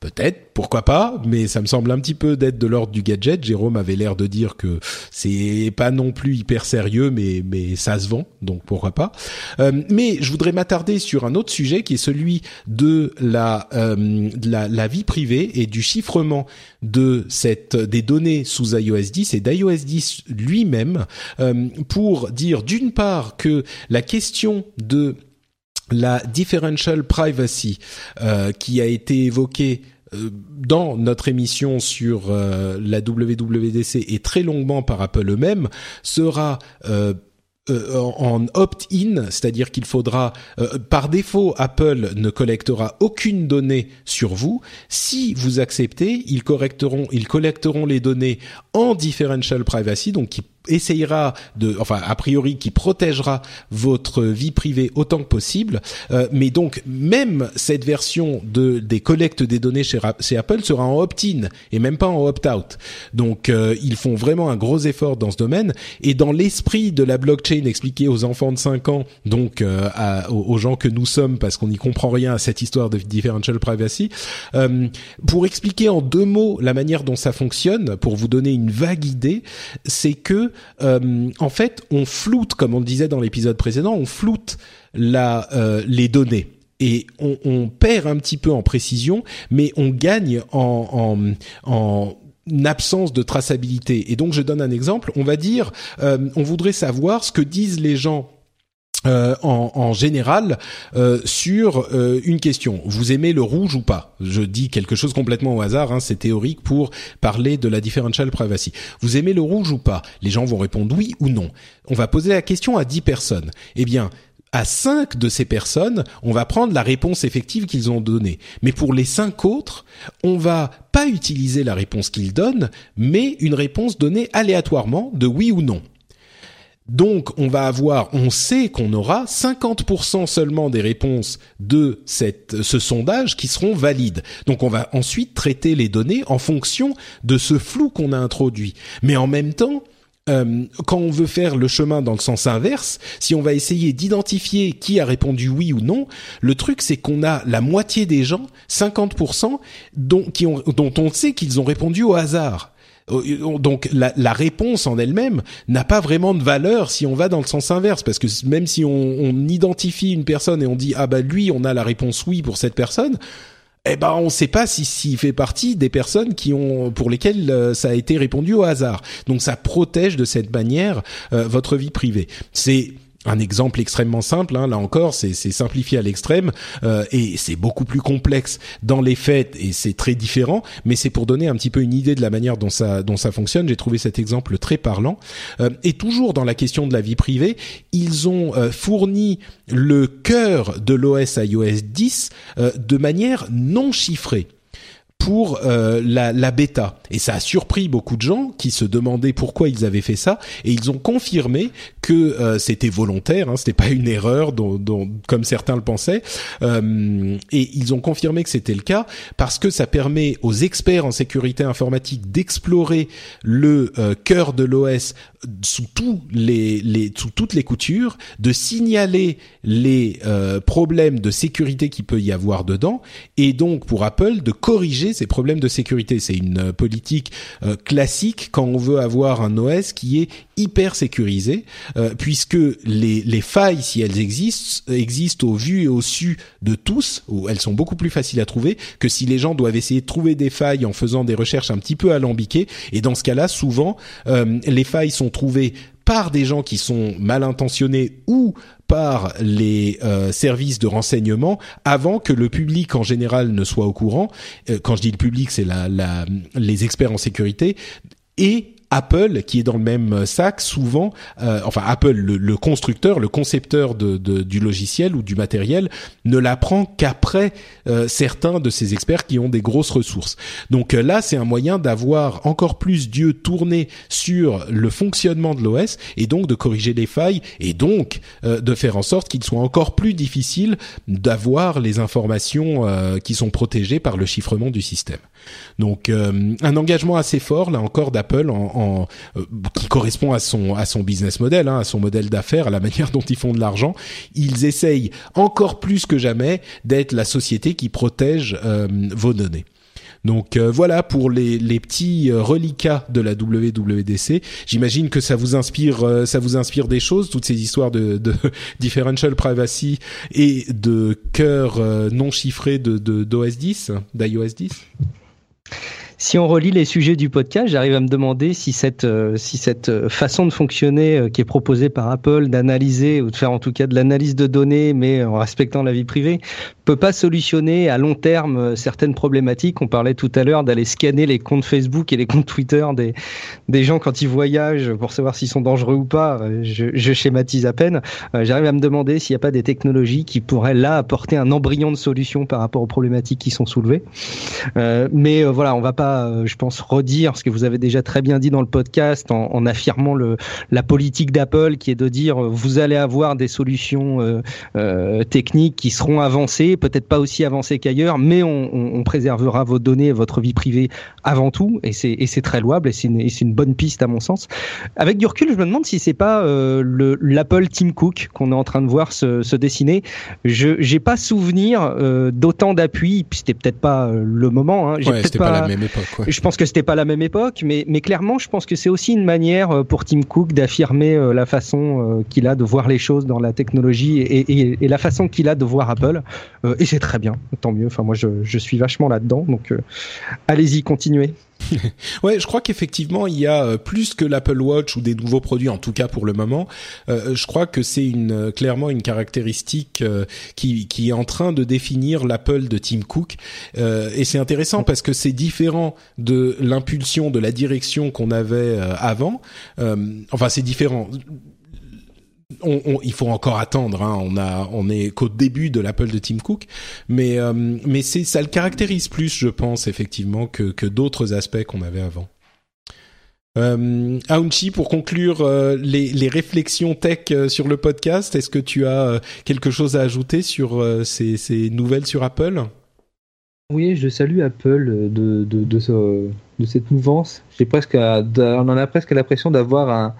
Peut-être, pourquoi pas, mais ça me semble un petit peu d'être de l'ordre du gadget. Jérôme avait l'air de dire que c'est pas non plus hyper sérieux, mais mais ça se vend, donc pourquoi pas. Euh, mais je voudrais m'attarder sur un autre sujet qui est celui de la, euh, vie privée et du chiffrement des données sous iOS 10 et d'iOS 10 lui-même euh, pour dire d'une part que la question de la differential privacy euh, qui a été évoquée euh, dans notre émission sur euh, la WWDC et très longuement par Apple eux-mêmes sera en opt-in, c'est-à-dire qu'il faudra, par défaut, Apple ne collectera aucune donnée sur vous. Si vous acceptez, ils collecteront, ils collecteront les données en differential privacy, donc qui essayera de, enfin a priori qui protégera votre vie privée autant que possible. Euh, mais donc même cette version de des collectes des données chez, chez Apple sera en opt-in et même pas en opt-out. Donc euh, ils font vraiment un gros effort dans ce domaine et dans l'esprit de la blockchain expliquée aux enfants de 5 ans, donc euh, aux, gens que nous sommes parce qu'on n'y comprend rien à cette histoire de differential privacy, pour expliquer en deux mots la manière dont ça fonctionne, pour vous donner une vague idée, c'est que euh, en fait, on floute, comme on le disait dans l'épisode précédent, on floute la, euh, les données et on, perd un petit peu en précision, mais on gagne en, en, en absence de traçabilité. Et donc, je donne un exemple. On va dire, euh, on voudrait savoir ce que disent les gens euh, en, en, général euh, sur euh, une question. Vous aimez le rouge ou pas? Je dis quelque chose complètement au hasard, hein, c'est théorique pour parler de la differential privacy. Vous aimez le rouge ou pas? Les gens vont répondre oui ou non. On va poser la question à 10 personnes. Eh bien, à 5 de ces personnes, on va prendre la réponse effective qu'ils ont donnée. Mais pour les cinq autres, on va pas utiliser la réponse qu'ils donnent, mais une réponse donnée aléatoirement de oui ou non. Donc, on va avoir, on sait qu'on aura 50% seulement des réponses de cette, ce sondage qui seront valides. Donc, on va ensuite traiter les données en fonction de ce flou qu'on a introduit. Mais en même temps, euh, quand on veut faire le chemin dans le sens inverse, si on va essayer d'identifier qui a répondu oui ou non, le truc c'est qu'on a la moitié des gens, 50%, dont, dont on sait qu'ils ont répondu au hasard. Euh, donc la, réponse en elle-même n'a pas vraiment de valeur si on va dans le sens inverse, parce que même si on, on identifie une personne et on dit ah bah lui on a la réponse oui pour cette personne, eh ben on ne sait pas si s'il fait partie des personnes qui ont pour lesquelles euh, ça a été répondu au hasard. Donc ça protège de cette manière euh, votre vie privée. C'est un exemple extrêmement simple, hein, là encore, c'est simplifié à l'extrême euh, et c'est beaucoup plus complexe dans les faits et c'est très différent, mais c'est pour donner un petit peu une idée de la manière dont ça fonctionne. J'ai trouvé cet exemple très parlant. Euh, et toujours dans la question de la vie privée, ils ont euh, fourni le cœur de l'OS iOS 10 de manière non chiffrée. Pour euh, la, bêta. Et ça a surpris beaucoup de gens qui se demandaient pourquoi ils avaient fait ça. Et ils ont confirmé que euh, c'était volontaire, hein, c'était pas une erreur, dont, comme certains le pensaient. Euh, et ils ont confirmé que c'était le cas parce que ça permet aux experts en sécurité informatique d'explorer le cœur de l'OS sous tous les, les, sous toutes les coutures, de signaler les euh, problèmes de sécurité qu'il peut y avoir dedans, et donc pour Apple de corriger ces problèmes de sécurité. C'est une euh, politique euh, classique quand on veut avoir un OS qui est hyper sécurisé, euh, puisque les, les failles, si elles existent, existent au vu et au su de tous, ou elles sont beaucoup plus faciles à trouver que si les gens doivent essayer de trouver des failles en faisant des recherches un petit peu alambiquées. Et dans ce cas-là, souvent, les failles sont trouvées par des gens qui sont mal intentionnés ou par les euh, services de renseignement avant que le public en général ne soit au courant. Euh, quand je dis le public, c'est les experts en sécurité et Apple, qui est dans le même sac, souvent, euh, enfin Apple, le, le, constructeur, le concepteur de, de, du logiciel ou du matériel, ne l'apprend qu'après euh, certains de ces experts qui ont des grosses ressources. Donc euh, là, c'est un moyen d'avoir encore plus d'yeux tournés sur le fonctionnement de l'OS et donc de corriger les failles et donc euh, de faire en sorte qu'il soit encore plus difficile d'avoir les informations euh, qui sont protégées par le chiffrement du système. Donc un engagement assez fort là encore d'Apple en euh, qui correspond à son à son business model, hein, à son modèle d'affaires, à la manière dont ils font de l'argent. Ils essayent encore plus que jamais d'être la société qui protège euh, vos données. Donc euh, voilà pour les, les petits reliquats de la WWDC. J'imagine que ça vous inspire, ça vous inspire des choses, toutes ces histoires de, de differential privacy et de cœur non chiffré de d'OS 10, d'iOS 10. Si on relit les sujets du podcast, j'arrive à me demander si cette, euh, si cette façon de fonctionner euh, qui est proposée par Apple d'analyser ou de faire en tout cas de l'analyse de données, mais en respectant la vie privée, peut pas solutionner à long terme euh, certaines problématiques. On parlait tout à l'heure d'aller scanner les comptes Facebook et les comptes Twitter des, des gens quand ils voyagent pour savoir s'ils sont dangereux ou pas. Je, schématise à peine. J'arrive à me demander s'il n'y a pas des technologies qui pourraient là apporter un embryon de solution par rapport aux problématiques qui sont soulevées. Euh, mais euh, voilà, on va pas, euh, je pense, redire ce que vous avez déjà très bien dit dans le podcast en, en affirmant le, la politique d'Apple qui est de dire vous allez avoir des solutions techniques qui seront avancées peut-être pas aussi avancé qu'ailleurs, mais on, on, on, préservera vos données et votre vie privée avant tout, et c'est très louable, et c'est une, une, bonne piste à mon sens. Avec du recul, je me demande si c'est pas euh, l'Apple Tim Cook qu'on est en train de voir se, se dessiner. Je j'ai pas souvenir euh, d'autant d'appui, puis c'était peut-être pas euh, le moment. Hein. Ouais, c'était pas, pas, la même époque. Je pense que c'était pas la même époque, mais, clairement, je pense que c'est aussi une manière euh, pour Tim Cook d'affirmer euh, la façon qu'il a de voir les choses dans la technologie et, la façon qu'il a de voir Apple. Euh, et c'est très bien, tant mieux. Enfin, moi, je, suis vachement là-dedans, donc euh, allez-y, continuez. ouais, je crois qu'effectivement il y a euh, plus que l'Apple Watch ou des nouveaux produits, en tout cas pour le moment. Euh, je crois que c'est une clairement une caractéristique euh, qui qui est en train de définir l'Apple de Tim Cook. et c'est intéressant parce que c'est différent de l'impulsion, de la direction qu'on avait avant. enfin, c'est différent on, il faut encore attendre. Hein. On a, est qu'au début de l'Apple de Tim Cook, mais euh, ça le caractérise plus, je pense effectivement que d'autres aspects qu'on avait avant. Euh, Aounchi, pour conclure euh, les, réflexions tech euh, sur le podcast, est-ce que tu as quelque chose à ajouter sur ces, nouvelles sur Apple? Oui, je salue Apple de, de, de, ce, de cette mouvance. J'ai presque, on en a presque l'impression d'avoir un,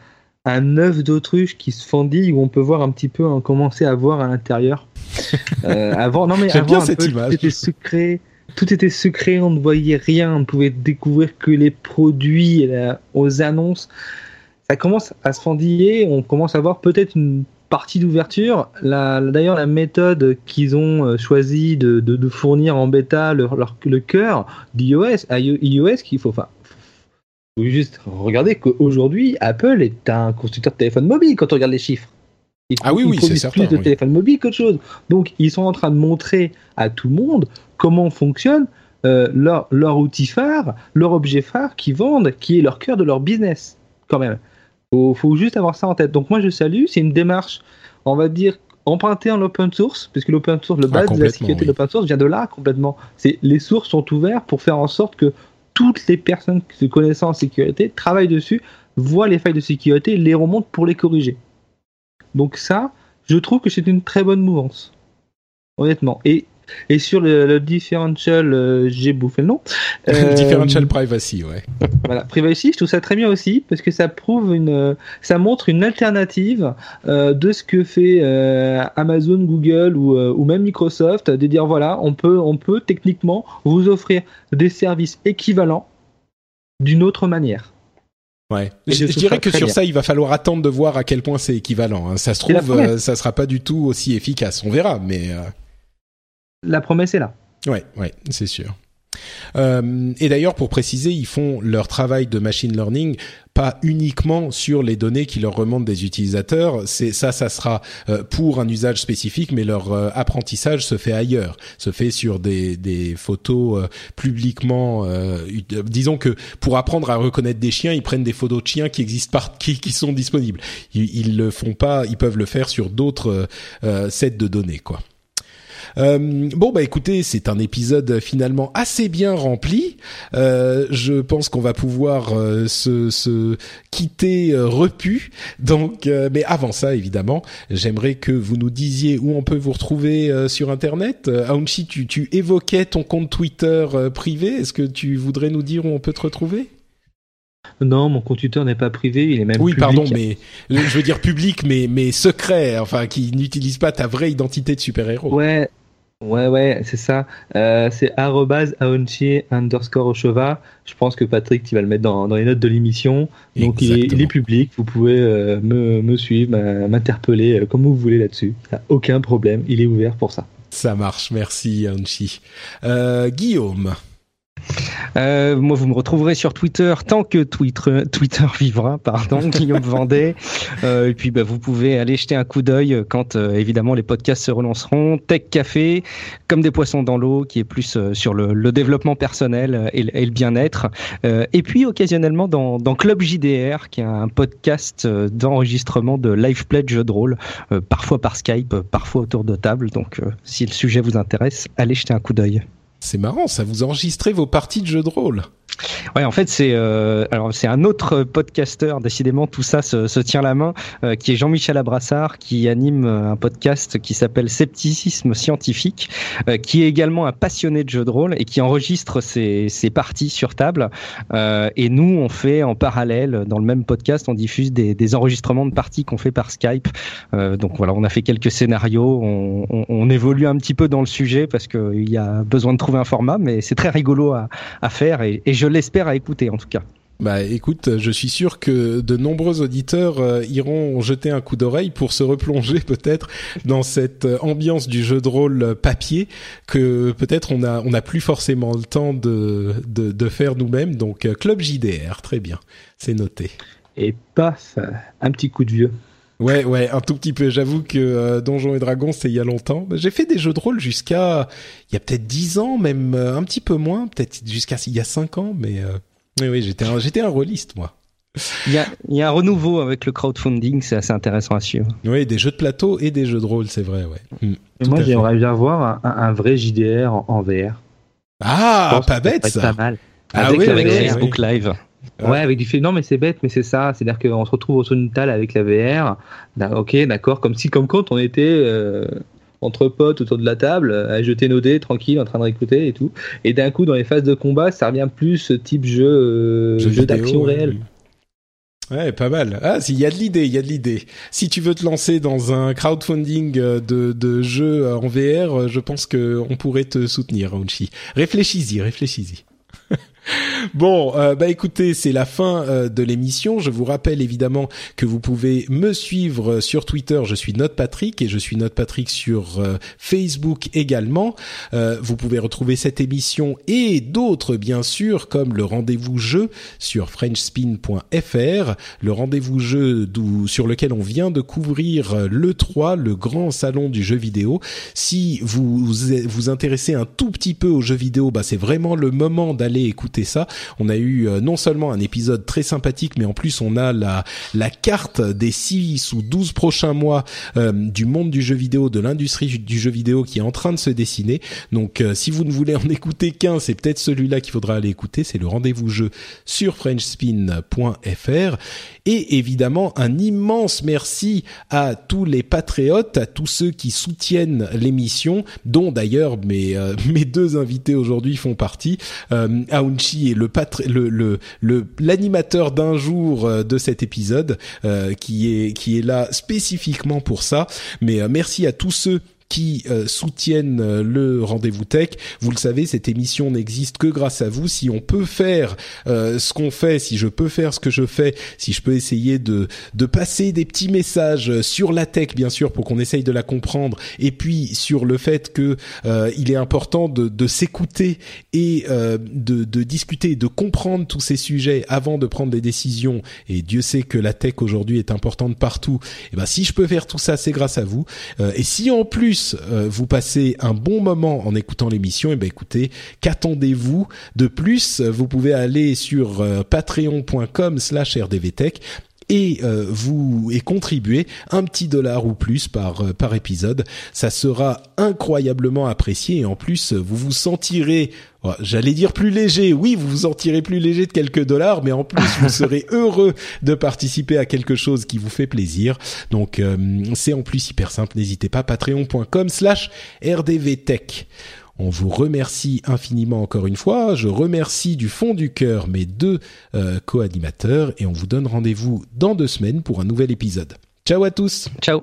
un œuf d'autruche qui se fendille où on peut voir un petit peu en commencer à voir à l'intérieur. euh, avant, non mais avant, bien cette peu, image. Tout était secret, tout était secret, on ne voyait rien, on ne pouvait découvrir que les produits la, aux annonces. Ça commence à se fendiller, on commence à voir peut-être une partie d'ouverture. D'ailleurs, la méthode qu'ils ont choisi de, de, de, fournir en bêta leur, leur, le cœur d'iOS, iOS, qu'il faut, enfin, faut juste regarder qu'aujourd'hui, Apple est un constructeur de téléphone mobile quand on regarde les chiffres. Ils, ah oui, oui, c'est certain. plus de oui. téléphone mobile qu'autre chose. Donc, ils sont en train de montrer à tout le monde comment fonctionne euh, leur, leur outil phare, leur objet phare qu'ils vendent, qui est leur cœur de leur business, quand même. Faut, faut juste avoir ça en tête. Donc, moi, je salue. C'est une démarche, on va dire, emprunté en open source, puisque l'open source, le Ah, base de la sécurité oui. de l'open source vient de là complètement. C'est les sources sont ouvertes pour faire en sorte que toutes les personnes se connaissent en sécurité travaillent dessus, voient les failles de sécurité, les remontent pour les corriger. Donc ça, je trouve que c'est une très bonne mouvance, honnêtement. Et et sur le, le differential, euh, j'ai bouffé le nom. Euh, Differential privacy, ouais. voilà, privacy, je trouve ça très bien aussi parce que ça prouve une, ça montre une alternative euh, de ce que fait euh, Amazon, Google ou, euh, ou même Microsoft, de dire voilà, on peut, on peut techniquement vous offrir des services équivalents d'une autre manière. Ouais. Je, dirais que sur bien. ça, il va falloir attendre de voir à quel point c'est équivalent. hein. Ça se trouve, euh, ça sera pas du tout aussi efficace. On verra, mais euh, La promesse est là. ouais, ouais, c'est sûr. Euh, et d'ailleurs, pour préciser, ils font leur travail de machine learning pas uniquement sur les données qui leur remontent des utilisateurs. C'est ça, ça sera euh, pour un usage spécifique, mais leur euh, apprentissage se fait ailleurs, se fait sur des, des photos euh, publiquement. euh, ut- disons que pour apprendre à reconnaître des chiens, ils prennent des photos de chiens qui existent par, qui, qui sont disponibles. Ils, ils le font pas, ils peuvent le faire sur d'autres euh, euh, sets de données, quoi. Euh, bon bah écoutez, c'est un épisode finalement assez bien rempli. Euh, je pense qu'on va pouvoir euh, se, se quitter euh, repu. Donc, euh, mais avant ça, évidemment, j'aimerais que vous nous disiez où on peut vous retrouver euh, sur Internet. Euh, Aounchi, tu, tu évoquais ton compte Twitter euh, privé. Est-ce que tu voudrais nous dire où on peut te retrouver? Non, mon compte Twitter n'est pas privé, il est même Oui, public. pardon, mais je veux dire public, mais mais secret, enfin qui n'utilise pas ta vraie identité de super-héros. Ouais, ouais, ouais, c'est ça. Euh, c'est arrobase aonchi underscore Oshova. Je pense que Patrick, tu vas le mettre dans, dans les notes de l'émission. Donc il est, il Exactement. est public. Vous pouvez euh, me, me suivre, m'interpeller euh, comme vous voulez là-dessus. Aucun problème. Il est ouvert pour ça. Ça marche, merci Anchi. Euh, Guillaume. Euh, moi, vous me retrouverez sur Twitter tant que Twitter, Twitter vivra, pardon, Guillaume Vendée. Euh, et puis, bah, vous pouvez aller jeter un coup d'œil quand, euh, évidemment, les podcasts se relanceront. Tech Café, comme des poissons dans l'eau, qui est plus sur le, développement personnel et, le- bien-être. Et puis, occasionnellement, dans, dans Club JDR, qui est un podcast d'enregistrement de live play de jeux de rôle, parfois par Skype, parfois autour de table. Donc, si le sujet vous intéresse, allez jeter un coup d'œil. C'est marrant, ça vous enregistrez vos parties de jeux de rôle. Ouais, en fait, c'est euh, alors c'est un autre podcasteur. Décidément, tout ça se, se tient la main, euh, qui est Jean-Michel Abrassard, qui anime euh, un podcast qui s'appelle Scepticisme scientifique, euh, qui est également un passionné de jeux de rôle et qui enregistre ses, ses parties sur table. Euh, et nous, on fait en parallèle dans le même podcast, on diffuse des, des enregistrements de parties qu'on fait par Skype. Euh, donc voilà, on a fait quelques scénarios, on, on, évolue un petit peu dans le sujet parce qu'il y a besoin de trouver un format, mais c'est très rigolo à, à faire et, et je l'espère à écouter en tout cas. Bah écoute, je suis sûr que de nombreux auditeurs euh, iront jeter un coup d'oreille pour se replonger peut-être dans cette euh, ambiance du jeu de rôle euh, papier que peut-être on a on n'a plus forcément le temps de de, de faire nous-mêmes. Donc Club JDR, très bien, c'est noté. Et paf, un petit coup de vieux. Ouais, ouais, un tout petit peu. J'avoue que euh, Donjons et Dragons, c'est il y a longtemps. Bah, J'ai fait des jeux de rôle jusqu'à il y a peut-être dix ans, même euh, un petit peu moins, peut-être jusqu'à il y a cinq ans, mais euh, oui, oui, j'étais un, j'étais un rôliste moi. Il y a, il y a un renouveau avec le crowdfunding, c'est assez intéressant à suivre. Oui, des jeux de plateau et des jeux de rôle, c'est vrai, ouais. Hmm, Et moi, j'aimerais bien voir un, vrai JDR en, en VR. Ah, pas bête ça. Pas mal. Ah Avec oui, avec oui, Facebook Live. Ouais. Ouais, avec du fait. Non, mais c'est bête, mais c'est ça. C'est-à-dire qu'on se retrouve autour d'une table avec la VR. Ok, d'accord. Comme si, comme quand on était euh, entre potes autour de la table, euh, à jeter nos dés tranquille, en train de réécouter et tout. Et d'un coup, dans les phases de combat, ça revient plus ce type jeu, euh, jeu vidéo, d'action ouais. réel. Ouais, pas mal. Ah, s'il y a de l'idée, il y a de l'idée. Si tu veux te lancer dans un crowdfunding euh, de, de jeux euh, en VR, euh, je pense que on pourrait te soutenir, Aunchi. Réfléchis-y, réfléchis-y. Bon, euh, bah écoutez, c'est la fin euh, de l'émission. Je vous rappelle évidemment que vous pouvez me suivre euh, sur Twitter. Je suis Note Patrick et je suis Note Patrick sur Facebook également. Vous pouvez retrouver cette émission et d'autres bien sûr, comme le rendez-vous jeu sur FrenchSpin.fr, le rendez-vous jeu sur lequel on vient de couvrir le 3, le grand salon du jeu vidéo. Si vous vous intéressez un tout petit peu aux jeux vidéo, bah c'est vraiment le moment d'aller écouter ça. On a eu non seulement un épisode très sympathique, mais en plus on a la carte des 6 ou 12 prochains mois du monde du jeu vidéo, de l'industrie du jeu vidéo qui est en train de se dessiner. Donc si vous ne voulez en écouter qu'un, c'est peut-être celui-là qu'il faudra aller écouter. C'est le rendez-vous jeu sur frenchspin.fr. Et évidemment, un immense merci à tous les patriotes, à tous ceux qui soutiennent l'émission, dont d'ailleurs mes, euh, mes deux invités aujourd'hui font partie. Euh, Aounchi est le le le l'animateur d'un jour euh, de cet épisode euh, qui est qui est là spécifiquement pour ça. Mais merci à tous ceux qui euh, soutiennent euh, le rendez-vous tech. Vous le savez, cette émission n'existe que grâce à vous. Si on peut faire euh, ce qu'on fait, si je peux faire ce que je fais, si je peux essayer de de passer des petits messages sur la tech, bien sûr, pour qu'on essaye de la comprendre, et puis sur le fait que il est important de, de s'écouter et de, de discuter, de comprendre tous ces sujets avant de prendre des décisions. Et Dieu sait que la tech aujourd'hui est importante partout. Et eh ben si je peux faire tout ça, c'est grâce à vous. et si en plus euh, vous passez un bon moment en écoutant l'émission, et ben écoutez, qu'attendez-vous de plus? Vous pouvez aller sur euh, patreon.com/rdvtech et euh, vous et contribuer un petit dollar ou plus par euh, par épisode. Ça sera incroyablement apprécié et en plus vous vous sentirez J'allais dire plus léger, oui, vous vous sentirez plus léger de quelques dollars, mais en plus vous serez heureux de participer à quelque chose qui vous fait plaisir. Donc euh, c'est en plus hyper simple, n'hésitez pas, patreon.com slash rdvtech. On vous remercie infiniment encore une fois. Je remercie du fond du cœur mes deux euh, co-animateurs et on vous donne rendez-vous dans deux semaines pour un nouvel épisode. Ciao à tous. Ciao.